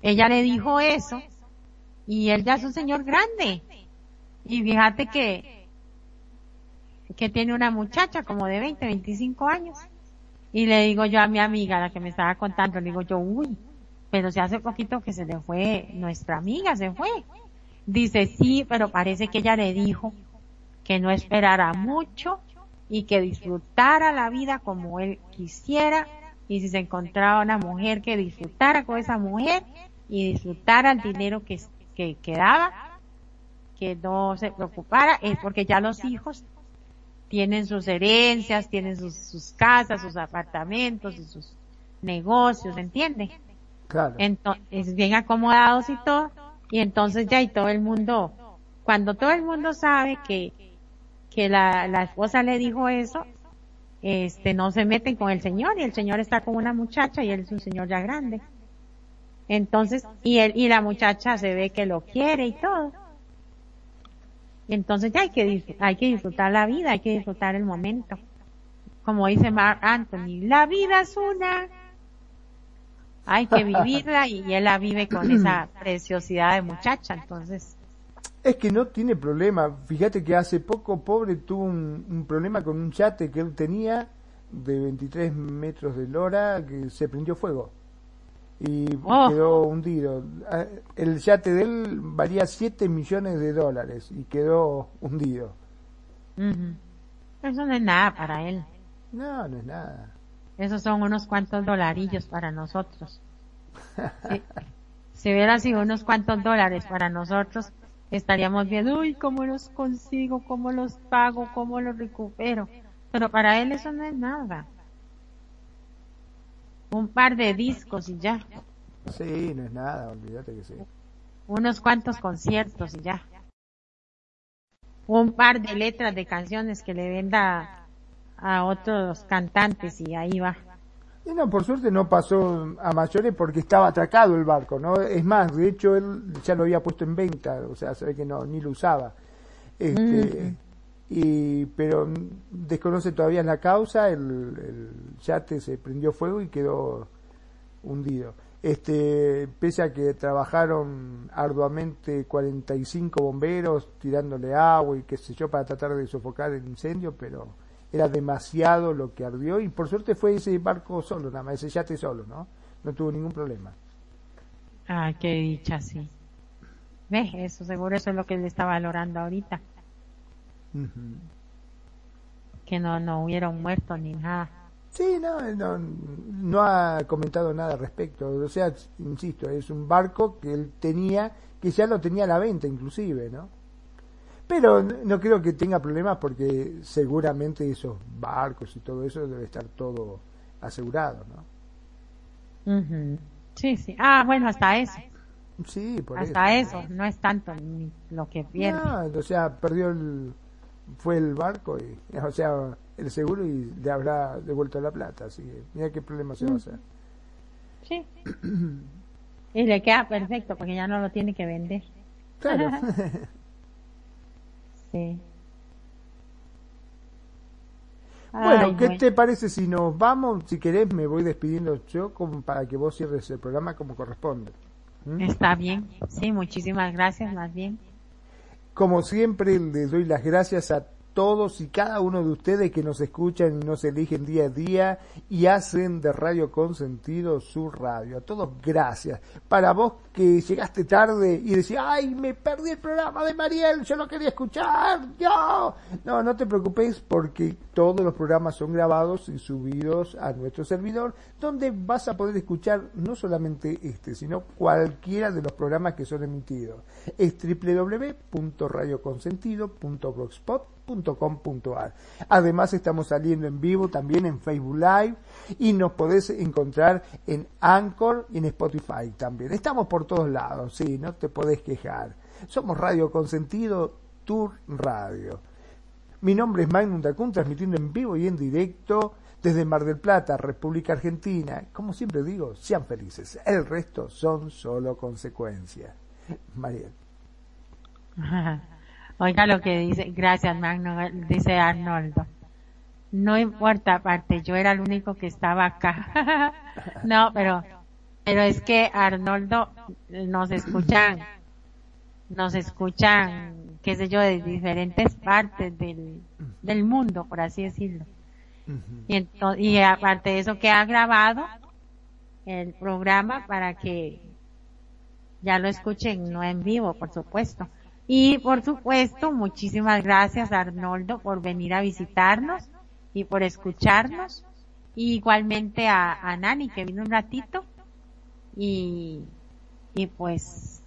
ella le dijo eso y él ya es un señor grande. Y fíjate que, que tiene una muchacha como de 20, 25 años. Y le digo yo a mi amiga, la que me estaba contando, le digo yo, uy, pero si hace poquito que se le fue, nuestra amiga se fue. Dice, sí, pero parece que ella le dijo que no esperara mucho y que disfrutara la vida como él quisiera y si se encontraba una mujer que disfrutara con esa mujer y disfrutara el dinero que, que quedaba, que no se preocupara, es porque ya los hijos tienen sus herencias, tienen sus, casas, sus apartamentos y sus negocios, ¿entiende? Claro. Entonces, bien acomodados y todo, y entonces ya y todo el mundo, cuando todo el mundo sabe que, que la, la esposa le dijo eso, este, no se meten con el señor y el señor está con una muchacha y él es un señor ya grande. Entonces, y él, y la muchacha se ve que lo quiere y todo. Entonces ya hay que, hay que disfrutar la vida, hay que disfrutar el momento. Como dice Mark Anthony, la vida es una. Hay que vivirla y él la vive con esa preciosidad de muchacha, entonces. Es que no tiene problema. Fíjate que hace poco, pobre, tuvo un, problema con un yate que él tenía de 23 metros de lora que se prendió fuego y oh. quedó hundido. Ah, el yate de él valía 7 millones de dólares y quedó hundido. Eso no es nada para él. No, no es nada. Esos son unos cuantos dolarillos para nosotros. si, si hubiera sido unos cuantos dólares para nosotros, estaríamos viendo, uy, cómo los consigo, cómo los pago, cómo los recupero. Pero para él eso no es nada un par de discos y ya. Sí, no es nada, olvídate que sí. Unos cuantos conciertos y ya. Un par de letras de canciones que le venda a otros cantantes y ahí va. Y no, por suerte no pasó a mayores porque estaba atracado el barco, ¿no? Es más, de hecho él ya lo había puesto en venta, o sea, se ve que no, ni lo usaba. Este, y pero desconoce todavía la causa, el, el, yate se prendió fuego y quedó hundido. Este, pese a que trabajaron arduamente 45 bomberos tirándole agua y qué sé yo para tratar de sofocar el incendio, pero era demasiado lo que ardió y por suerte fue ese barco solo, nada más ese yate solo, ¿no? No tuvo ningún problema. Ay, qué dicha, sí. Ve, eso seguro eso es lo que él está valorando ahorita. Que no, no hubiera un muerto ni nada. Sí, no, no, no ha comentado nada al respecto. O sea, insisto, es un barco que él tenía, que ya lo tenía a la venta inclusive, ¿no? Pero no creo que tenga problemas porque seguramente esos barcos y todo eso debe estar todo asegurado, ¿no? Sí, sí. Ah, bueno, hasta eso. Sí, por hasta eso. no es tanto lo que pierde. No, o sea, perdió el fue el barco y o sea, el seguro y le habrá devuelto la plata, así que mira qué problema se va a hacer. Sí. y le queda perfecto porque ya no lo tiene que vender. Claro. Sí. Bueno, ¿qué te parece si nos vamos? Si querés, me voy despidiendo yo como para que vos cierres el programa como corresponde. ¿Mm? Está bien, sí, muchísimas gracias, más bien. Como siempre, les doy las gracias a todos y cada uno de ustedes que nos escuchan y nos eligen día a día y hacen de Radio Consentido su radio. A todos, gracias. Para vos que llegaste tarde y decías, ay, me perdí el programa de Mariel, yo lo quería escuchar, yo. No, no te preocupes porque todos los programas son grabados y subidos a nuestro servidor, donde vas a poder escuchar no solamente este, sino cualquiera de los programas que son emitidos. Es www.radioconsentido.blogspot.com .com.ar. Además estamos saliendo en vivo también en Facebook Live y nos podés encontrar en Anchor y en Spotify también. Estamos por todos lados, sí, no te podés quejar. Somos Radio Consentido Tour Radio. Mi nombre es Magnum Dacun, transmitiendo en vivo y en directo desde Mar del Plata, República Argentina. Como siempre digo, sean felices. El resto son solo consecuencias. Mariel. Oiga lo que dice, gracias Magno, dice Arnoldo. No importa, aparte, yo era el único que estaba acá. no, pero, pero es que Arnoldo nos escuchan, nos escuchan, qué sé yo, de diferentes partes del, del mundo, por así decirlo. Y, y aparte de eso que ha grabado el programa para que ya lo escuchen, no en vivo, por supuesto. Y por supuesto, muchísimas gracias Arnoldo por venir a visitarnos y por escucharnos. Y igualmente a, Nani que vino un ratito. Y, y pues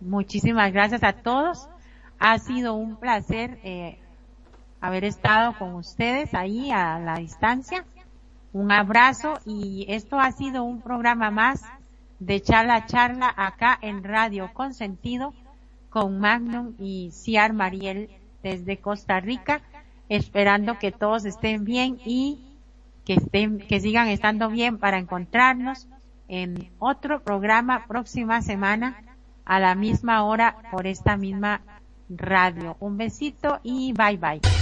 muchísimas gracias a todos. Ha sido un placer eh, haber estado con ustedes ahí a la distancia. Un abrazo y esto ha sido un programa más de charla charla acá en Radio Consentido con Magnum y Ciar Mariel desde Costa Rica, esperando que todos estén bien y que estén, que sigan estando bien para encontrarnos en otro programa próxima semana a la misma hora por esta misma radio. Un besito y bye bye.